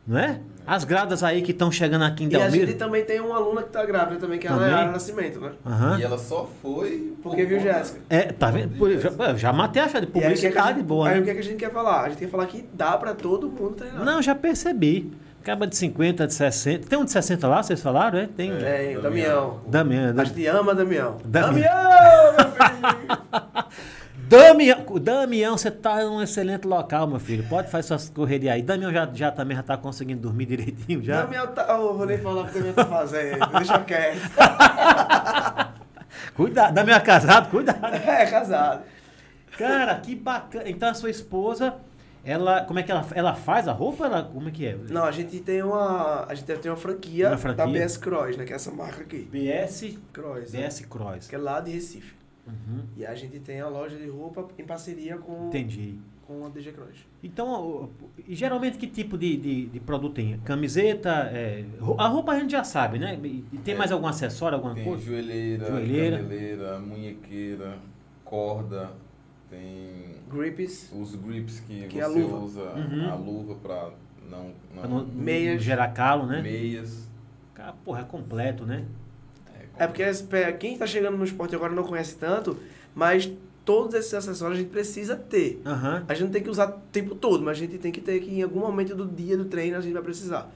Não é? As grávidas aí que estão chegando aqui em E a Delmiro. gente também tem uma aluna que tá grávida também, que ela é Também? Ara Nascimento, né? Aham. E ela só foi. por Porque viu Jéssica. É, tá vendo? Por- já, eu já matei a chave de aí, o que é a publicidade gente- boa, Aí o né? que, é que a gente quer falar? A gente quer falar que dá pra todo mundo treinar. Não, já percebi. Acaba de 50, de 60. Tem um de 60 lá, vocês falaram, é? Tem. É, Damião. Damião. A gente ama Damião. Damião. Damião, meu filho! Damião, Damião, você tá num excelente local, meu filho. Pode fazer suas correrias aí. Damião já, já também já tá conseguindo dormir direitinho já. Damião tá... Oh, vou nem falar o que Damião tá fazendo. Deixa quieto. Cuidado, Damião é casado, cuidado. É, casado. Cara, que bacana. Então a sua esposa, ela, como é que ela, ela faz a roupa? Ela, como é que é? Não, a gente tem uma... A gente tem uma franquia, Uma franquia? da BS Cross, né? Que é essa marca aqui. BS, Cross. né? BS Cross. Que é lá de Recife. Uhum, E a gente tem a loja de roupa em parceria com, entendi. com a DG Cross. Então, e geralmente que tipo de, de, de produto tem? Camiseta, é, a roupa a gente já sabe, né? E tem É. mais algum acessório, alguma Tem coisa? joelheira, Joelheira. caneleira, munhequeira, corda, tem Grips. os grips que, Que você é a luva. usa, Uhum. a luva pra não, não, Pra não, Meias. gerar calo, né? meias. Cara, porra, é completo, né? É porque pe- quem está chegando no esporte agora não conhece tanto, mas todos esses acessórios a gente precisa ter. Aham. A gente não tem que usar o tempo todo, mas a gente tem que ter que em algum momento do dia do treino a gente vai precisar.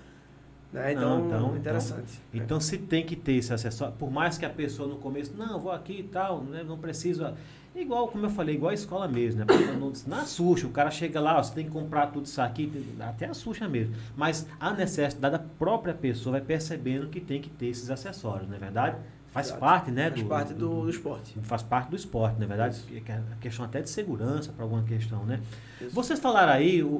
Né? Então, Não, então, interessante. Então se tem que ter esse acessório, por mais que a pessoa no começo, não, vou aqui e tal, né, não preciso. Igual, como eu falei, igual a escola mesmo, né? Não assusta, o cara chega lá, ó, você tem que comprar tudo isso aqui, até assusta mesmo. Mas a necessidade da própria pessoa vai percebendo que tem que ter esses acessórios, não é verdade? Faz Exato. parte, né? Faz parte do, do esporte. Faz parte do esporte, na verdade. Isso. Que é a questão até de segurança para alguma questão, né? Isso. Vocês falaram aí o, o-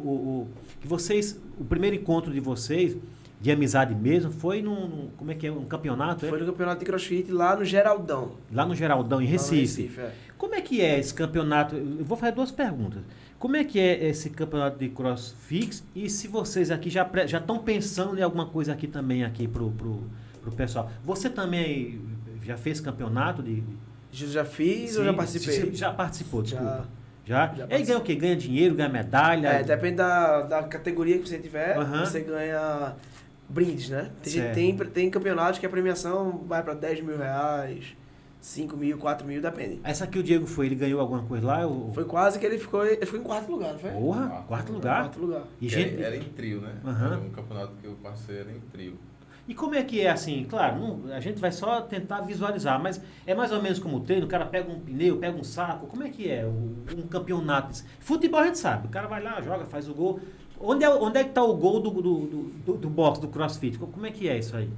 o- que vocês, o primeiro encontro de vocês, de amizade mesmo, foi num, num- como é que é, um campeonato, é? Foi no campeonato de crossfit lá no Geraldão. Lá no Geraldão, em lá no Recife. é. Como é que é esse campeonato? Eu vou fazer duas perguntas. Como é que é esse campeonato de crossfit e se vocês aqui já já estão pensando em alguma coisa aqui também aqui pro, pro, pro pessoal? Você também já fez campeonato de... já fiz ou já Sim, participei? Já participou, desculpa. Já. Já? Ele ganha o quê? Ganha dinheiro, ganha medalha? É, depende da, da categoria que você tiver, Aham. você ganha brindes, né? Tem, tem, tem campeonatos que a premiação vai para 10 mil reais, 5 mil, 4 mil, depende. Essa aqui o Diego foi, ele ganhou alguma coisa lá? Ou... Foi quase que ele ficou. Ele ficou em quarto lugar, não foi? Porra, Quarto quarto lugar. lugar. Quarto lugar. E, Que gente, era, era em trio, né? Era um campeonato que eu participei era em trio. e como é que é assim? Claro, não- a gente vai só tentar visualizar, mas é mais ou menos como o treino, o cara pega um pneu, pega um saco, como é que é o- um campeonato? desse? Futebol a gente sabe, o cara vai lá, joga, faz o gol. Onde é, onde é que está o gol do, do, do, do, do boxe, do crossfit? Como é que é isso aí?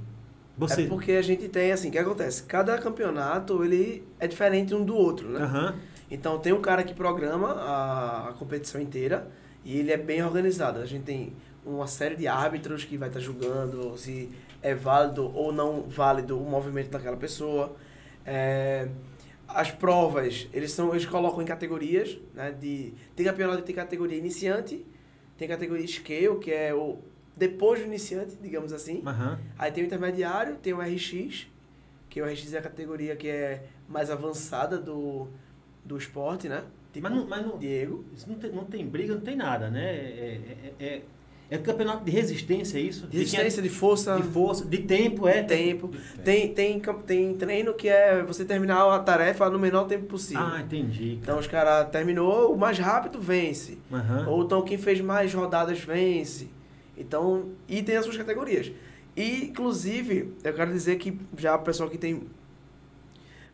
Você... É porque a gente tem, assim, o que acontece? Cada campeonato, ele é diferente um do outro, né? Aham. Então tem um cara que programa a, a competição inteira E ele é bem organizado. A gente tem uma série de árbitros que vai estar julgando se é válido ou não válido o movimento daquela pessoa. É, as provas, eles, são, eles colocam em categorias, né? De, tem campeonato que tem categoria iniciante, tem categoria scale, que é o depois do iniciante, digamos assim. Aham. Aí tem o intermediário, tem o RX, que o RX é a categoria que é mais avançada do, do esporte, né? Tipo, Mas não- mas não- Diego. Isso não tem, não tem briga, não tem nada, né? É, é, é, é campeonato de resistência, é isso? De é- Resistência de força, de força, de tempo, é. tempo. Tem, tem, cam- tem treino que é você terminar a tarefa no menor tempo possível. Ah, entendi. Então os caras terminou, o mais rápido vence. Aham. Ou então quem fez mais rodadas vence. Então, e tem as suas categorias. E, inclusive, eu quero dizer que já o pessoal que tem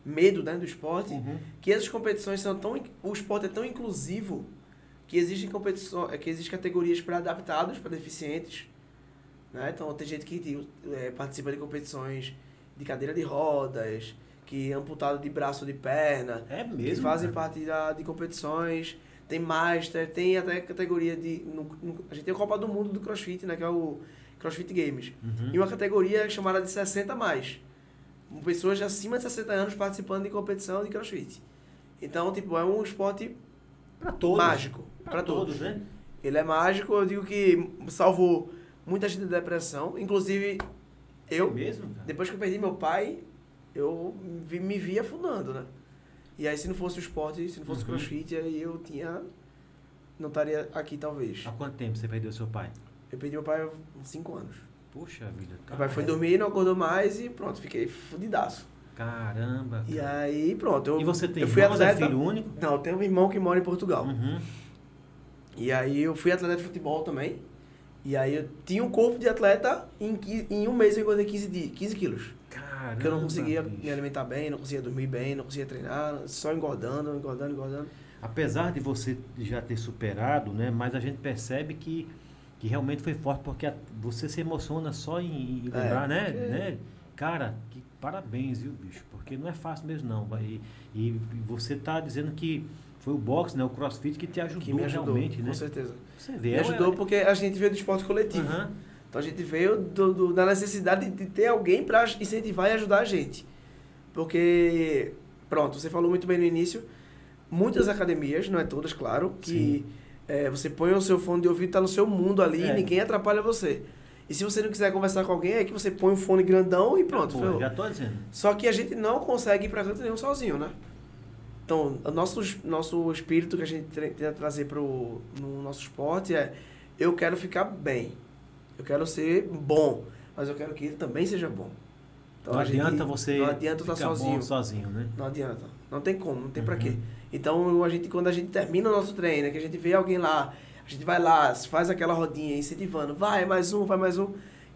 medo né, do esporte, Uhum. que essas competições são tão. O esporte é tão inclusivo que existem competições, que existem categorias para adaptados, para deficientes. Né? Então tem gente que eh, participa de competições de cadeira de rodas, que é amputado de braço ou de perna, É que mesmo. fazem cara. parte da, de competições. Tem Master, tem até categoria de. no- no- a gente tem a Copa do Mundo do CrossFit, né? Que é o CrossFit Games. Uhum. E uma categoria chamada de 60 a mais. Pessoas de acima de 60 anos participando de competição de CrossFit. Então, tipo, é um esporte Pra todos. mágico. Pra, Pra todos, todos. né? Ele é mágico, eu digo que salvou muita gente da depressão. Inclusive, É eu, mesmo, cara? depois que eu perdi meu pai, eu me vi afundando, né? E aí, se não fosse o esporte, se não fosse o Uhum. crossfit, aí eu tinha. Não estaria aqui, talvez. Há quanto tempo você perdeu seu pai? Eu perdi meu pai há uns 5 anos. Puxa vida. Meu pai foi dormir, não acordou mais e pronto, fiquei fudidaço. Caramba. E cara. aí, pronto. Eu, E você tem eu fui irmãos, é atleta. filho único? Não, eu tenho um irmão que mora em Portugal. Uhum. E aí eu fui atleta de futebol também. E aí eu tinha um corpo de atleta, em, em um mês eu engordei 15, di- 15 quilos. Caramba. Porque eu não conseguia bicho. me alimentar bem, não conseguia dormir bem, não conseguia treinar, só engordando, engordando, engordando. Apesar de você já ter superado, né? Mas a gente percebe que, que realmente foi forte, porque você se emociona só em, em lembrar, né, porque- né? Cara, que parabéns, viu, bicho? Porque não é fácil mesmo, não. E, e você tá dizendo que foi o boxe, né? O crossfit que te ajudou, Que me ajudou, realmente, com né? certeza. Você vê. Me é- ajudou porque a gente veio do esporte coletivo. Aham. Então a gente veio do, do- da necessidade de ter alguém para incentivar e ajudar a gente. Porque, pronto, você falou muito bem no início, muitas academias, não é todas, claro, que é, você põe o seu fone de ouvido, tá no seu mundo ali É. e ninguém atrapalha você. E se você não quiser conversar com alguém, é que você põe um fone grandão e pronto, Pô, já tô dizendo. Só que a gente não consegue ir pra canto nenhum sozinho, né? Então, o nosso, nosso espírito que a gente tenta trazer pro, no nosso esporte é eu quero ficar bem. Eu quero ser bom, mas eu quero que ele também seja bom. Então, não gente- adianta você Não adianta estar bom sozinho. sozinho, né? Não adianta. Não tem como, não tem pra Uhum. quê. Então, a gente, quando a gente termina o nosso treino, que a gente vê alguém lá, a gente vai lá, faz aquela rodinha incentivando, vai mais um, vai mais um.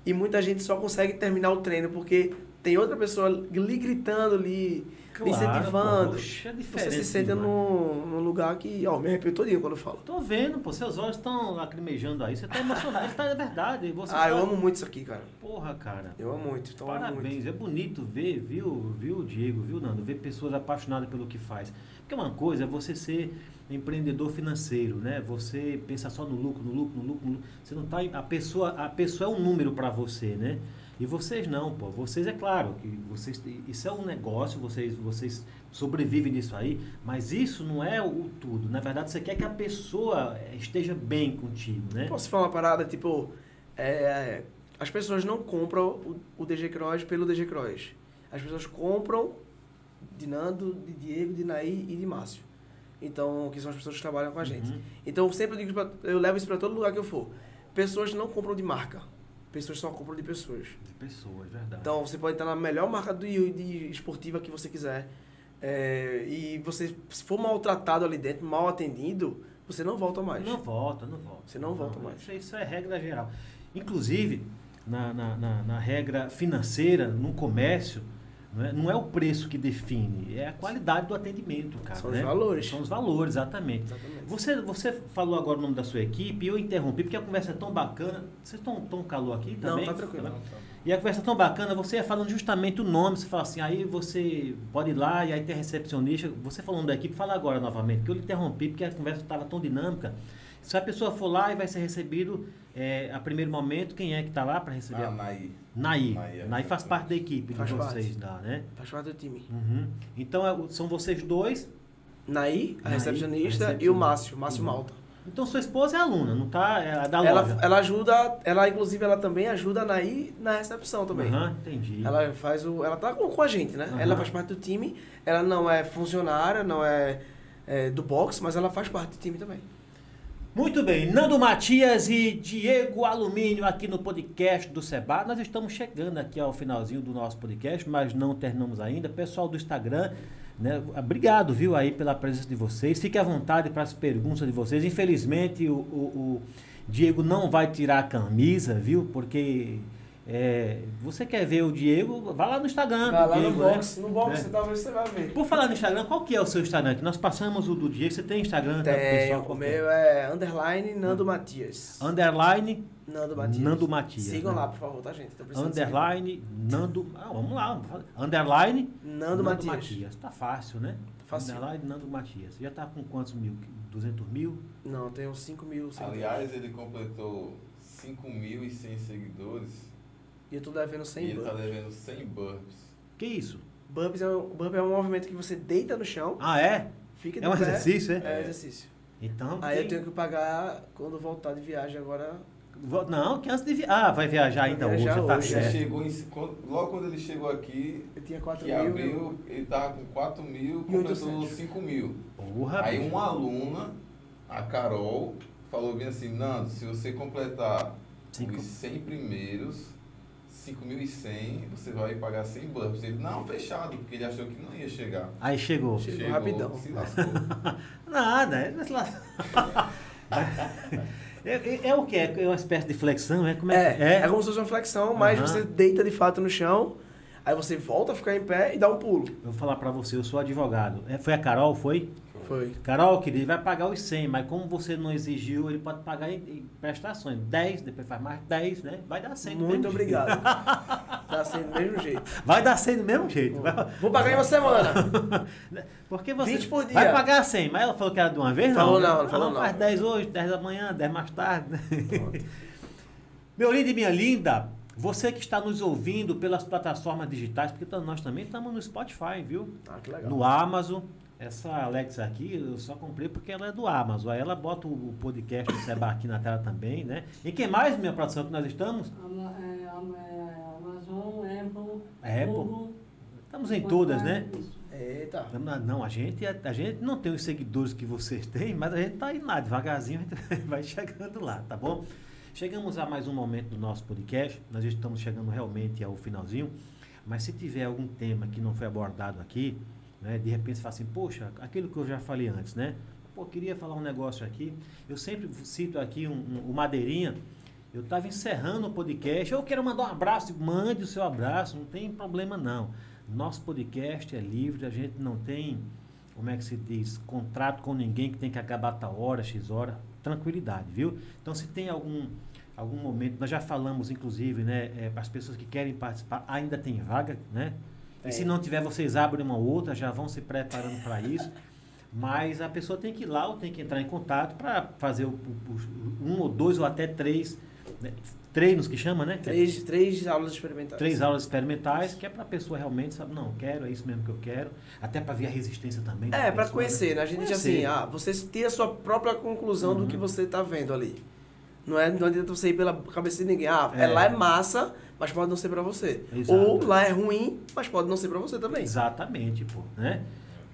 E muita gente só consegue terminar o treino porque tem outra pessoa lhe gritando, lhe, lhe incentivando. poxa, é Você se sente demais. num, num lugar que, ó, me arrepio todinho quando eu falo. Tô vendo, pô, seus olhos estão lacrimejando aí. Você tá emocionado, tá, é verdade. Você Ah, eu tá- amo muito isso aqui, cara. Porra, cara. Eu amo muito, então eu amo muito. Parabéns, é bonito ver, viu, viu, Diego, viu, Nando? Ver pessoas apaixonadas pelo que faz. Porque uma coisa é você ser empreendedor financeiro, né? Você pensar só no lucro, no lucro, no lucro, no lucro. Você não tá. A pessoa, a pessoa é um número para você, né? E vocês não, pô. Vocês é claro que vocês isso é um negócio, vocês vocês sobrevivem disso aí, mas isso não é o tudo. Na verdade, você quer que a pessoa esteja bem contigo, né? Posso falar uma parada, tipo, é, as pessoas não compram o, o DG Cross pelo DG Cross. As pessoas compram de Nando, de Diego, de Naí e de Márcio. Então, que são as pessoas que trabalham com a gente. Uhum. Então, eu sempre digo, pra, eu levo isso para todo lugar que eu for. Pessoas não compram de marca. Pessoas só compram de pessoas. De pessoas, verdade. Então, você pode estar na melhor marca de, de esportiva que você quiser. É, e você, se for maltratado ali dentro, mal atendido, você não volta mais. Não volta, não volta. Você não volta mais. Isso, isso é regra geral. Inclusive, na, na, na, na regra financeira, no comércio, não é, não é o preço que define, é a qualidade do atendimento, cara. São os né? valores. São os valores, exatamente. Exatamente. Você, você falou agora o nome da sua equipe e eu interrompi porque a conversa é tão bacana. Vocês estão tão calor aqui Não, também? tá tranquilo. E a conversa é tão bacana, você ia falando justamente o nome, você fala assim, aí você pode ir lá e aí tem a recepcionista. Você falando da equipe, fala agora novamente, porque eu lhe interrompi porque a conversa estava tão dinâmica. Se a pessoa for lá e vai ser recebido é, a primeiro momento, quem é que está lá para receber? Ah, Naí. Naí. Naí é Naí faz parte da equipe Faz de parte. vocês lá, né? Faz parte do time. Uhum. Então é são vocês dois. Naí, a Naí, recepcionista, a recepcionista. e o Márcio, Márcio Uhum. Malta. Então sua esposa é aluna, não tá? É da Ela, loja. ela ajuda, ela inclusive ela também ajuda a Naí na recepção também. Aham, entendi. Ela faz o. Ela tá com, com a gente, né? Aham. Ela faz parte do time. Ela não é funcionária, não é, é, do box, mas ela faz parte do time também. Muito bem, Nando Matias e Diego Alumínio aqui no podcast do Seba. Nós estamos chegando aqui ao finalzinho do nosso podcast, mas não terminamos ainda. Pessoal do Instagram, né, obrigado, viu, aí pela presença de vocês. Fique à vontade para as perguntas de vocês. Infelizmente, o, o- o Diego não vai tirar a camisa, viu, porque é, você quer ver o Diego, vai lá no Instagram. Vai lá no Diego, né? box, no box É. talvez você vai ver. Por falar no Instagram, qual que é o seu Instagram? Que nós passamos o do Diego. Você tem Instagram? tá, Tem, pessoal? o que é? meu é underline Nando Matias. Underline Nando Matias. Nando Matias, Sigam né? lá, por favor, tá, gente? Tô precisando de Underline Nando. Ah, vamos lá. Underline seguir. Nando, Matias. Tá fácil, né? Fácil. Underline Nando Matias. Já tá com quantos mil? 200 mil? Não, tem uns 5 mil seguidores. Aliás, ele completou 5.100 seguidores E eu tô devendo e 100 ele tá burpees. devendo 100 burpees. Que isso? Burpees é, um, burpee é um movimento que você deita no chão, Ah, é? fica de É um pé. exercício, é? É um exercício. Então. Aí tem- eu tenho que pagar quando voltar de viagem agora. Não, que antes de. vi- Ah, vai viajar Vai ainda viajar hoje, tá hoje, Ele certo. chegou em, quando- logo quando ele chegou aqui, Eu tinha 4 que mil. abriu, ele tava com 4 mil, completou 800. 5 mil. Porra, Aí bicho. uma aluna, a Carol, falou bem assim, Nando, se você completar Cinco. os 100 primeiros, 5.100, você vai pagar 100 burpees. Ele, não, fechado, porque ele achou que não ia chegar. Aí chegou. Chegou rapidão. se lascou. Nada, é. É, é, é o que? É uma espécie de flexão? É, como é, que- É, é, como se fosse uma flexão, mas Aham. você deita de fato no chão, aí você volta a ficar em pé e dá um pulo. Eu vou falar pra você, eu sou advogado. É, foi a Carol, foi? Foi. Carol, querido, ele vai pagar os 100, mas como você não exigiu, ele pode pagar em, em prestações. 10, depois faz mais 10, né? Vai dar 100 do Muito mesmo obrigado. Dá assim do mesmo jeito. Vai dar 100 do mesmo jeito. Vai- Vou pagar em uma semana. Porque você 20 por dia. vai pagar 100, mas ela falou que era de uma vez, não? Falou não, não falou não. faz 10 hoje, 10 da manhã, 10 mais tarde. Meu lindo e minha linda, você que está nos ouvindo pelas plataformas digitais, porque nós também estamos no Spotify, viu? Ah, que legal. No Amazon. Essa Alexa aqui eu só comprei porque ela é do Amazon. Aí ela bota o podcast do Seba aqui na tela também, né? E quem mais, minha produção, que nós estamos? Ama- é, é, Amazon, Apple, Apple. Google, Estamos em todas, né? Isso. Eita. Não, não, a gente, a gente não tem os seguidores que vocês têm, mas a gente tá indo lá, devagarzinho, a gente vai chegando lá, tá bom? Chegamos a mais um momento do nosso podcast, nós estamos chegando realmente ao finalzinho, mas se tiver algum tema que não foi abordado aqui, né, de repente você fala assim, poxa, aquilo que eu já falei antes, né? Pô, queria falar um negócio aqui, eu sempre cito aqui um, um- o Madeirinha, eu estava encerrando o podcast, eu quero mandar um abraço, mande o seu abraço, não tem problema não. Nosso podcast é livre, a gente não tem, como é que se diz, contrato com ninguém que tem que acabar tal hora, X hora. Tranquilidade, viu? Então, se tem algum, algum momento, nós já falamos, inclusive, né, é, para as pessoas que querem participar, ainda tem vaga, né? E se não tiver, vocês abrem uma outra, já vão se preparando para isso. Mas a pessoa tem que ir lá ou tem que entrar em contato para fazer o, o- um ou dois ou até três né, treinos que chama, né? Três, três aulas experimentais. Três aulas experimentais, que é para a pessoa realmente saber, não, quero, é isso mesmo que eu quero. Até para ver a resistência também. É, pra pessoa, conhecer, né? A gente diz Conhecer. assim, ah, você tira a sua própria conclusão Uhum. do que você tá vendo ali. Não, é, não adianta você ir pela cabeça de ninguém. Ah, É. é. lá é massa, mas pode não ser pra você. Exato. Ou lá é ruim, mas pode não ser pra você também. Exatamente, pô, né?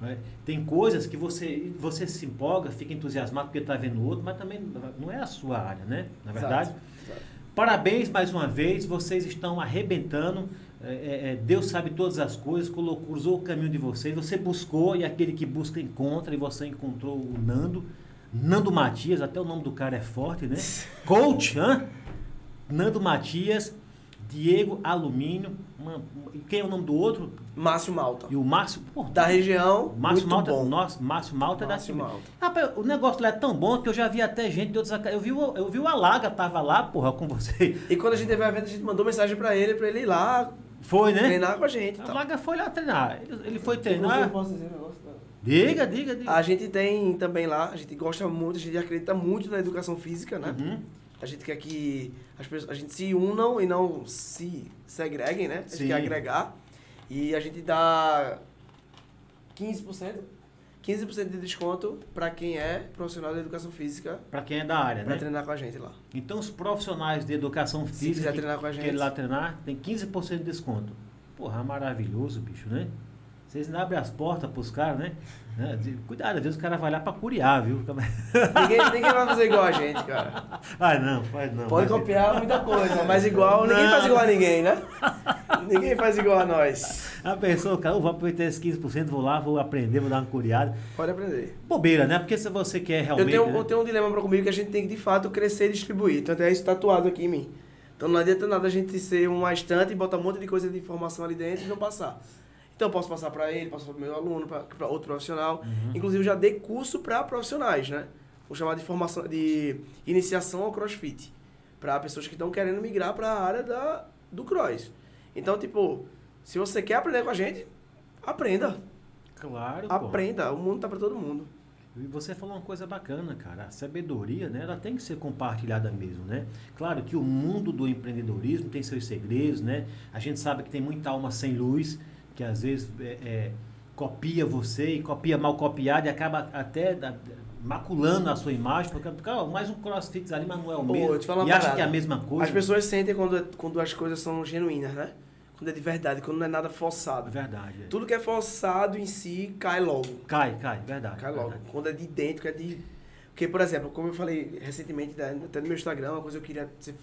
É, Tem coisas que você, você se empolga, fica entusiasmado porque está vendo outro, mas também não é a sua área, né? Na verdade. Exato, exato. Parabéns mais uma vez, vocês estão arrebentando. É, é, é, Deus sabe todas as coisas, colocou, o caminho de vocês. Você buscou e aquele que busca encontra, e você encontrou o Nando. Nando Matias, até o nome do cara é forte, né? Coach, hã? Nando Matias, Diego Alumínio. uma- e quem é o nome do outro? Márcio Malta. E o Márcio. Pô, Da região, Márcio muito Malta, bom. nossa, Márcio Malta é Márcio daqui. Malta. Rapaz, o negócio lá é tão bom que eu já vi até gente de outros. Eu vi, o- eu vi o Alaga, tava lá, porra, com você. E quando a gente teve o evento, a gente mandou mensagem pra ele, pra ele ir lá Foi, né? treinar com a gente. O. Alaga foi lá treinar. Ele, ele foi treinar. eu posso dizer um negócio? Diga, diga, diga. A gente tem também lá, a gente gosta muito, a gente acredita muito na educação física, né? Uhum. A gente quer que as pessoas, a gente se unam e não se segreguem, né? A gente Sim. quer agregar. E a gente dá 15%, 15% de desconto para quem é profissional de educação física Pra quem é da área, para né? treinar com a gente lá. Então, os profissionais de educação física quiser que treinar com a querem gente. lá treinar, tem 15% de desconto. Porra, maravilhoso, bicho, né? Vocês não abrem as portas pros caras, né? Né? Cuidado, às vezes o cara vai lá pra curiar, viu? Ninguém, ninguém vai fazer igual a gente, cara. Ah, não, faz não. Pode Mas- copiar muita coisa, mas igual, ninguém Não. faz igual a ninguém, né? Ninguém faz igual a nós. A pessoa, cara, eu vou aproveitar esses 15%, vou lá, vou aprender, vou dar uma curiada. Pode aprender. Bobeira, né? Porque se você quer Eu realmente. tenho, né? eu tenho um dilema pra comigo que a gente tem que de fato crescer e distribuir. Então é isso tatuado aqui em mim. Então não adianta nada a gente ser uma estante e botar um monte de coisa de informação ali dentro e não passar. Então posso passar pra ele, posso passar pro meu aluno, pra outro profissional. Inclusive eu já dei curso pra profissionais, né? Vou chamar de formação de iniciação ao CrossFit. Pra pessoas que estão querendo migrar pra área da, do cross. Então, tipo, se você quer aprender com a gente, aprenda. Claro, pô. Aprenda. O mundo tá pra todo mundo. E você falou uma coisa bacana, cara. A sabedoria, né? Ela tem que ser compartilhada mesmo, né? Claro que o mundo do empreendedorismo tem seus segredos, né? A gente sabe que tem muita alma sem luz, que às vezes é, é, copia você e copia mal copiado e acaba até da- maculando a sua imagem, porque cara, mais um crossfit ali, mas não é o mesmo. eu te falar e acha que é a mesma coisa. As pessoas sentem quando, é- quando as coisas são genuínas, né? Quando é de verdade, quando não é nada forçado. verdade. é. Tudo que é forçado em si cai logo. Cai, cai, verdade. Cai logo. verdade. Quando é de dentro, que é de. Porque, por exemplo, como eu falei recentemente, né, até no meu Instagram, uma coisa que eu queria. Você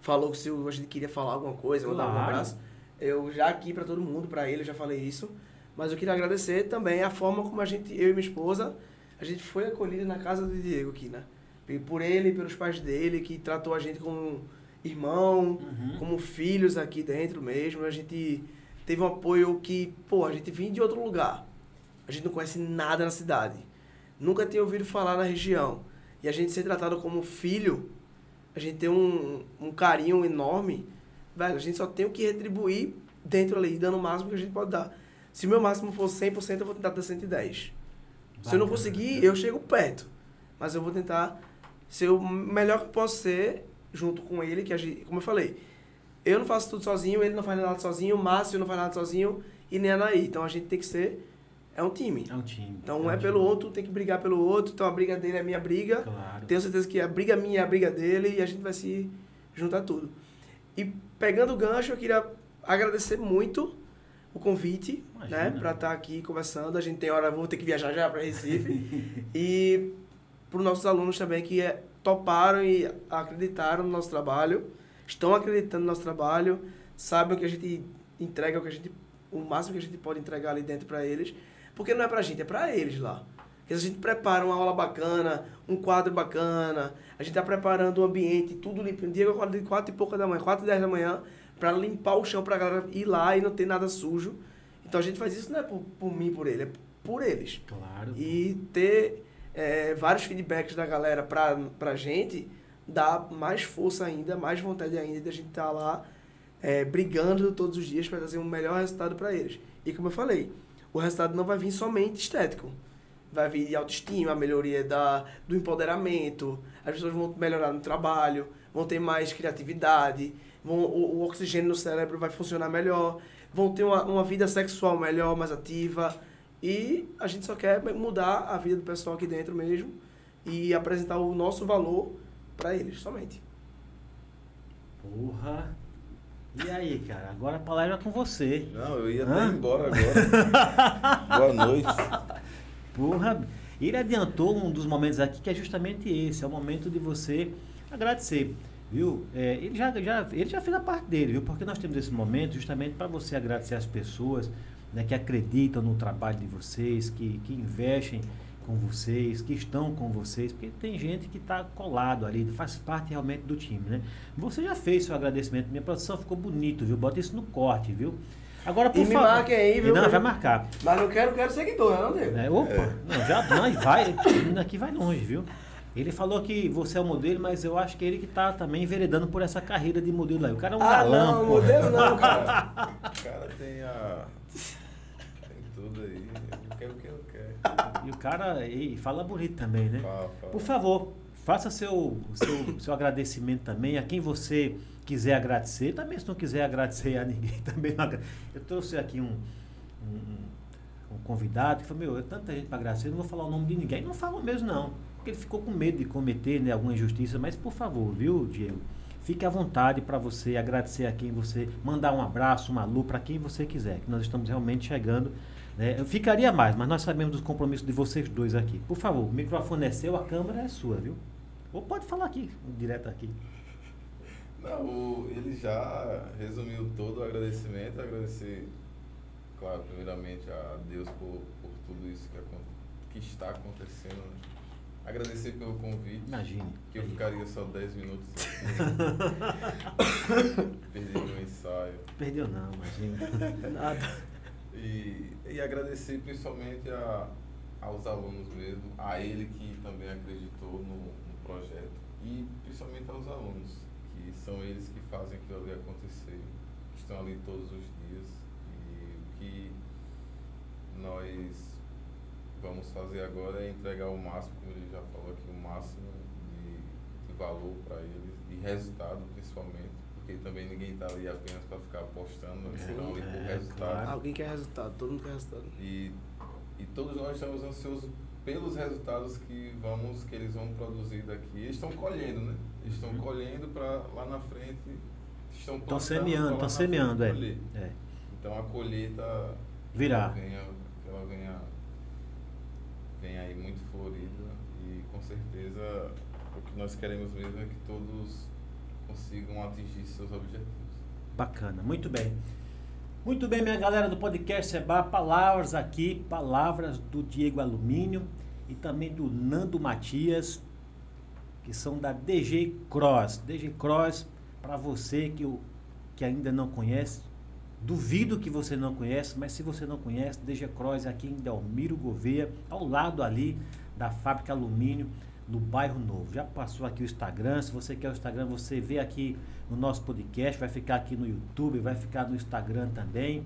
falou que se a gente queria falar alguma coisa, mandar um Claro. abraço. Eu já aqui pra todo mundo, pra ele, eu já falei isso. Mas eu queria agradecer também a forma como a gente, eu e minha esposa, a gente foi acolhido na casa do Diego aqui, né? Por ele pelos pais dele, que tratou a gente como irmão, Uhum. como filhos aqui dentro mesmo. A gente teve um apoio que, pô, a gente vinha de outro lugar. A gente não conhece nada na cidade. Nunca tinha ouvido falar na região. E a gente ser tratado como filho, a gente tem um, um carinho enorme. Velho, a gente só tem o que retribuir dentro ali, dando o máximo que a gente pode dar. Se o meu máximo for 100%, eu vou tentar dar 110. Se eu não conseguir, eu chego perto. Mas eu vou tentar ser o melhor que posso ser junto com ele, que a gente, como eu falei, eu não faço tudo sozinho, ele não faz nada sozinho, o Márcio não faz nada sozinho e nem a Anaí. Então a gente tem que ser. É um time. É um time. Então um um é time. pelo outro, tem que brigar pelo outro. Então a briga dele é a minha briga. Claro. Tenho certeza que a briga minha é a briga dele e a gente vai se juntar tudo. E pegando o gancho, eu queria agradecer muito o convite, Imagina. né, para estar aqui conversando. A gente tem hora, vou ter que viajar já para Recife. e para os nossos alunos também que é, toparam e acreditaram no nosso trabalho, estão acreditando no nosso trabalho, sabem o que a gente entrega, o que a gente o máximo que a gente pode entregar ali dentro para eles, porque não é pra gente, é para eles lá. Porque a gente prepara uma aula bacana, um quadro bacana, a gente tá preparando o ambiente, tudo limpo. Um dia de quatro e pouca da manhã, quatro e dez da manhã, para limpar o chão pra galera ir lá e não ter nada sujo. Então a gente faz isso não é por, por mim, por ele, é por eles. Claro. E ter é, vários feedbacks da galera pra, pra gente dá mais força ainda, mais vontade ainda de a gente estar lá é, brigando todos os dias para trazer um melhor resultado para eles. E como eu falei, o resultado não vai vir somente estético. Vai vir de autoestima, a melhoria da, do empoderamento, as pessoas vão melhorar no trabalho, vão ter mais criatividade, vão, o, o oxigênio no cérebro vai funcionar melhor, vão ter uma, uma vida sexual melhor, mais ativa. E a gente só quer mudar a vida do pessoal aqui dentro mesmo e apresentar o nosso valor para eles, somente. Porra. E aí, cara? Agora a palavra é com você. Não, eu ia Hã? até embora agora. Boa noite. Porra. Ele adiantou um dos momentos aqui que é justamente esse. É o momento de você agradecer. Viu? É, ele, já, já, ele já fez a parte dele, viu? Porque nós temos esse momento justamente para você agradecer as pessoas né, que acreditam no trabalho de vocês, que, que investem com vocês, que estão com vocês, porque tem gente que está colado ali, faz parte realmente do time, né? Você já fez seu agradecimento, minha produção ficou bonito, viu? Bota isso no corte, viu? Agora, por E me favor. marquem aí, viu? Não, vai marcar. Mas eu quero, quero seguidor, não, Diego? É, opa, não, já nós vai, indo aqui vai longe, viu? Ele falou que você é o modelo, mas eu acho que ele que tá também enveredando por essa carreira de modelo aí. O cara é um Ah, galã, não, pô. modelo não, cara. O cara tem a. Tem tudo aí. Eu quero o que eu quero. E o cara e fala bonito também, né? Fala, fala. Por favor, faça seu, seu, seu agradecimento também a quem você quiser agradecer. Também se não quiser agradecer a ninguém, também não Eu trouxe aqui um, um, um convidado que falou, meu, é tanta gente para agradecer, não vou falar o nome de ninguém. Não falou mesmo não, porque ele ficou com medo de cometer né, alguma injustiça. Mas por favor, viu, Diego? Fique à vontade para você agradecer a quem você, mandar um abraço, um alô para quem você quiser, que nós estamos realmente chegando. né? Eu ficaria mais, mas nós sabemos dos compromissos de vocês dois aqui. Por favor, o microfone é seu, a câmera é sua, viu? Ou pode falar aqui, direto aqui. Não, o- ele já resumiu todo o agradecimento. Agradecer, claro, primeiramente a Deus por, por tudo isso que, que está acontecendo. né? Agradecer pelo convite. Imagine. Que eu ficaria só 10 minutos. Perdi meu ensaio. Perdeu não, imagina. Nada. E, e agradecer principalmente a, aos alunos mesmo, a ele que também acreditou no, no projeto e principalmente aos alunos, são eles que fazem aquilo ali acontecer, que estão ali todos os dias e o que nós vamos fazer agora é entregar o máximo, como ele já falou aqui, o máximo de, de valor para eles, de resultado principalmente, porque também ninguém está ali apenas para ficar apostando, eles Sim, estão ali por é, resultado. claro. Alguém quer resultado, todo mundo quer resultado. E, e todos nós estamos ansiosos pelos resultados que vamos que eles vão produzir daqui. Eles estão colhendo, né? Eles estão Uhum. colhendo para lá na frente estão Estão semeando, estão semeando, é. é. Então a colheita Virá. que ela venha, venha aí muito florida e com certeza o que nós queremos mesmo é que todos consigam atingir seus objetivos. Bacana, muito bem. Muito bem, minha galera do podcast Seba, palavras aqui, palavras do Diego Alumínio e também do Nando Matias, que são da DG Cross. DG Cross, para você que, que ainda não conhece, duvido que você não conhece, mas se você não conhece, DG Cross aqui em Delmiro Gouveia, ao lado ali da fábrica alumínio, no bairro Novo. Já passou aqui o Instagram, se você quer o Instagram, você vê aqui no nosso podcast, vai ficar aqui no YouTube, vai ficar no Instagram também.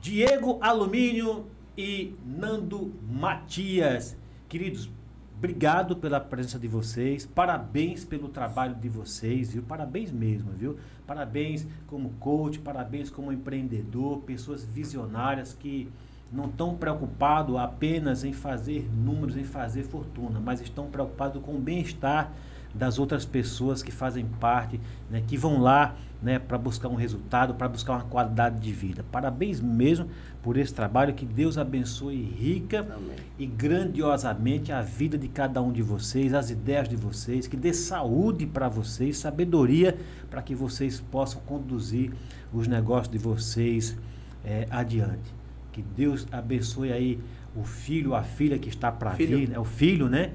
Diego Alumínio e Nando Matias. Queridos, obrigado pela presença de vocês. Parabéns pelo trabalho de vocês, viu? Parabéns mesmo, viu? Parabéns como coach, parabéns como empreendedor, pessoas visionárias que não estão preocupados apenas em fazer números, em fazer fortuna, mas estão preocupados com o bem-estar das outras pessoas que fazem parte, né, que vão lá né, para buscar um resultado, para buscar uma qualidade de vida. Parabéns mesmo por esse trabalho, que Deus abençoe rica Amém. e grandiosamente a vida de cada um de vocês, as ideias de vocês, que dê saúde para vocês, sabedoria para que vocês possam conduzir os negócios de vocês eh, adiante. Que Deus abençoe aí o filho, a filha que está para vir, né? o filho, né?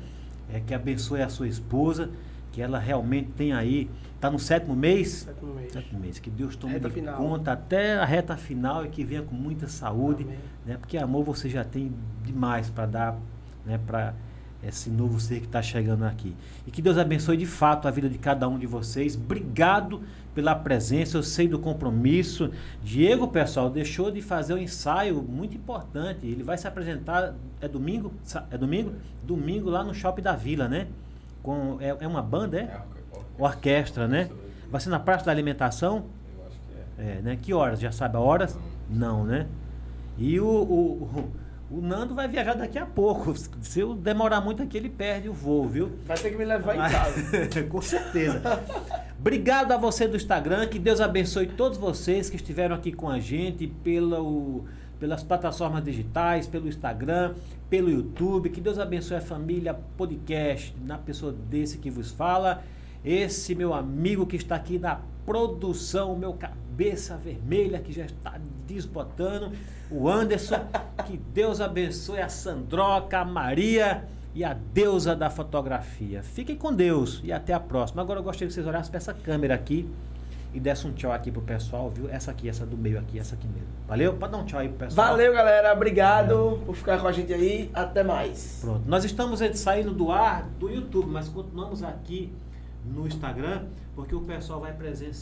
É, que abençoe a sua esposa, que ela realmente tenha aí, está no sétimo mês, Sétimo mês. Sétimo mês. Que Deus tome de final. conta até a reta final e que venha com muita saúde, Amém. né? Porque amor você já tem demais para dar, né? Para esse novo ser que está chegando aqui. E que Deus abençoe de fato a vida de cada um de vocês. Obrigado pela presença, eu sei do compromisso. Diego, pessoal, deixou de fazer um ensaio muito importante. Ele vai se apresentar, é domingo? É domingo? Domingo lá no Shopping da Vila, né? Com, é, é uma banda, é? É orquestra, Orquestra, né? Vai ser na Praça da Alimentação? Eu acho que é. É, né? Que horas? Já sabe a horas? Não, né? E o, o, o, o Nando vai viajar daqui a pouco. Se eu demorar muito aqui, ele perde o voo, viu? Vai ter que me levar em casa. Com certeza. Obrigado a você do Instagram. Que Deus abençoe todos vocês que estiveram aqui com a gente pelo, pelas plataformas digitais, pelo Instagram, pelo YouTube. Que Deus abençoe a família podcast, na pessoa desse que vos fala. Esse meu amigo que está aqui na produção, meu cabeça vermelha que já está desbotando, o Anderson. Que Deus abençoe a Sandroca, a Maria e a deusa da fotografia. Fiquem com Deus e até a próxima. Agora eu gostaria que vocês olhassem para essa câmera aqui e dessem um tchau aqui pro pessoal, viu? Essa aqui, essa do meio aqui, essa aqui mesmo. Valeu? Pode dar um tchau aí pro pessoal. Valeu, galera. Obrigado por ficar com a gente aí. Até mais. Pronto. Nós estamos saindo do ar do YouTube, mas continuamos aqui no Instagram, porque o pessoal vai presenciar.